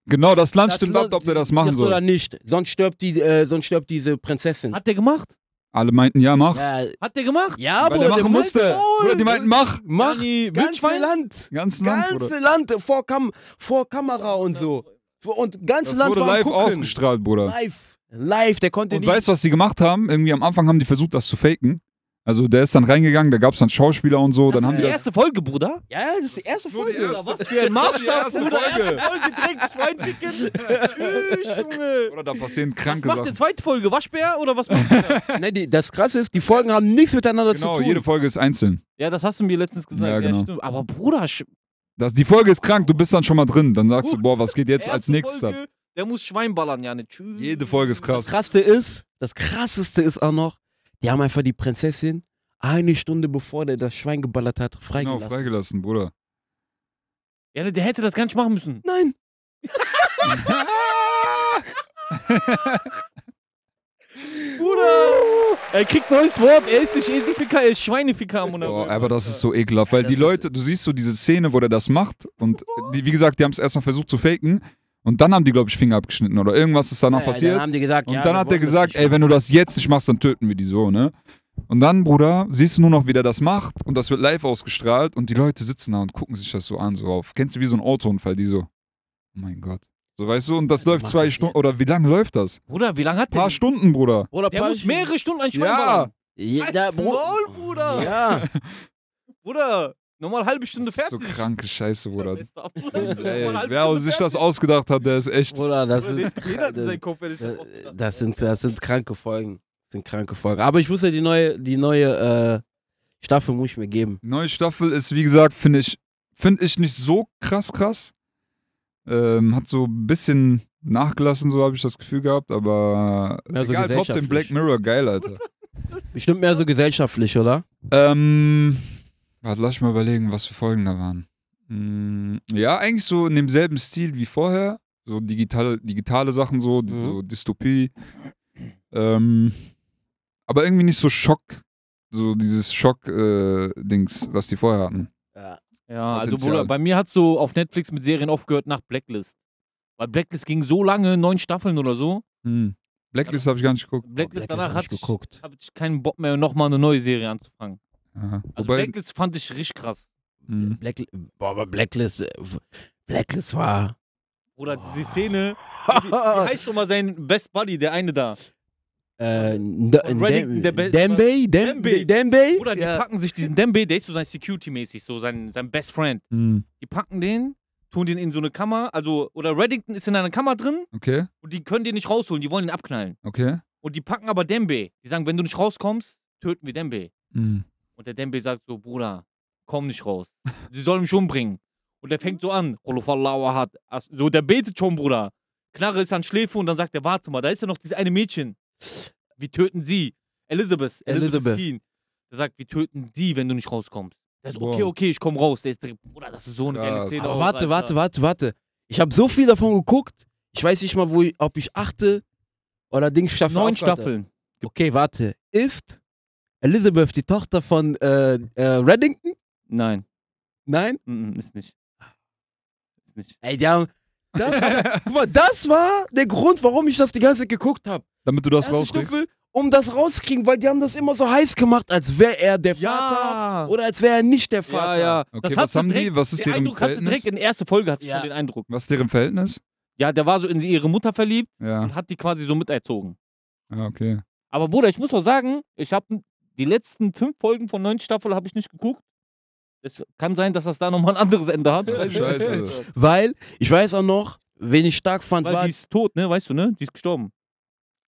Genau, das Land Das stimmt Land- ab, ob der das machen das Oder soll. nicht. Sonst stirbt, die, äh, sonst stirbt diese Prinzessin. Hat der gemacht? Alle meinten, ja, mach. Ja, Hat der gemacht? ja Weil der machen musste. voll. Oder die meinten, mach. Mach. Jani, Ganze Wildschwein? Land. Ganz Land, Ganze Bruder. Land vor, Kam vor Kamera und so. Und ganze Das Land wurde war live gucken. ausgestrahlt, Bruder. Live. Live, der konnte Und nicht. weißt du, was die gemacht haben? Irgendwie am Anfang haben die versucht, das zu faken. Also der ist dann reingegangen, da gab es dann Schauspieler und so. Das dann ist haben die die das. erste Folge, Bruder. ja, ja, das ist die erste nur die Folge. erste. Was für ein Maßstab, erste Bruder. Folge. Erste Folge direkt. Tschüss, Junge. Oder da passieren Was kranke macht die Sachen. zweite Folge? Waschbär oder was macht der? Nee, die, das krasse ist, die Folgen haben nichts miteinander Genau, zu tun. jede Folge ist einzeln. Ja, das hast du mir letztens gesagt. Ja, genau. stimmt. Aber Bruder, Das, die Folge ist krank, du bist dann schon mal drin. Dann sagst du, boah, was geht jetzt erste als nächstes ab? Der muss Schwein ballern, ja, ne? Tschüss. Jede Folge ist Das krass. krasseste ist, das krasseste ist auch noch, die haben einfach die Prinzessin eine Stunde bevor der das Schwein geballert hat, Genau, freigelassen. freigelassen, Bruder. Ja, der hätte das gar nicht machen müssen. Nein. Bruder! Er kriegt neues Wort. Er ist nicht Eselficker, er ist Schweineficker am Boah, aber das ist so ekelhaft, weil Das die Leute, du siehst so diese Szene, wo der das macht und die, wie gesagt, die haben es erstmal versucht zu faken und dann haben die, glaube ich, Finger abgeschnitten oder irgendwas ist danach Ja, passiert. Dann haben die gesagt, Und ja, dann hat er das gesagt, ey, wenn du das jetzt nicht machst, dann töten wir die so, ne? Und dann, Bruder, siehst du nur noch, wie der das macht und das wird live ausgestrahlt und die Leute sitzen da und gucken sich das so an, so auf. Kennst du wie so ein Autounfall, die so, oh mein Gott. So, weißt du, und das Ja, läuft zwei das Stunden, jetzt. oder wie lange läuft das? Bruder, wie lange hat Ein paar der? Stunden, Bruder. Oder Der paar- muss mehrere Stunden ein Schwein Ja. Halt's ja, Bro, Maul, Bruder. ja. Bruder, nochmal halbe Stunde Das ist so fertig. kranke Scheiße, Bruder. Ey, wer Stunde sich das fertig. ausgedacht hat, der ist echt. Bruder, das Bruder, ist, das, seinem Kopf, das das, das sind das sind kranke Folgen. Das sind kranke Folgen. Aber ich wusste die neue die neue äh, Staffel muss ich mir geben. Neue Staffel ist, wie gesagt, finde ich, finde ich nicht so krass krass. Ähm, hat so ein bisschen nachgelassen, so habe ich das Gefühl gehabt, aber Mehr so egal, trotzdem Black. Mirror, geil, Alter. Bestimmt mehr so gesellschaftlich, oder? ähm, warte, lass ich mal überlegen, was für Folgen da waren. Mm, ja, eigentlich so in demselben Stil wie vorher. So digital, digitale Sachen, so, Mhm. so Dystopie. Ähm, aber irgendwie nicht so Schock, so dieses Schock-Dings, was die vorher hatten. Ja. Ja, also. Bruder, bei mir hat so auf Netflix mit Serien aufgehört nach Blacklist. Weil Blacklist ging so lange, neun Staffeln oder so. Hm. Blacklist habe ich gar nicht geguckt. Blacklist, Blacklist danach hab ich hatte ich, geguckt. hab ich keinen Bock mehr, nochmal eine neue Serie anzufangen. Aha. Also Wobei, Blacklist fand ich richtig krass. hm. Black, boah, aber Blacklist äh, Blacklist war Bruder, diese Szene, wie, wie heißt nochmal sein Best Buddy, der eine da? äh, Und D- Reddington, der Best- Dembe, Dembe. Dembe, Dembe. Bruder, die ja. packen sich diesen Dembe, der ist so sein Security-mäßig, so sein, sein Best Friend. Hm. Die packen den, tun den in so eine Kammer, also, oder Reddington ist in einer Kammer drin Okay, und die können den nicht rausholen, die wollen den abknallen. okay. Und die packen aber Dembe. Die sagen, wenn du nicht rauskommst, töten wir Dembe. Hm. Und der Dembe sagt so, Bruder, komm nicht raus. Sie sollen mich umbringen. Und der fängt so an, hat. So, der betet schon, Bruder. Knarre ist an Schläfe und dann sagt er, warte mal, da ist ja noch dieses eine Mädchen. Wir töten sie. Elizabeth. Elizabeth. Elizabeth. Keen. Der sagt, wir töten die, wenn du nicht rauskommst. Der ist, okay, okay, ich komm raus. Der ist drin. Bruder, das ist so eine geile. Szene. Aber warte, warte, warte, warte. Ich habe so viel davon geguckt. Ich weiß nicht mal, wo ich, ob ich achte oder Dings Staffel Neun. Staffeln. Okay, warte. Ist Elizabeth die Tochter von äh, äh, Reddington? Nein, Nein? mm, mm, ist nicht. Ist nicht. Ey, die haben. Das, guck mal, das war der Grund, warum ich das die ganze Zeit geguckt habe. Damit du das Erste rauskriegst. Staffel, um das rauskriegen, weil die haben das immer so heiß gemacht, als wäre er der Vater oder als wäre er nicht der Vater. Ja, ja. Okay, das was haben die? direkt, Was ist deren Eindruck hast du Verhältnis? direkt in der ersten Folge, hast du Ja. schon den Eindruck. Was ist deren Verhältnis? Ja, der war so in ihre Mutter verliebt Ja, und hat die quasi so miterzogen. ah, okay. Aber Bruder, ich muss auch sagen, ich habe die letzten fünf Folgen von neun Staffeln habe ich nicht geguckt. Es kann sein, dass das da nochmal ein anderes Ende hat. Scheiße. Weil, ich weiß auch noch, wen ich stark fand, Weil war. die ist tot, ne? Weißt du, ne? Die ist gestorben.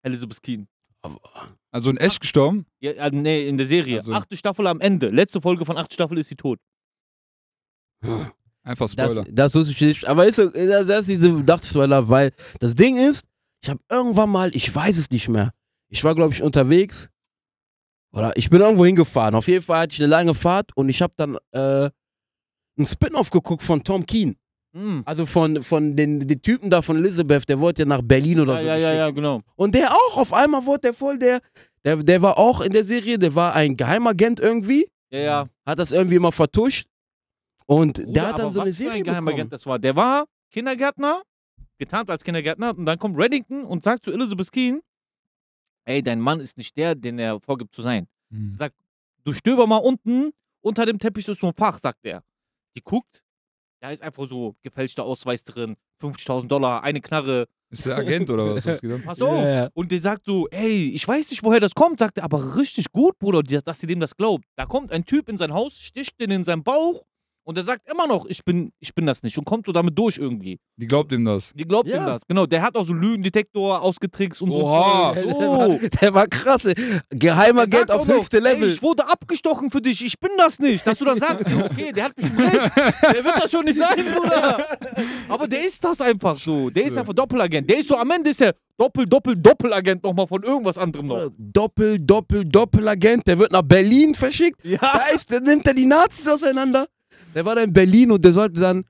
Elizabeth Keen. Also in echt gestorben? Ja, äh, nee, in der Serie. Also. Achte Staffel am Ende. Letzte Folge von acht Staffel ist sie tot. Einfach Das, Spoiler. das wusste ich nicht. Aber ist, so- das das ist diese Dachtspoiler, weil das Ding ist, ich habe irgendwann mal, ich weiß es nicht mehr. Ich war, glaube ich, unterwegs. Oder ich bin irgendwo hingefahren. Auf jeden Fall hatte ich eine lange Fahrt und ich habe dann äh, einen Spin-off geguckt von Tom Keen. Hm. Also von, von den, den Typen da von Elizabeth, der wurde ja nach Berlin oder Ja, so. ja, ja, ja, genau. Und der auch, auf einmal wurde der voll der, der, der war auch in der Serie, der war ein Geheimagent irgendwie, Ja, ja. hat das irgendwie immer vertuscht. Und Bruder, der hat dann so eine Serie ein Geheimagent bekommen. das war. Der war Kindergärtner getarnt als Kindergärtner. Und dann kommt Reddington und sagt zu Elizabeth Keen, ey, dein Mann ist nicht der, den er vorgibt zu sein. Hm. Sagt, du stöber mal unten, unter dem Teppich ist so ein Fach, sagt er. Die guckt, da ist einfach so gefälschter Ausweis drin, 50.000 Dollar, eine Knarre, Ist der Agent oder was? pass auf. Ja. Und der sagt so, ey, ich weiß nicht, woher das kommt, sagt er, aber richtig gut, Bruder, dass sie dem das glaubt. Da kommt ein Typ in sein Haus, sticht den in seinen Bauch und der sagt immer noch, ich bin, ich bin das nicht und kommt so damit durch irgendwie. Die glaubt ihm das. Die glaubt Ja. ihm das, genau. Der hat auch so Lügendetektor ausgetrickst und Oha. so. Der so. der war krass. ey. Geheimer Der Geld sagt auf auch noch, höchste Level. Ey, ich wurde abgestochen für dich, ich bin das nicht. Dass du dann sagst, ja, okay, der hat bestimmt recht. Der wird das schon nicht sein, Bruder. Aber der ist das einfach so. Der ist einfach Doppelagent. Der ist so, am Ende ist der Doppel, Doppel, Doppelagent nochmal von irgendwas anderem noch. Doppel, Doppel, Doppelagent. Der wird nach Berlin verschickt. Ja. Da ist, dann nimmt er die Nazis auseinander. Der war dann in Berlin und der sollte dann,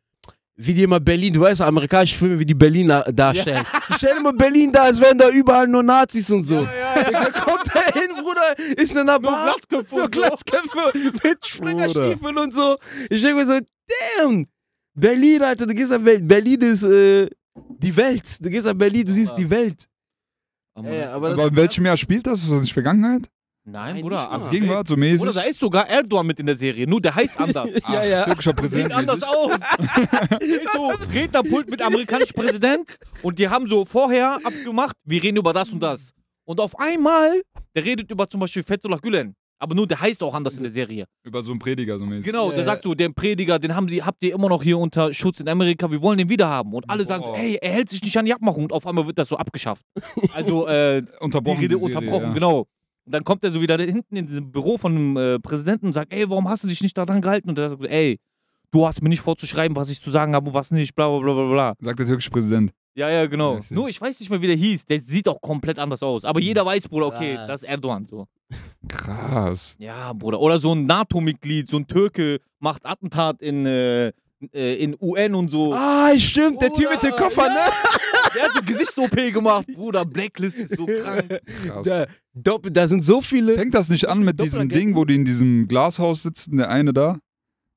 wie die immer Berlin, du weißt, amerikanische Filme, wie die Berliner darstellen. Stell dir mal Berlin da, als wären da überall nur Nazis und so. Dann kommt er hin, Bruder, ist Nur Bar. Glatzköpfe Nur und so. Glatzköpfe mit Springerstiefeln und so. Ich denke mir so, damn, Berlin, Alter, du gehst nach Berlin. Berlin ist äh, die Welt. Du gehst nach Berlin, du siehst die Welt. Aber- Ja, ja, aber Aber in welchem Jahr spielt das? Ist das nicht Vergangenheit? Nein, Nein, Bruder. also- Das Gegenwart, so Bruder, mäßig? da ist sogar Erdogan mit in der Serie. Nur der heißt anders. Ja, ja. Türkischer Sieht Präsident. anders mäßig. aus. Ist so Rednerpult mit amerikanischem Präsident und die haben so vorher abgemacht, wir reden über das und das. Und auf einmal, der redet über zum Beispiel Fethullah Gülen. Aber nur der heißt auch anders in der Serie. Über so einen Prediger, so mäßig. Genau, Ja, der ja. sagt so, den Prediger, den haben sie, habt ihr immer noch hier unter Schutz in Amerika, wir wollen den wieder haben. Und alle sagen so, Boah. ey, er hält sich nicht an die Abmachung und auf einmal wird das so abgeschafft. Also, äh, die Unterbrochen. Rede die Serie, unterbrochen, ja. genau. Und dann kommt er so wieder da hinten in diesem Büro von dem äh, Präsidenten und sagt, ey, warum hast du dich nicht daran gehalten? Und der sagt, so, ey, du hast mir nicht vorzuschreiben, was ich zu sagen habe und was nicht, bla bla bla bla bla. Sagt der türkische Präsident. Ja, ja, genau. Richtig. Nur ich weiß nicht mehr, wie der hieß. Der sieht auch komplett anders aus. Aber jeder weiß, Bruder, okay, Ah. das ist Erdogan. So. Krass. Ja, Bruder. Oder so ein NATO-Mitglied, so ein Türke macht Attentat in, äh, äh, in UN und so. Ah, stimmt, der Typ mit dem Koffer, ne? Der hat so Gesichts-OP gemacht. Bruder, Blacklist ist so krank. Krass. Da, doppel, da sind so viele. Fängt das nicht an mit diesem? Ding, wo die in diesem Glashaus sitzen, der eine da?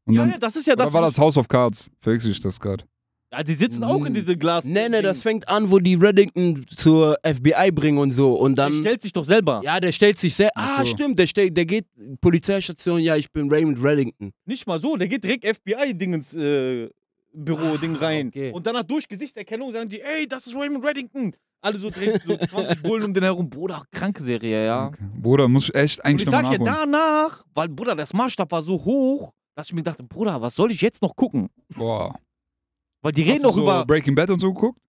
Und Ja, dann, ja, das ist ja oder das. war das House of Cards? Verwechsel ich das gerade? Ja, die sitzen auch in diese Glas. Nee, nee, das fängt an, wo die Reddington zur FBI bringen und so. Und Der dann. stellt sich doch selber. Ja, der stellt sich sehr. Ach Ah, so. stimmt, der, stellt, der geht Polizeistation, ja, ich bin Raymond Reddington. Nicht mal so, der geht direkt FBI-Dingens äh, Büro-Ding Ah, rein. okay. Und danach durch Gesichtserkennung sagen die, ey, das ist Raymond Reddington. Alle so direkt so 20 Bullen um den herum. Bruder, kranke Serie, ja. Okay. Bruder, muss ich echt eigentlich ich nochmal sag ja nachholen. danach, weil Bruder, das Maßstab war so hoch, dass ich mir dachte, Bruder, was soll ich jetzt noch gucken? Boah. Weil die Hast reden du noch so über Breaking Bad und so geguckt?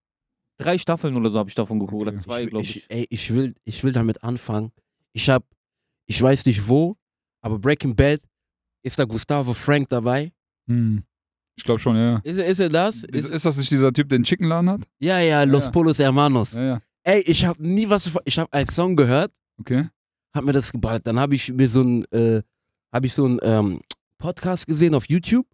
drei Staffeln oder so habe ich davon geguckt. Oder zwei, glaube ich. ich, ey, ich, will, ich will damit anfangen. Ich hab, ich weiß nicht wo, aber Breaking Bad ist da Gustavo Frank dabei. Hm. Ich glaube schon, ja. Ist, er- ist er das? Ist, Ist, ist das nicht dieser Typ, der einen Chickenladen hat? ja, ja, Los Ja. Polos Hermanos. Ja, ja. Ey, ich habe nie was, von- ich habe einen Song gehört, Okay. hab mir das geballt. Dann habe ich mir so ein, äh, habe ich so ein ähm, Podcast gesehen auf YouTube,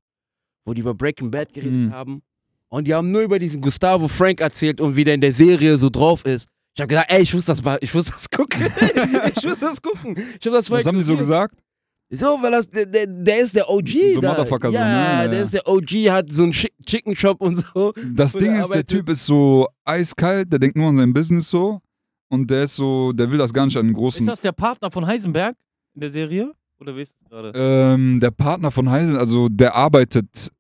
wo die über Breaking Bad geredet Mhm. haben. Und die haben nur über diesen Gustavo Frank erzählt und wie der in der Serie so drauf ist. Ich habe gesagt, ey, ich muss das, mal- ich muss das gucken. ich muss das gucken. Ich hab das voll Was haben die so gesagt? So, weil das, der, der, der ist der OG. So da. Motherfucker so, ja, ne? der Ja. ist der OG, hat so einen Chick Chicken Shop und so. Das Und Ding ist, der Typ ist so eiskalt, der denkt nur an sein Business so. Und der ist so, der will das gar nicht an den Ist großen. das der Partner von Heisenberg in der Serie? Oder wer ist das gerade? Ähm, der Partner von Heisen, also der arbeitet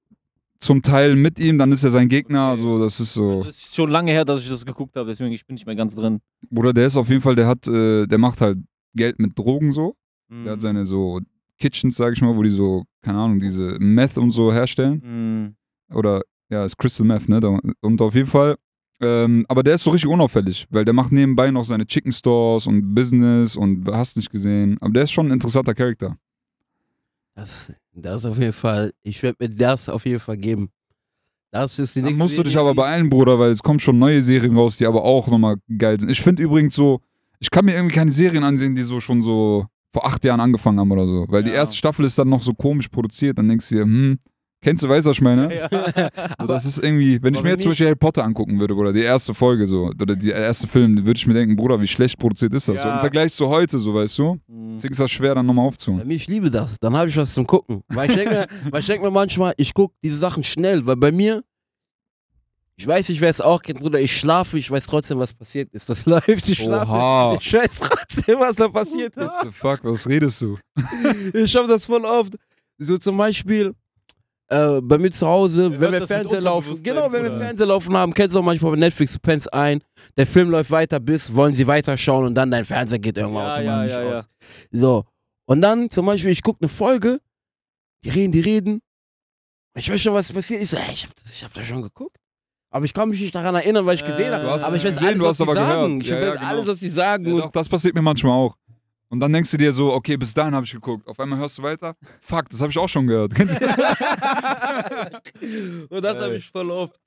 zum Teil mit ihm, dann ist er sein Gegner. Also das ist so. Das ist schon lange her, dass ich das geguckt habe, deswegen ich bin nicht mehr ganz drin. Bruder, der ist auf jeden Fall, der hat, äh, der macht halt Geld mit Drogen so. Mhm. Der hat seine so Kitchens, sag ich mal, wo die so, keine Ahnung, diese Meth und so herstellen. Mhm. Oder, ja, ist Crystal Meth, ne? Und auf jeden Fall, ähm, aber der ist so richtig unauffällig, weil der macht nebenbei noch seine Chicken Stores und Business und hast nicht gesehen. Aber der ist schon ein interessanter Charakter. Das, das auf jeden Fall, ich werde mir das auf jeden Fall geben. Das ist die Dann nächste musst du dich Serie, aber die- beeilen, Bruder, weil es kommen schon neue Serien raus, die aber auch nochmal geil sind. Ich finde übrigens so, ich kann mir irgendwie keine Serien ansehen, die so schon so vor acht Jahren angefangen haben oder so. Weil die Ja. erste Staffel ist dann noch so komisch produziert, dann denkst du dir, hm, kennst du, weißt du, was ich meine? Ja. So, das ist irgendwie, wenn ich aber mir jetzt zum Beispiel Harry Potter angucken würde, oder die erste Folge so, oder die erste Film, würde ich mir denken, Bruder, wie schlecht produziert ist das? So, Ja. Im Vergleich zu heute, so, weißt du? Mhm. Deswegen ist das schwer, dann nochmal aufzuholen. ich liebe das. Dann habe ich was zum Gucken. Weil ich denke mir, weil ich mir manchmal, ich gucke diese Sachen schnell, weil bei mir, Ich weiß nicht, wer es auch kennt, Bruder. Ich schlafe, ich weiß trotzdem, was passiert ist. Das läuft, ich schlafe. Oha. Ich weiß trotzdem, was da passiert ist. What the fuck, was redest du? Ich habe das voll oft. So zum Beispiel äh, bei mir zu Hause, wenn hört wir das mit Fernseher laufen. Genau, wenn wir Bruder. Fernseher laufen haben, kennst du auch manchmal bei Netflix, du pennst ein, der Film läuft weiter bis, wollen sie weiterschauen und dann dein Fernseher geht irgendwann Ja, automatisch ja, ja. aus. So. Und dann zum Beispiel, ich gucke eine Folge, die reden, die reden. Ich weiß schon, was passiert. Ich so, ey, ich hab, das- ich hab das schon geguckt. Aber ich kann mich nicht daran erinnern, weil ich gesehen Äh, habe. Du hast aber ich weiß gesehen, alles, du was hast sie aber sagen. gehört. Ich Ja, weiß ja, genau. alles, was sie sagen. Ja, doch, das passiert mir manchmal auch. Und dann denkst du dir so, okay, bis dahin habe ich geguckt. Auf einmal hörst du weiter. Fuck, das habe ich auch schon gehört. Und das habe ich voll oft.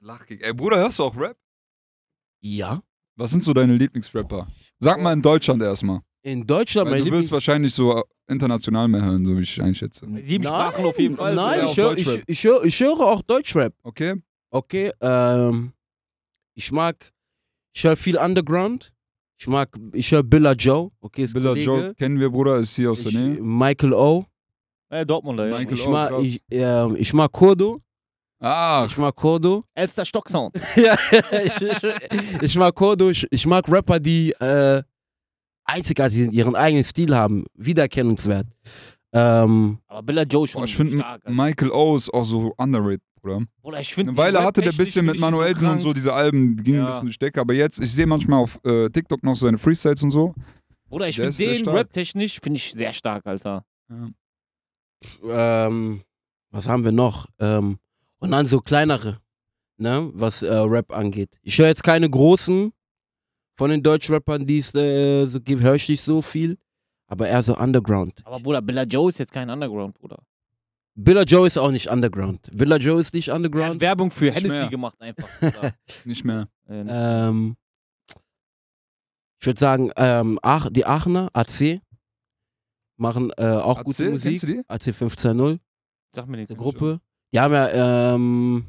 Lachkick. Ey, Bruder, hörst du auch Rap? Ja. Was sind so deine Lieblingsrapper? Sag mal in Deutschland erstmal. In Deutschland, Weil mein du wirst wahrscheinlich so international mehr hören, so wie ich einschätze. Sieben Nein, Sprachen auf jeden Fall. Nein, ich, höre, ich, ich, höre, ich höre auch Deutschrap. Okay? Okay, ähm, ich mag, ich höre viel Underground. Ich mag, ich höre Billa Joe. Okay, ist Billa Kollege. Joe kennen wir, Bruder, ist hier aus der Nähe. Michael O. Ja, Dortmunder, ja. Michael Ich O, mag, krass. ich, ähm, ich mag Kurdo. Ach, Ich mag Kurdo. Elfter Stocksound. ja, ich, ich, ich mag Kurdo. Ich, ich mag Rapper, die äh, einzigartig sind, ihren eigenen Stil haben. Wiedererkennungswert. Ähm, Aber Billa Joe schon boah, ich finde. Michael O ist auch so underrated, Bruder. Bruder, ich finde Eine Weile hatte der bisschen mit Manuelsen und so diese Alben, die gingen Ja. ein bisschen Decke, aber jetzt, ich sehe manchmal auf äh, TikTok noch seine Freestyles und so. Bruder, ich finde den. Rap-technisch finde ich sehr stark, Alter. ähm, was haben wir noch? Ähm, und dann so kleinere, ne, was äh, Rap angeht. Ich höre jetzt keine großen von den Deutschrappern, die es äh, so gibt, höre ich nicht so viel, aber eher so Underground. Aber Bruder, Billa Joe ist jetzt kein Underground, Bruder. Billa Joe ist auch nicht Underground. Billa Joe ist nicht Er Underground. Werbung für Nicht Hennessy mehr. gemacht einfach. Nicht mehr. äh, nicht- Ähm, ich würde sagen, ähm, Ach, die Aachener, AC, machen äh, auch AC, gute kennst Musik. du die? AC 15.0 Sag mir die nichts. Gruppe. Die haben ja, ähm,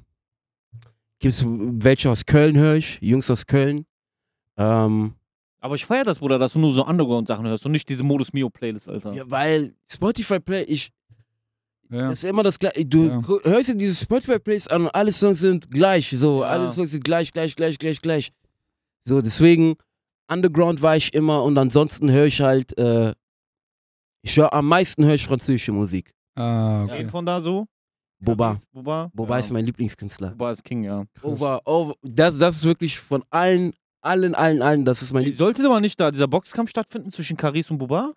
gibt es welche aus Köln, höre ich, Jungs aus Köln. Ähm, Aber ich feiere das, Bruder, dass du nur so Underground-Sachen hörst und nicht diese Modus Mio-Playlist, Alter. ja, weil Spotify Play, ich, Ja. das ist immer das gleiche. Du Ja. hörst dir diese Spotify Plays an und alle Songs sind gleich, so, Ja. alle Songs sind gleich, gleich, gleich, gleich, gleich. So, deswegen, Underground war ich immer und ansonsten höre ich halt, äh, ich höre, am meisten höre ich französische Musik. Ah, Wen okay. von da so? Boba. Boba? Boba ja. ist mein Lieblingskünstler. Boba ist King, ja. Over, over, das, das ist wirklich von allen, allen, allen, allen, das ist mein Lieblings. Sollte aber nicht da dieser Boxkampf stattfinden zwischen Caris und Boba?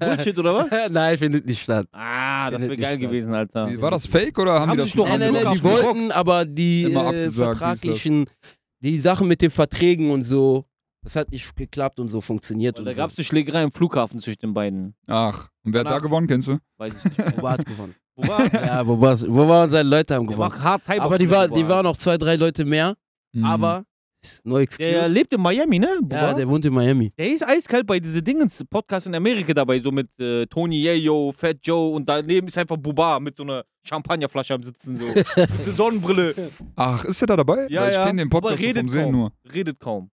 Bullshit, oder was? Nein, findet nicht statt. Ah, das wäre geil statt. gewesen, Alter. War das fake oder haben, Haben die sich das doch von Nein, nein, die geboxt. wollten, aber die äh, vertraglichen, die Sachen mit den Verträgen und so, das hat nicht geklappt und so funktioniert. Und da so. gab es eine Schlägerei im Flughafen zwischen den beiden. Ach, und wer hat da gewonnen, kennst du? Weiß ich nicht. Boba hat gewonnen. Boba? ja, wo, war's, wo waren seine Leute haben gewonnen? hart Aber die, war, Boba. die waren noch zwei, drei Leute mehr, Mhm. aber no excuse. Der lebt in Miami, ne? Boba? ja, der wohnt in Miami. Der ist eiskalt bei diese Dingens Podcast in Amerika dabei, so mit äh, Tony Yayo, Fat Joe und daneben ist einfach Buba mit so einer Champagnerflasche am Sitzen, so. mit der Sonnenbrille. Ach, ist der da dabei? Ja, Weil ich ja. kenne den Podcast so redet vom Sehen kaum. nur. Redet kaum.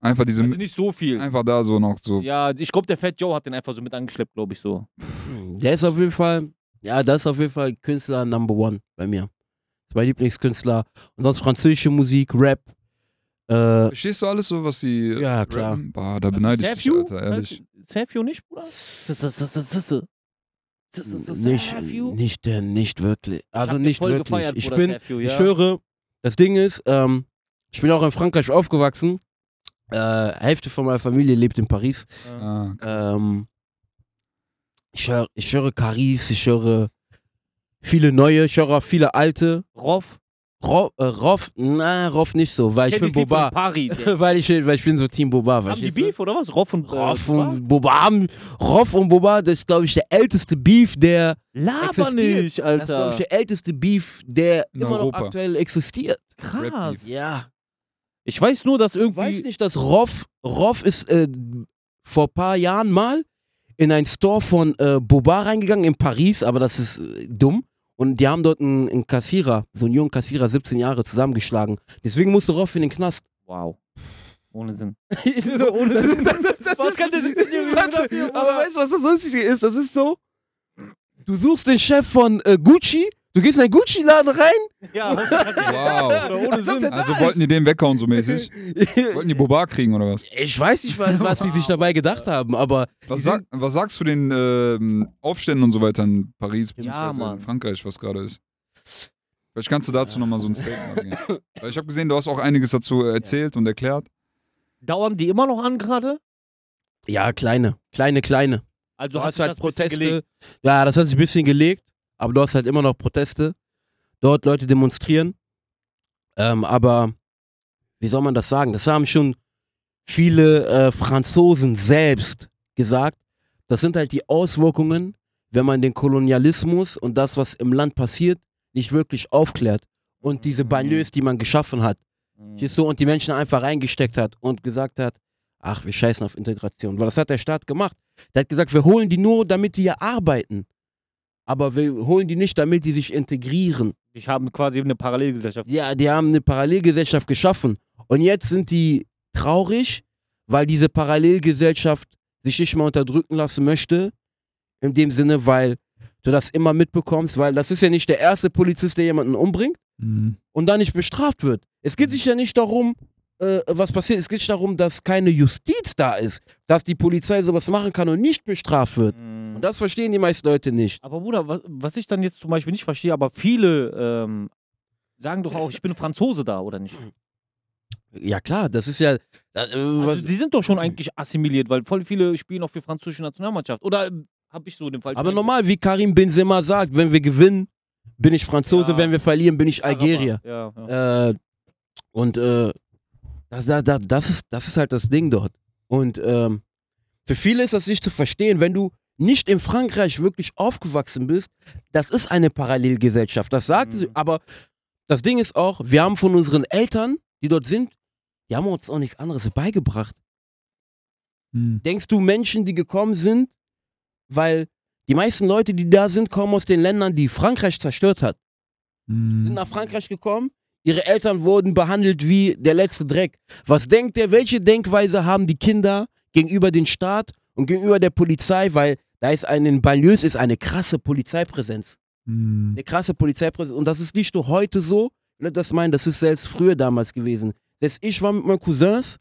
Einfach diese, Also nicht so viel. einfach da so noch so. Ja, ich glaube, der Fat Joe hat den einfach so mit angeschleppt, glaube ich so. Hm, Der ist auf jeden Fall, ja, das ist auf jeden Fall Künstler Number One bei mir. Das ist mein Lieblingskünstler. Und sonst französische Musik, Rap. Äh, Verstehst du alles so, was sie Ja, klar. rappen? Boah, da beneide ich dich? Alter, ehrlich. Sergio nicht, Bruder? nicht, nicht, äh, nicht wirklich. Also nicht wirklich. gefeiert, ich bin, Sergio, ich ja. höre, das Ding ist, ähm, ich bin auch in Frankreich aufgewachsen. Äh, Hälfte von meiner Familie lebt in Paris. Ah. Ähm, ich höre, ich höre Caris, ich höre viele neue, ich höre auch viele alte. Roff. Rof, äh, Rof na, Rof nicht so, weil ich bin Boba. Pari. der- weil, ich, weil ich bin so Team Boba, Haben die? Beef oder was? Roff und äh, Boba? und Boba haben, Roff und Boba, das ist glaube ich der älteste Beef, der Laber existiert. nicht, Das ist glaube ich Alter. der älteste Beef, der In immer Europa. noch aktuell existiert. Krass. Ja. Ich weiß nur, dass Ich irgendwie. weiß nicht, dass Roff, Roff ist äh, vor ein paar Jahren mal in einen Store von äh, Boba reingegangen in Paris, aber das ist äh, dumm. Und die haben dort einen, einen Kassierer, so einen jungen Kassierer, 17 Jahre, zusammengeschlagen. Deswegen musste Roff in den Knast. Wow. Ohne Sinn. so, ohne Sinn. Das, das, das Was ist, kann der 17-Jährige Warte, dafür, Aber weißt du, was das Lustige ist? Das ist so, du suchst den Chef von äh, Gucci, du gehst in einen Gucci-Laden rein? Ja, Wow. Oder ohne Sinn. Also wollten die den weghauen so mäßig? Wollten die Boba kriegen oder was? Ich weiß nicht, was, was die sich dabei gedacht haben, aber Was, sag, was sagst du den ähm, Aufständen und so weiter in Paris bzw. Mann. in Frankreich, was gerade ist? Vielleicht kannst du dazu nochmal so ein Statement abgeben. Weil ich habe gesehen, du hast auch einiges dazu erzählt und erklärt. Dauern die immer noch an gerade? ja, kleine, kleine, kleine. Also Du hat hast halt Proteste. Ja, das hat sich ein bisschen gelegt, aber du hast halt immer noch Proteste. Dort Leute demonstrieren. Ähm, aber wie soll man das sagen? Das haben schon viele äh, Franzosen selbst gesagt. Das sind halt die Auswirkungen, wenn man den Kolonialismus und das, was im Land passiert, nicht wirklich aufklärt. Und diese Mhm. Banlieues, die man geschaffen hat, Mhm. Du, und die Menschen einfach reingesteckt hat und gesagt hat, ach, wir scheißen auf Integration. Weil das hat der Staat gemacht. Der hat gesagt, wir holen die nur, damit die hier arbeiten. Aber wir holen die nicht, damit die sich integrieren. Ich habe quasi eine Parallelgesellschaft. Ja, die haben eine Parallelgesellschaft geschaffen. Und jetzt sind die traurig, weil diese Parallelgesellschaft sich nicht mehr unterdrücken lassen möchte. In dem Sinne, weil du das immer mitbekommst, weil das ist ja nicht der erste Polizist, der jemanden umbringt und dann nicht bestraft wird. Es geht sich ja nicht darum, äh, was passiert. Es geht sich darum, dass keine Justiz da ist, dass die Polizei sowas machen kann und nicht bestraft wird. Mhm. Und das verstehen die meisten Leute nicht. Aber Bruder, was, was ich dann jetzt zum Beispiel nicht verstehe, aber viele ähm, sagen doch auch, ich bin Franzose da, oder nicht? Ja klar, das ist ja. Äh, was, Also, die sind doch schon eigentlich assimiliert, weil voll viele spielen auch für französische Nationalmannschaft. Oder habe ich so den falschen aber normal, wie Karim Benzema sagt, wenn wir gewinnen, bin ich Franzose, Ja. wenn wir verlieren, bin ich. Algerier. Ja, ja. Äh, und äh, das, da, da, das, ist, das ist halt das Ding dort. Und ähm, für viele ist das nicht zu verstehen, wenn du nicht in Frankreich wirklich aufgewachsen bist, das ist eine Parallelgesellschaft. Das sagt Mhm. sie, aber das Ding ist auch, wir haben von unseren Eltern, die dort sind, die haben uns auch nichts anderes beigebracht. Hm. Denkst du, Menschen, die gekommen sind, weil die meisten Leute, die da sind, kommen aus den Ländern, die Frankreich zerstört hat Hm. sind nach Frankreich gekommen. Ihre Eltern wurden behandelt wie der letzte Dreck. Was denkt der, welche Denkweise haben die Kinder gegenüber dem Staat und gegenüber der Polizei? Weil da ist ein, in Banlieues ist eine krasse Polizeipräsenz. Hm. Eine krasse Polizeipräsenz. Und das ist nicht nur heute so, ne, das meinen, das ist selbst früher damals gewesen. Selbst ich war mit meinen Cousins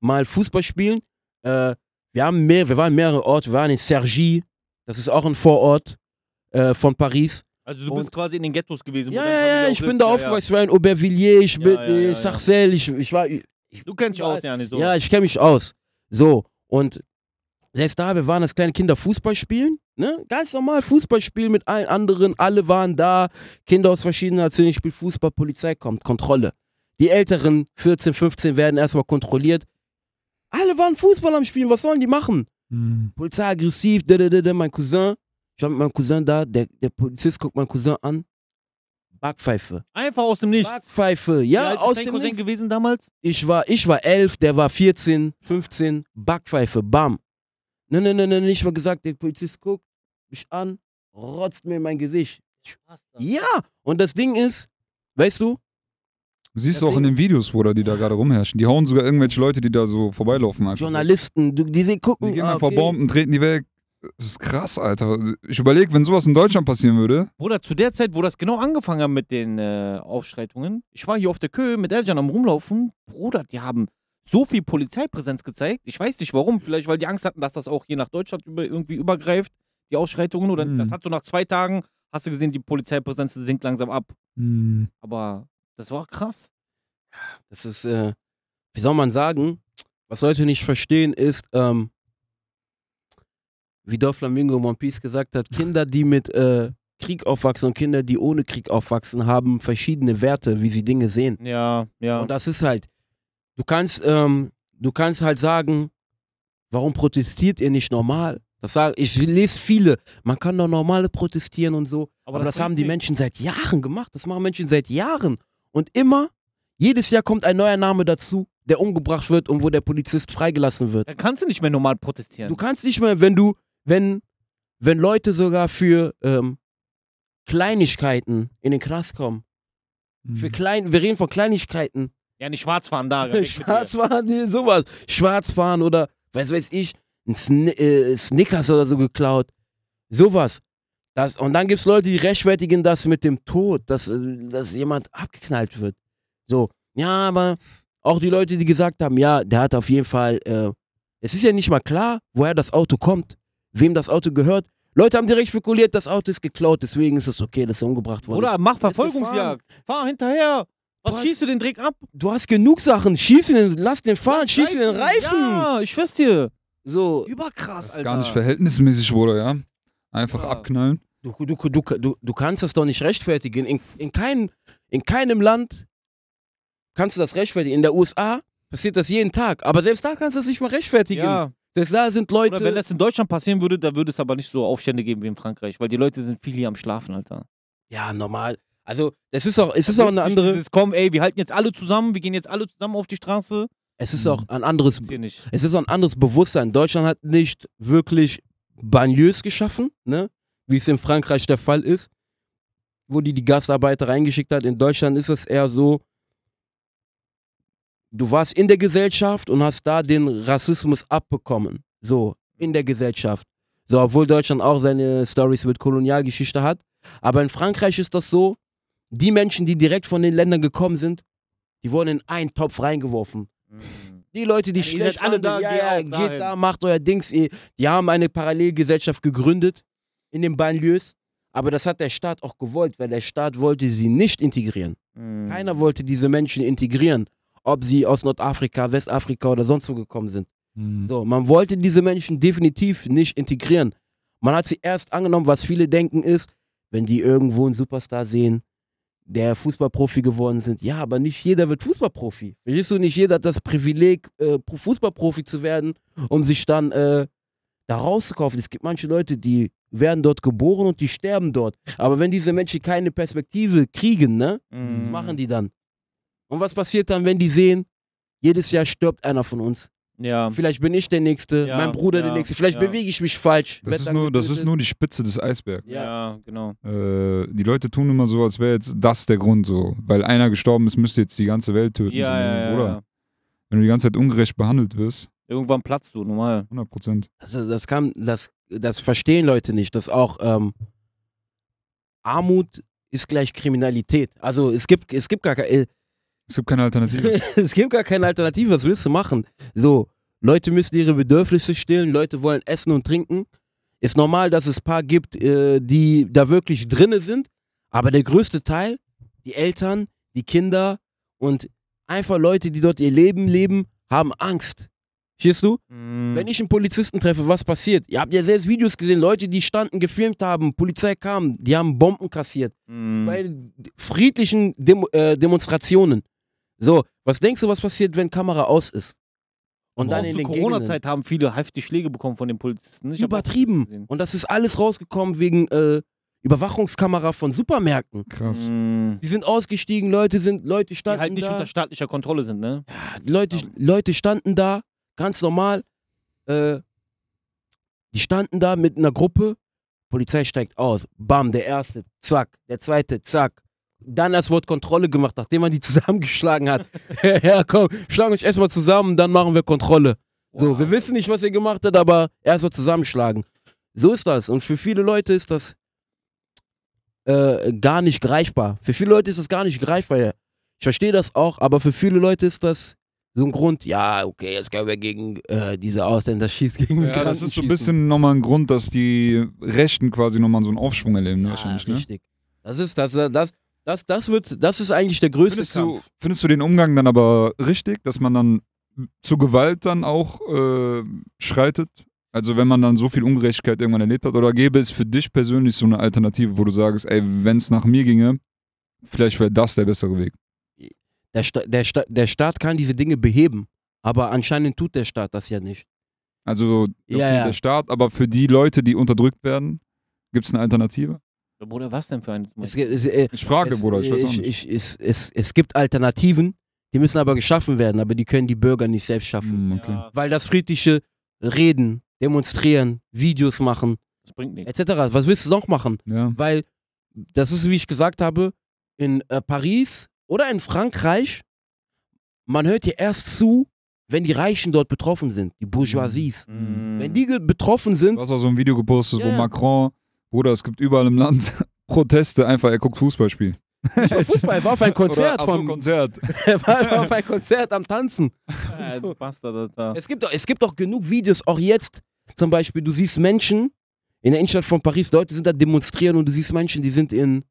mal Fußball spielen. Äh, wir, haben mehr, wir waren in mehreren Orten. Wir waren in Cergy, das ist auch ein Vorort äh, von Paris. Also du bist Und- quasi in den Ghettos gewesen. Ja, ja, ja, ich bin da Ja, ja. aufgewachsen. Ich war in Aubervilliers, ich Ja, bin ja, ja, ja. in Sarcelles, ich, ich war. Ich, Du kennst dich aus, ja, nicht so. Ja, ich kenne mich aus. So, und selbst da, wir waren als kleine Kinder Fußball spielen, ne? Ganz normal Fußball spielen mit allen anderen, alle waren da, Kinder aus verschiedenen Nationen, ich spiele Fußball, Polizei kommt, Kontrolle. Die Älteren, 14, 15, werden erstmal kontrolliert. Alle waren Fußball am Spielen, was sollen die machen? Hm. Polizei aggressiv, da, da, da, da, mein Cousin, ich war mit meinem Cousin da, der, der Polizist guckt meinen Cousin an, Backpfeife. Einfach aus dem Nichts. Backpfeife, ja, aus dem Cousin Nichts. gewesen damals? Ich war, ich war elf, der war 14, 15, Backpfeife, bam. Ne, ne, ne, ne, ich war gesagt, der Polizist guckt mich an, rotzt mir in mein Gesicht. Ja, und das Ding ist, weißt du, Du siehst du auch in Ding- den Videos, Bruder, die da gerade rumherrschen. Die hauen sogar irgendwelche Leute, die da so vorbeilaufen. Einfach. Journalisten, du, die sehen, gucken. Die gehen ah, einfach okay. Bomben, treten die weg. Das ist krass, Alter. Ich überlege, wenn sowas in Deutschland passieren würde. Bruder, zu der Zeit, wo das genau angefangen hat mit den äh, Aufschreitungen, ich war hier auf der Köhe mit Eljan am Rumlaufen. Bruder, die haben so viel Polizeipräsenz gezeigt. Ich weiß nicht warum. Vielleicht, weil die Angst hatten, dass das auch hier nach Deutschland über, irgendwie übergreift, die Ausschreitungen. Oder Mhm. das hat so nach zwei Tagen, hast du gesehen, die Polizeipräsenz sinkt langsam ab. Hm. Aber das war krass. Das ist, äh, wie soll man sagen, was Leute nicht verstehen ist, ähm, wie Flamingo One Piece gesagt hat, Kinder, die mit äh, Krieg aufwachsen und Kinder, die ohne Krieg aufwachsen, haben verschiedene Werte, wie sie Dinge sehen. Ja, ja. Und das ist halt, du kannst, ähm, du kannst halt sagen, warum protestiert ihr nicht normal? Das sag, ich lese viele, man kann doch normale protestieren und so. Aber, das, bringt haben die. Menschen seit Jahren gemacht. Das machen Menschen seit Jahren. Und immer, jedes Jahr kommt ein neuer Name dazu, der umgebracht wird und wo der Polizist freigelassen wird. Dann kannst du nicht mehr normal protestieren. Du kannst nicht mehr, wenn du, wenn, wenn Leute sogar für ähm, Kleinigkeiten in den Knast kommen. Hm. Für klein, wir reden von Kleinigkeiten. Ja, nicht schwarz fahren da. weg mit dir. Schwarzfahren, nee, sowas. Schwarzfahren oder, was weiß ich, ein Sn äh, Snickers oder so geklaut. Sowas. Das, und dann gibt es Leute, die rechtfertigen das mit dem Tod, dass, äh, dass jemand abgeknallt wird. So, ja, aber auch die Leute, die gesagt haben, ja, der hat auf jeden Fall, äh, es ist ja nicht mal klar, woher das Auto kommt, wem das Auto gehört. Leute haben direkt spekuliert, das Auto ist geklaut, deswegen ist es okay, dass er umgebracht wurde. Oder mach Verfolgungsjagd. Fahr hinterher. Was Was? schießt du den Dreck ab? Du hast genug Sachen, schieß ihn, lass den fahren, schieß ihn den Reifen. Ja, ich schwör's dir. So, Überkrass, Das ist Alter. gar nicht verhältnismäßig, Bruder, ja? Einfach Ja. abknallen. du, du, du, du, du kannst das doch nicht rechtfertigen. In, in, kein, in keinem Land kannst du das rechtfertigen. In der USA passiert das jeden Tag. Aber selbst da kannst du es nicht mal rechtfertigen. Ja, Selbst da sind oder wenn Leute. das in Deutschland passieren würde, da würde es aber nicht so Aufstände geben wie in Frankreich, weil die Leute sind viel hier am Schlafen, Alter. Ja, normal. Also, es ist auch, es ist auch eine andere. Dieses, komm, ey, wir halten jetzt alle zusammen, wir gehen jetzt alle zusammen auf die Straße. Es ist auch ein anderes. Es ist auch ein anderes Bewusstsein. Deutschland hat nicht wirklich Banlieues geschaffen, ne? Wie es in Frankreich der Fall ist, wo die die Gastarbeiter reingeschickt hat. In Deutschland ist es eher so, du warst in der Gesellschaft und hast da den Rassismus abbekommen. So, in der Gesellschaft. So, obwohl Deutschland auch seine Stories mit Kolonialgeschichte hat. Aber in Frankreich ist das so, die Menschen, die direkt von den Ländern gekommen sind, die wurden in einen Topf reingeworfen. Die Leute, die Ja, schlecht alle da, ja, dahin. geht da, macht euer Dings. Ihr, die haben eine Parallelgesellschaft gegründet in den Banlieues. Aber das hat der Staat auch gewollt, weil der Staat wollte sie nicht integrieren. Mhm. Keiner wollte diese Menschen integrieren, ob sie aus Nordafrika, Westafrika oder sonst wo gekommen sind. Hm. So, man wollte diese Menschen definitiv nicht integrieren. Man hat sie erst angenommen, was viele denken ist, wenn die irgendwo einen Superstar sehen, der Fußballprofi geworden sind. Ja, aber nicht jeder wird Fußballprofi. Verstehst du, nicht jeder hat das Privileg, äh, Fußballprofi zu werden, um sich dann äh, da rauszukaufen. Es gibt manche Leute, die werden dort geboren und die sterben dort. Aber wenn diese Menschen keine Perspektive kriegen, ne, was Mhm. machen die dann? Und was passiert dann, wenn die sehen, jedes Jahr stirbt einer von uns? Ja. Vielleicht bin ich der Nächste, Ja, mein Bruder der ja, Nächste. Vielleicht ja. bewege ich mich falsch. Das, ist nur, das ist nur die Spitze des Eisbergs. Ja. Ja, genau. Äh, die Leute tun immer so, als wäre jetzt das der Grund so. Weil einer gestorben ist, müsste jetzt die ganze Welt töten. Ja, so, ja, ja, Oder? ja. Wenn du die ganze Zeit ungerecht behandelt wirst, Irgendwann platzt du, normal. 100 Prozent. Also das kann, das, das verstehen Leute nicht, dass auch ähm, Armut ist gleich Kriminalität. Also es gibt, es gibt gar keine, Es gibt keine Alternative. es gibt gar keine Alternative. Was willst du machen? So, Leute müssen ihre Bedürfnisse stillen, Leute wollen essen und trinken. Ist normal, dass es paar gibt, äh, die da wirklich drinne sind, aber der größte Teil, die Eltern, die Kinder und einfach Leute, die dort ihr Leben leben, haben Angst. Verstehst du? Mhm. Wenn ich einen Polizisten treffe, was passiert? Ihr habt ja selbst Videos gesehen, Leute, die standen, gefilmt haben, Polizei kam, die haben Bomben kassiert. Mhm. Bei friedlichen Demo äh, Demonstrationen. So, was denkst du, was passiert, wenn Kamera aus ist? Und Aber dann in Gegenden. Corona-Zeit haben viele heftige Schläge bekommen von den Polizisten. Ich Übertrieben. Und das ist alles rausgekommen wegen äh, Überwachungskamera von Supermärkten. Krass. Mhm. Die sind ausgestiegen, Leute sind, Leute Die standen halt nicht da. unter staatlicher Kontrolle sind, ne? Leute, Leute standen da, ganz normal. Äh, die standen da mit einer Gruppe. Polizei steigt aus. Bam, der erste, zack. Der zweite, zack. Dann erst wurde Kontrolle gemacht, nachdem man die zusammengeschlagen hat. ja, komm, schlagen euch erstmal zusammen, dann machen wir Kontrolle. So, wir wissen nicht, was ihr gemacht habt, aber erstmal zusammenschlagen. So ist das. Und für viele Leute ist das äh, gar nicht greifbar. Für viele Leute ist das gar nicht greifbar. Ja. Ich verstehe das auch, aber für viele Leute ist das so ein Grund, ja, okay, jetzt können wir gegen äh, diese Ausländer schießen, gegen Ja, das ist so ein bisschen nochmal ein Grund, dass die Rechten quasi nochmal so einen Aufschwung erleben, ja, wahrscheinlich, ne? richtig. Das ist, das, das, das, das wird, das ist eigentlich der größte Findest du, Kampf. findest du den Umgang dann aber richtig, dass man dann zu Gewalt dann auch äh, schreitet? Also wenn man dann so viel Ungerechtigkeit irgendwann erlebt hat? Oder gäbe es für dich persönlich so eine Alternative, wo du sagst, ey, wenn es nach mir ginge, vielleicht wäre das der bessere Weg? Der, Sta der, Sta der Staat kann diese Dinge beheben, aber anscheinend tut der Staat das ja nicht. Also okay, Ja, ja. der Staat, aber für die Leute, die unterdrückt werden, gibt es eine Alternative? Bruder, was denn für ein. Es, es, äh, Ich frage, es, Bruder, ich weiß auch ich, nicht. Ich, es, es, es gibt Alternativen, die müssen aber geschaffen werden, aber die können die Bürger nicht selbst schaffen. Hm, okay. Ja, Weil das friedliche Reden, Demonstrieren, Videos machen, das bringt nichts. etc. Was willst du noch machen? Ja. Weil, das ist, wie ich gesagt habe, in äh, Paris oder in Frankreich, man hört dir erst zu, wenn die Reichen dort betroffen sind, die Bourgeoisies. Mhm. Wenn die betroffen sind, Du hast auch so ein Video gepostet, wo Ja. Macron Bruder, es gibt überall im Land Proteste, einfach er guckt Fußballspiel. Nicht mal Fußball, er war auf ein Konzert. Oder, so, vom, Konzert. er war auf ein Konzert am Tanzen. Ja, du Bastard. Es gibt, doch, es gibt doch genug Videos, auch jetzt zum Beispiel, du siehst Menschen in der Innenstadt von Paris, Leute sind da demonstrieren und du siehst Menschen, die sind in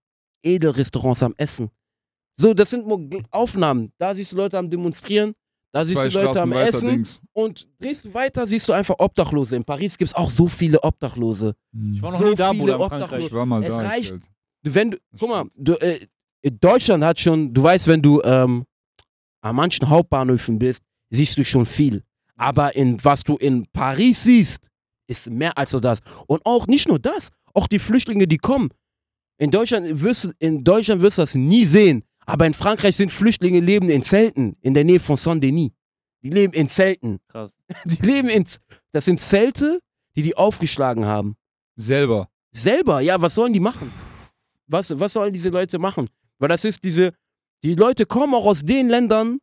Edelrestaurants am Essen. So, das sind nur Aufnahmen. Da siehst du Leute am Demonstrieren, da siehst Zwei du Leute Straßen am Essen Dings. und drehst du weiter, siehst du einfach Obdachlose. In Paris gibt es auch so viele Obdachlose. Ich war noch so nie da, viele Obdachlose. Ich war mal Es da. reicht. geil. Wenn du, guck mal, du, äh, Deutschland hat schon, du weißt, wenn du ähm, an manchen Hauptbahnhöfen bist, siehst du schon viel. Aber in was du in Paris siehst, ist mehr als so das. Und auch nicht nur das, auch die Flüchtlinge, die kommen. In Deutschland wirst, du- in Deutschland wirst du das nie sehen. Aber in Frankreich sind Flüchtlinge leben in Zelten in der Nähe von Saint-Denis. Die leben in Zelten. Krass. Die leben in, Z- das sind Zelte, die die aufgeschlagen haben. Selber. Selber, ja, was sollen die machen? Was, was sollen diese Leute machen? Weil das ist diese, die Leute kommen auch aus den Ländern,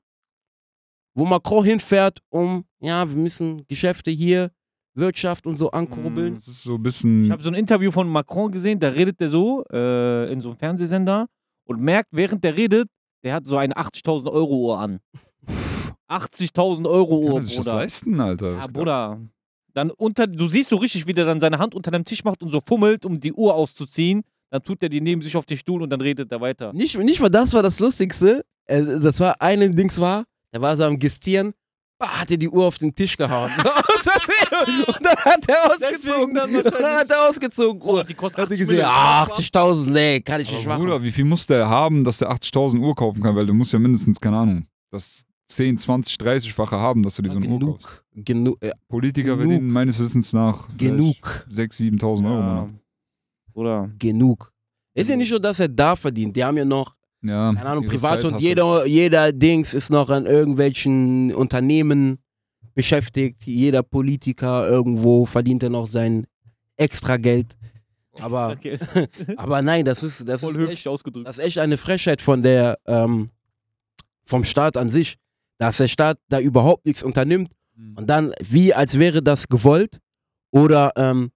wo Macron hinfährt, um, ja, wir müssen Geschäfte hier, Wirtschaft und so ankurbeln. Das ist so ein bisschen. Ich habe so ein Interview von Macron gesehen, da redet der so äh, in so einem Fernsehsender und merkt, während der redet, der hat so eine 80.000 Euro Uhr an. 80.000 Euro kann Uhr, er sich das Bruder. leisten, Alter? Ja, Bruder. Dann unter, du siehst so richtig, wie der dann seine Hand unter dem Tisch macht und so fummelt, um die Uhr auszuziehen. Dann tut er die neben sich auf den Stuhl und dann redet er weiter. Nicht, nicht mal das war das Lustigste. Äh, Das war, eine Dings war, der war so am Gestieren, hat er die Uhr auf den Tisch gehauen. Und dann hat er ausgezogen. Dann dann hat er ausgezogen. Uhr. die kostet Hat er 80 gesehen, Millionen. ah, 80.000, nee, kann ich nicht machen. Bruder, wie viel muss der haben, dass der 80.000 Uhr kaufen kann? Weil du musst ja mindestens, keine Ahnung, das 10, 20, 30-fache haben, dass du dir so eine Uhr kaufst. genug, genug, äh, Politiker Genug. verdienen meines Wissens nach genug, 6.000, 7.000 Euro im Ja. Monat. Bruder. genug. Ist ja nicht nur, dass er da verdient. Die haben ja noch, Ja, keine Ahnung, privat und jeder, jeder Dings ist noch an irgendwelchen Unternehmen beschäftigt. Jeder Politiker irgendwo verdient er noch sein extra Geld. Aber, aber nein, das ist, das Voll ist echt, ausgedrückt. das ist echt eine Frechheit von der, ähm, vom Staat an sich. Dass der Staat da überhaupt nichts unternimmt Mhm. Und dann, wie als wäre das gewollt oder ähm,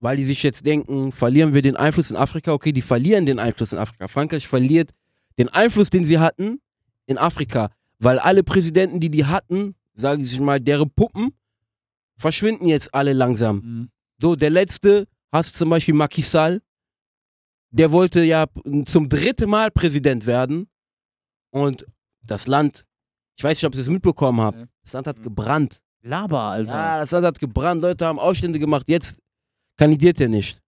weil die sich jetzt denken, verlieren wir den Einfluss in Afrika. Okay, die verlieren den Einfluss in Afrika. Frankreich verliert den Einfluss, den sie hatten in Afrika, weil alle Präsidenten, die die hatten, sage ich mal, deren Puppen, verschwinden jetzt alle langsam. Mhm. So, der letzte, hast zum Beispiel Macky Sall, der wollte ja zum dritten Mal Präsident werden und das Land, ich weiß nicht, ob ihr es mitbekommen habt, das Land hat gebrannt. Laber, Alter. Ja, das Land hat gebrannt, Leute haben Aufstände gemacht, jetzt kandidiert er nicht.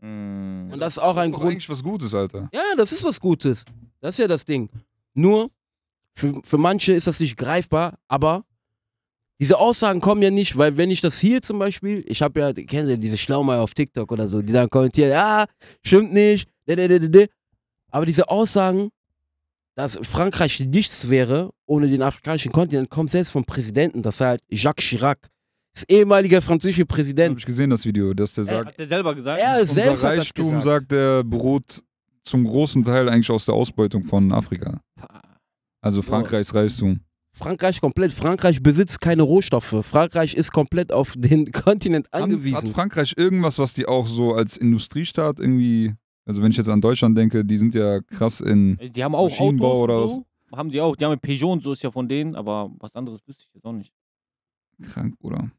Mm. Und das ist auch Das ein ist Grund. eigentlich was Gutes, Alter. Ja, das ist was Gutes. Das ist ja das Ding. Nur, für, für manche ist das nicht greifbar, aber diese Aussagen kommen ja nicht, weil wenn ich das hier zum Beispiel, ich habe ja, kennen Sie diese Schlaumeier auf TikTok oder so, die dann kommentieren, ja, stimmt nicht, aber diese Aussagen, dass Frankreich nichts wäre ohne den afrikanischen Kontinent, kommt selbst vom Präsidenten, das ist halt Jacques Chirac, das ehemalige französische Habe Präsident. ich gesehen, das Video, dass der sagt, Hat der selber gesagt? Er unser selbst hat das Reichtum, gesagt. sagt er, beruht zum großen Teil eigentlich aus der Ausbeutung von Afrika. Also Frankreichs Reichtum. Frankreich komplett. Frankreich besitzt keine Rohstoffe. Frankreich ist komplett auf den Kontinent angewiesen. Hat Frankreich irgendwas, was die auch so als Industriestaat irgendwie, also wenn ich jetzt an Deutschland denke, die sind ja krass in, Die haben auch Maschinenbau Autos oder und so. Haben die auch. Die haben Peugeot und so ist ja von denen, aber was anderes wüsste ich jetzt auch nicht. krank, oder?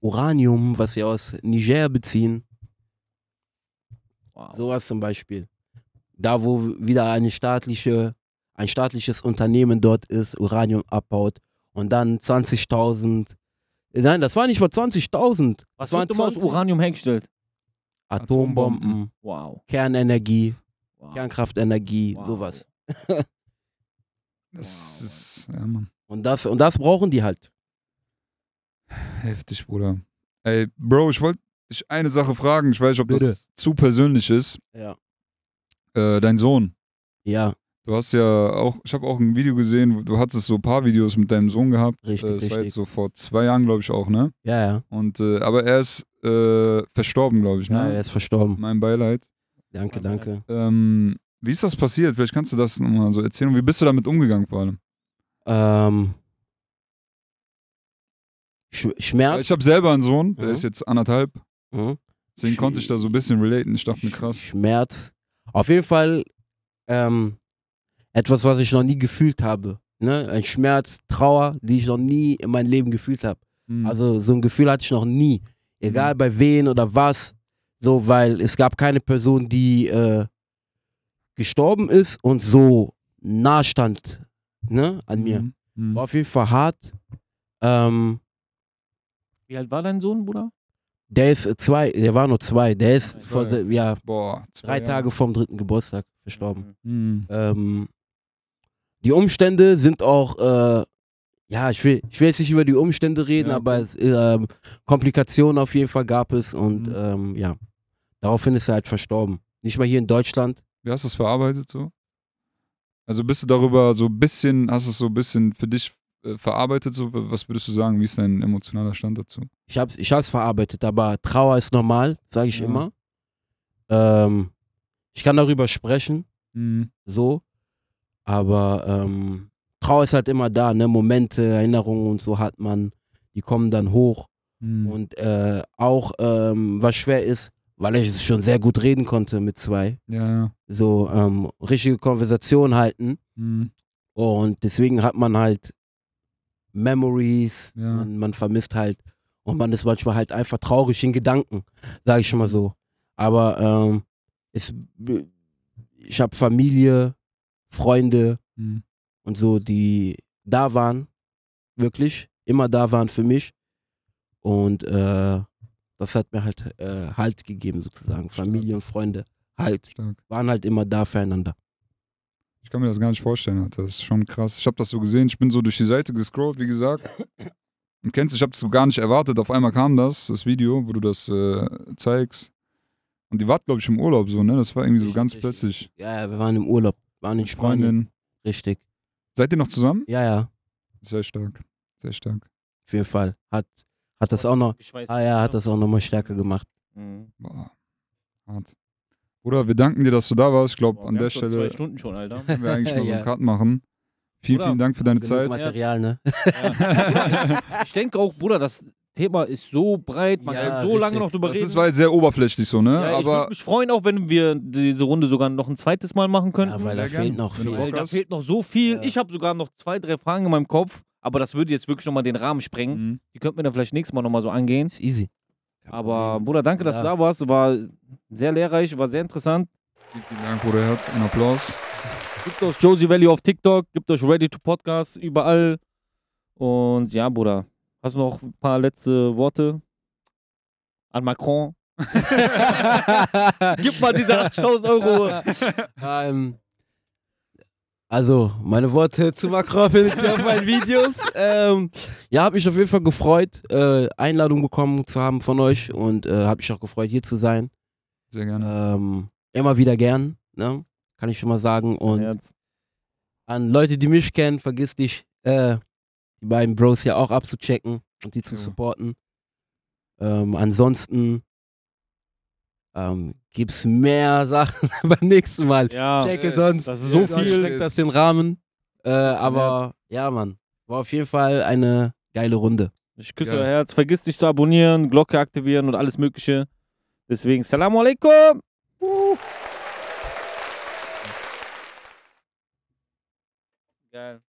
Uranium, was sie aus Niger beziehen. Wow. Sowas zum Beispiel. Da, wo wieder eine staatliche, ein staatliches Unternehmen dort ist, Uranium abbaut und dann 20.000. Nein, das war nicht mal 20.000. was wird immer aus 20 Uranium hergestellt? Atombomben, Atombomben. Wow. Kernenergie, wow. Kernkraftenergie, Wow. sowas. Das ist, ja, Mann. Und das, und das brauchen die halt. Heftig, Bruder. Ey, Bro, ich wollte dich eine Sache fragen. Ich weiß nicht, ob Bitte. das zu persönlich ist. Ja. Äh, dein Sohn. Ja, Du hast ja auch, ich habe auch ein Video gesehen, wo- du hattest so ein paar Videos mit deinem Sohn gehabt. Richtig, äh, das war richtig. jetzt so vor zwei Jahren, glaube ich, auch, ne? ja, ja. Und, äh, aber er ist äh, verstorben, glaube ich, Ja, ne? er ist verstorben. Mein Beileid. Danke, Ja, danke. Ähm, wie ist das passiert? Vielleicht kannst du das nochmal so erzählen. Und wie bist du damit umgegangen vor allem? Ähm, Schmerz. Ich habe selber einen Sohn, der Mhm. ist jetzt anderthalb. Mhm. Deswegen konnte ich da so ein bisschen relaten. Ich dachte mir krass. Schmerz. Auf jeden Fall ähm, etwas, was ich noch nie gefühlt habe. Ne? Ein Schmerz, Trauer, die ich noch nie in meinem Leben gefühlt habe. Mhm. Also so ein Gefühl hatte ich noch nie. Egal Mhm. bei wen oder was. So, weil es gab keine Person, die äh, gestorben ist und so nah stand ne, an mir. Mhm. Mhm. War auf jeden Fall hart. Ähm, Wie alt war dein Sohn, Bruder? der ist äh, zwei, der war nur zwei. Der ist Zwei. vor, ja, Boah, zwei drei Jahre. Tage vorm dritten Geburtstag verstorben. Mhm. Ähm, die Umstände sind auch, äh, ja, ich will, ich will jetzt nicht über die Umstände reden, Ja, aber es, ähm, Komplikationen auf jeden Fall gab es und Mhm. ähm, ja, daraufhin ist er halt verstorben. Nicht mal hier in Deutschland. Wie hast du es verarbeitet so? Also bist du darüber so ein bisschen, hast du es so ein bisschen für dich äh, verarbeitet? So, was würdest du sagen? Wie ist dein emotionaler Stand dazu? Ich habe ich hab's verarbeitet, aber Trauer ist normal, sage ich Ja. immer. Ähm, ich kann darüber sprechen, Mhm. so, aber ähm, Trauer ist halt immer da, ne? Momente, Erinnerungen und so hat man, die kommen dann hoch. Mhm. Und äh, auch, ähm, was schwer ist, weil ich schon sehr gut reden konnte mit zwei, ja, ja. so ähm, richtige Konversation halten. Mhm. Und deswegen hat man halt Memories, Ja. man, man vermisst halt und man ist manchmal halt einfach traurig in Gedanken, sage ich mal so. Aber ähm, es, ich habe Familie, Freunde Mhm. und so, die da waren, wirklich, immer da waren für mich. Und äh, das hat mir halt äh, Halt gegeben, sozusagen. Stark. Familie und Freunde halt, Stark. waren halt immer da füreinander. Ich kann mir das gar nicht vorstellen, Alter. Das ist schon krass. Ich habe das so gesehen. Ich bin so durch die Seite gescrollt, wie gesagt. Und kennst du, ich habe es so gar nicht erwartet. Auf einmal kam das, das Video, wo du das äh, zeigst. Und die war, glaube ich, im Urlaub so, ne? Das war irgendwie so Richtig, ganz richtig. plötzlich. Ja, ja, wir waren im Urlaub, waren in Spanien. Freundin. Richtig. Seid ihr noch zusammen? Ja, ja, Sehr stark. Sehr stark. auf jeden Fall. Hat, hat das auch noch, ah ja, hat das auch noch mal stärker gemacht. Mhm. Boah. Hart. Bruder, wir danken dir, dass du da warst. Ich glaube, an der Stelle Zwei Stunden schon, Alter. können wir eigentlich mal so einen Ja. Cut machen. Vielen, Bruder, vielen Dank für deine Zeit. Material, ne? ich denke auch, Bruder, das Thema ist so breit, man Ja, kann so lange richtig. noch drüber Das reden. ist weil sehr oberflächlich so, ne? ja, ich Aber würde mich freuen, auch wenn wir diese Runde sogar noch ein zweites Mal machen könnten. Ja, weil da fehlt noch viel. Weil da fehlt noch so viel. Ja. Ich habe sogar noch zwei, drei Fragen in meinem Kopf, aber das würde jetzt wirklich nochmal den Rahmen sprengen. Mhm. Die könnten wir dann vielleicht nächstes Mal nochmal so angehen. Ist easy. Aber. Bruder, danke, dass Ja. du da warst. War sehr lehrreich, war sehr interessant. Vielen, Dank, Bruder Herz. Ein Applaus. Gibt euch Josie Valley auf TikTok, gibt euch Ready to Podcast überall. Und ja, Bruder, hast du noch ein paar letzte Worte an Macron? Gib mal diese 80.000 Euro. ähm, also, meine Worte zu Macron findet ihr auf meinen Videos. Ähm, ja, habe mich auf jeden Fall gefreut, äh, Einladung bekommen zu haben von euch und äh, habe mich auch gefreut, hier zu sein. Sehr gerne. Ähm, immer wieder gern, ne? kann ich schon mal sagen. Und Herz. an Leute, die mich kennen, vergiss dich, äh, die beiden Bros hier auch abzuchecken und die zu supporten. Ähm, ansonsten ähm, gibt's mehr Sachen beim nächsten Mal. Ja, Checke sonst. das ist so viel. Checkt das den Rahmen. Äh, aber ja, Mann. War auf jeden Fall eine geile Runde. Ich küsse euer Herz. Vergiss nicht zu abonnieren, Glocke aktivieren und alles Mögliche. Deswegen, Salam alaikum. Geil.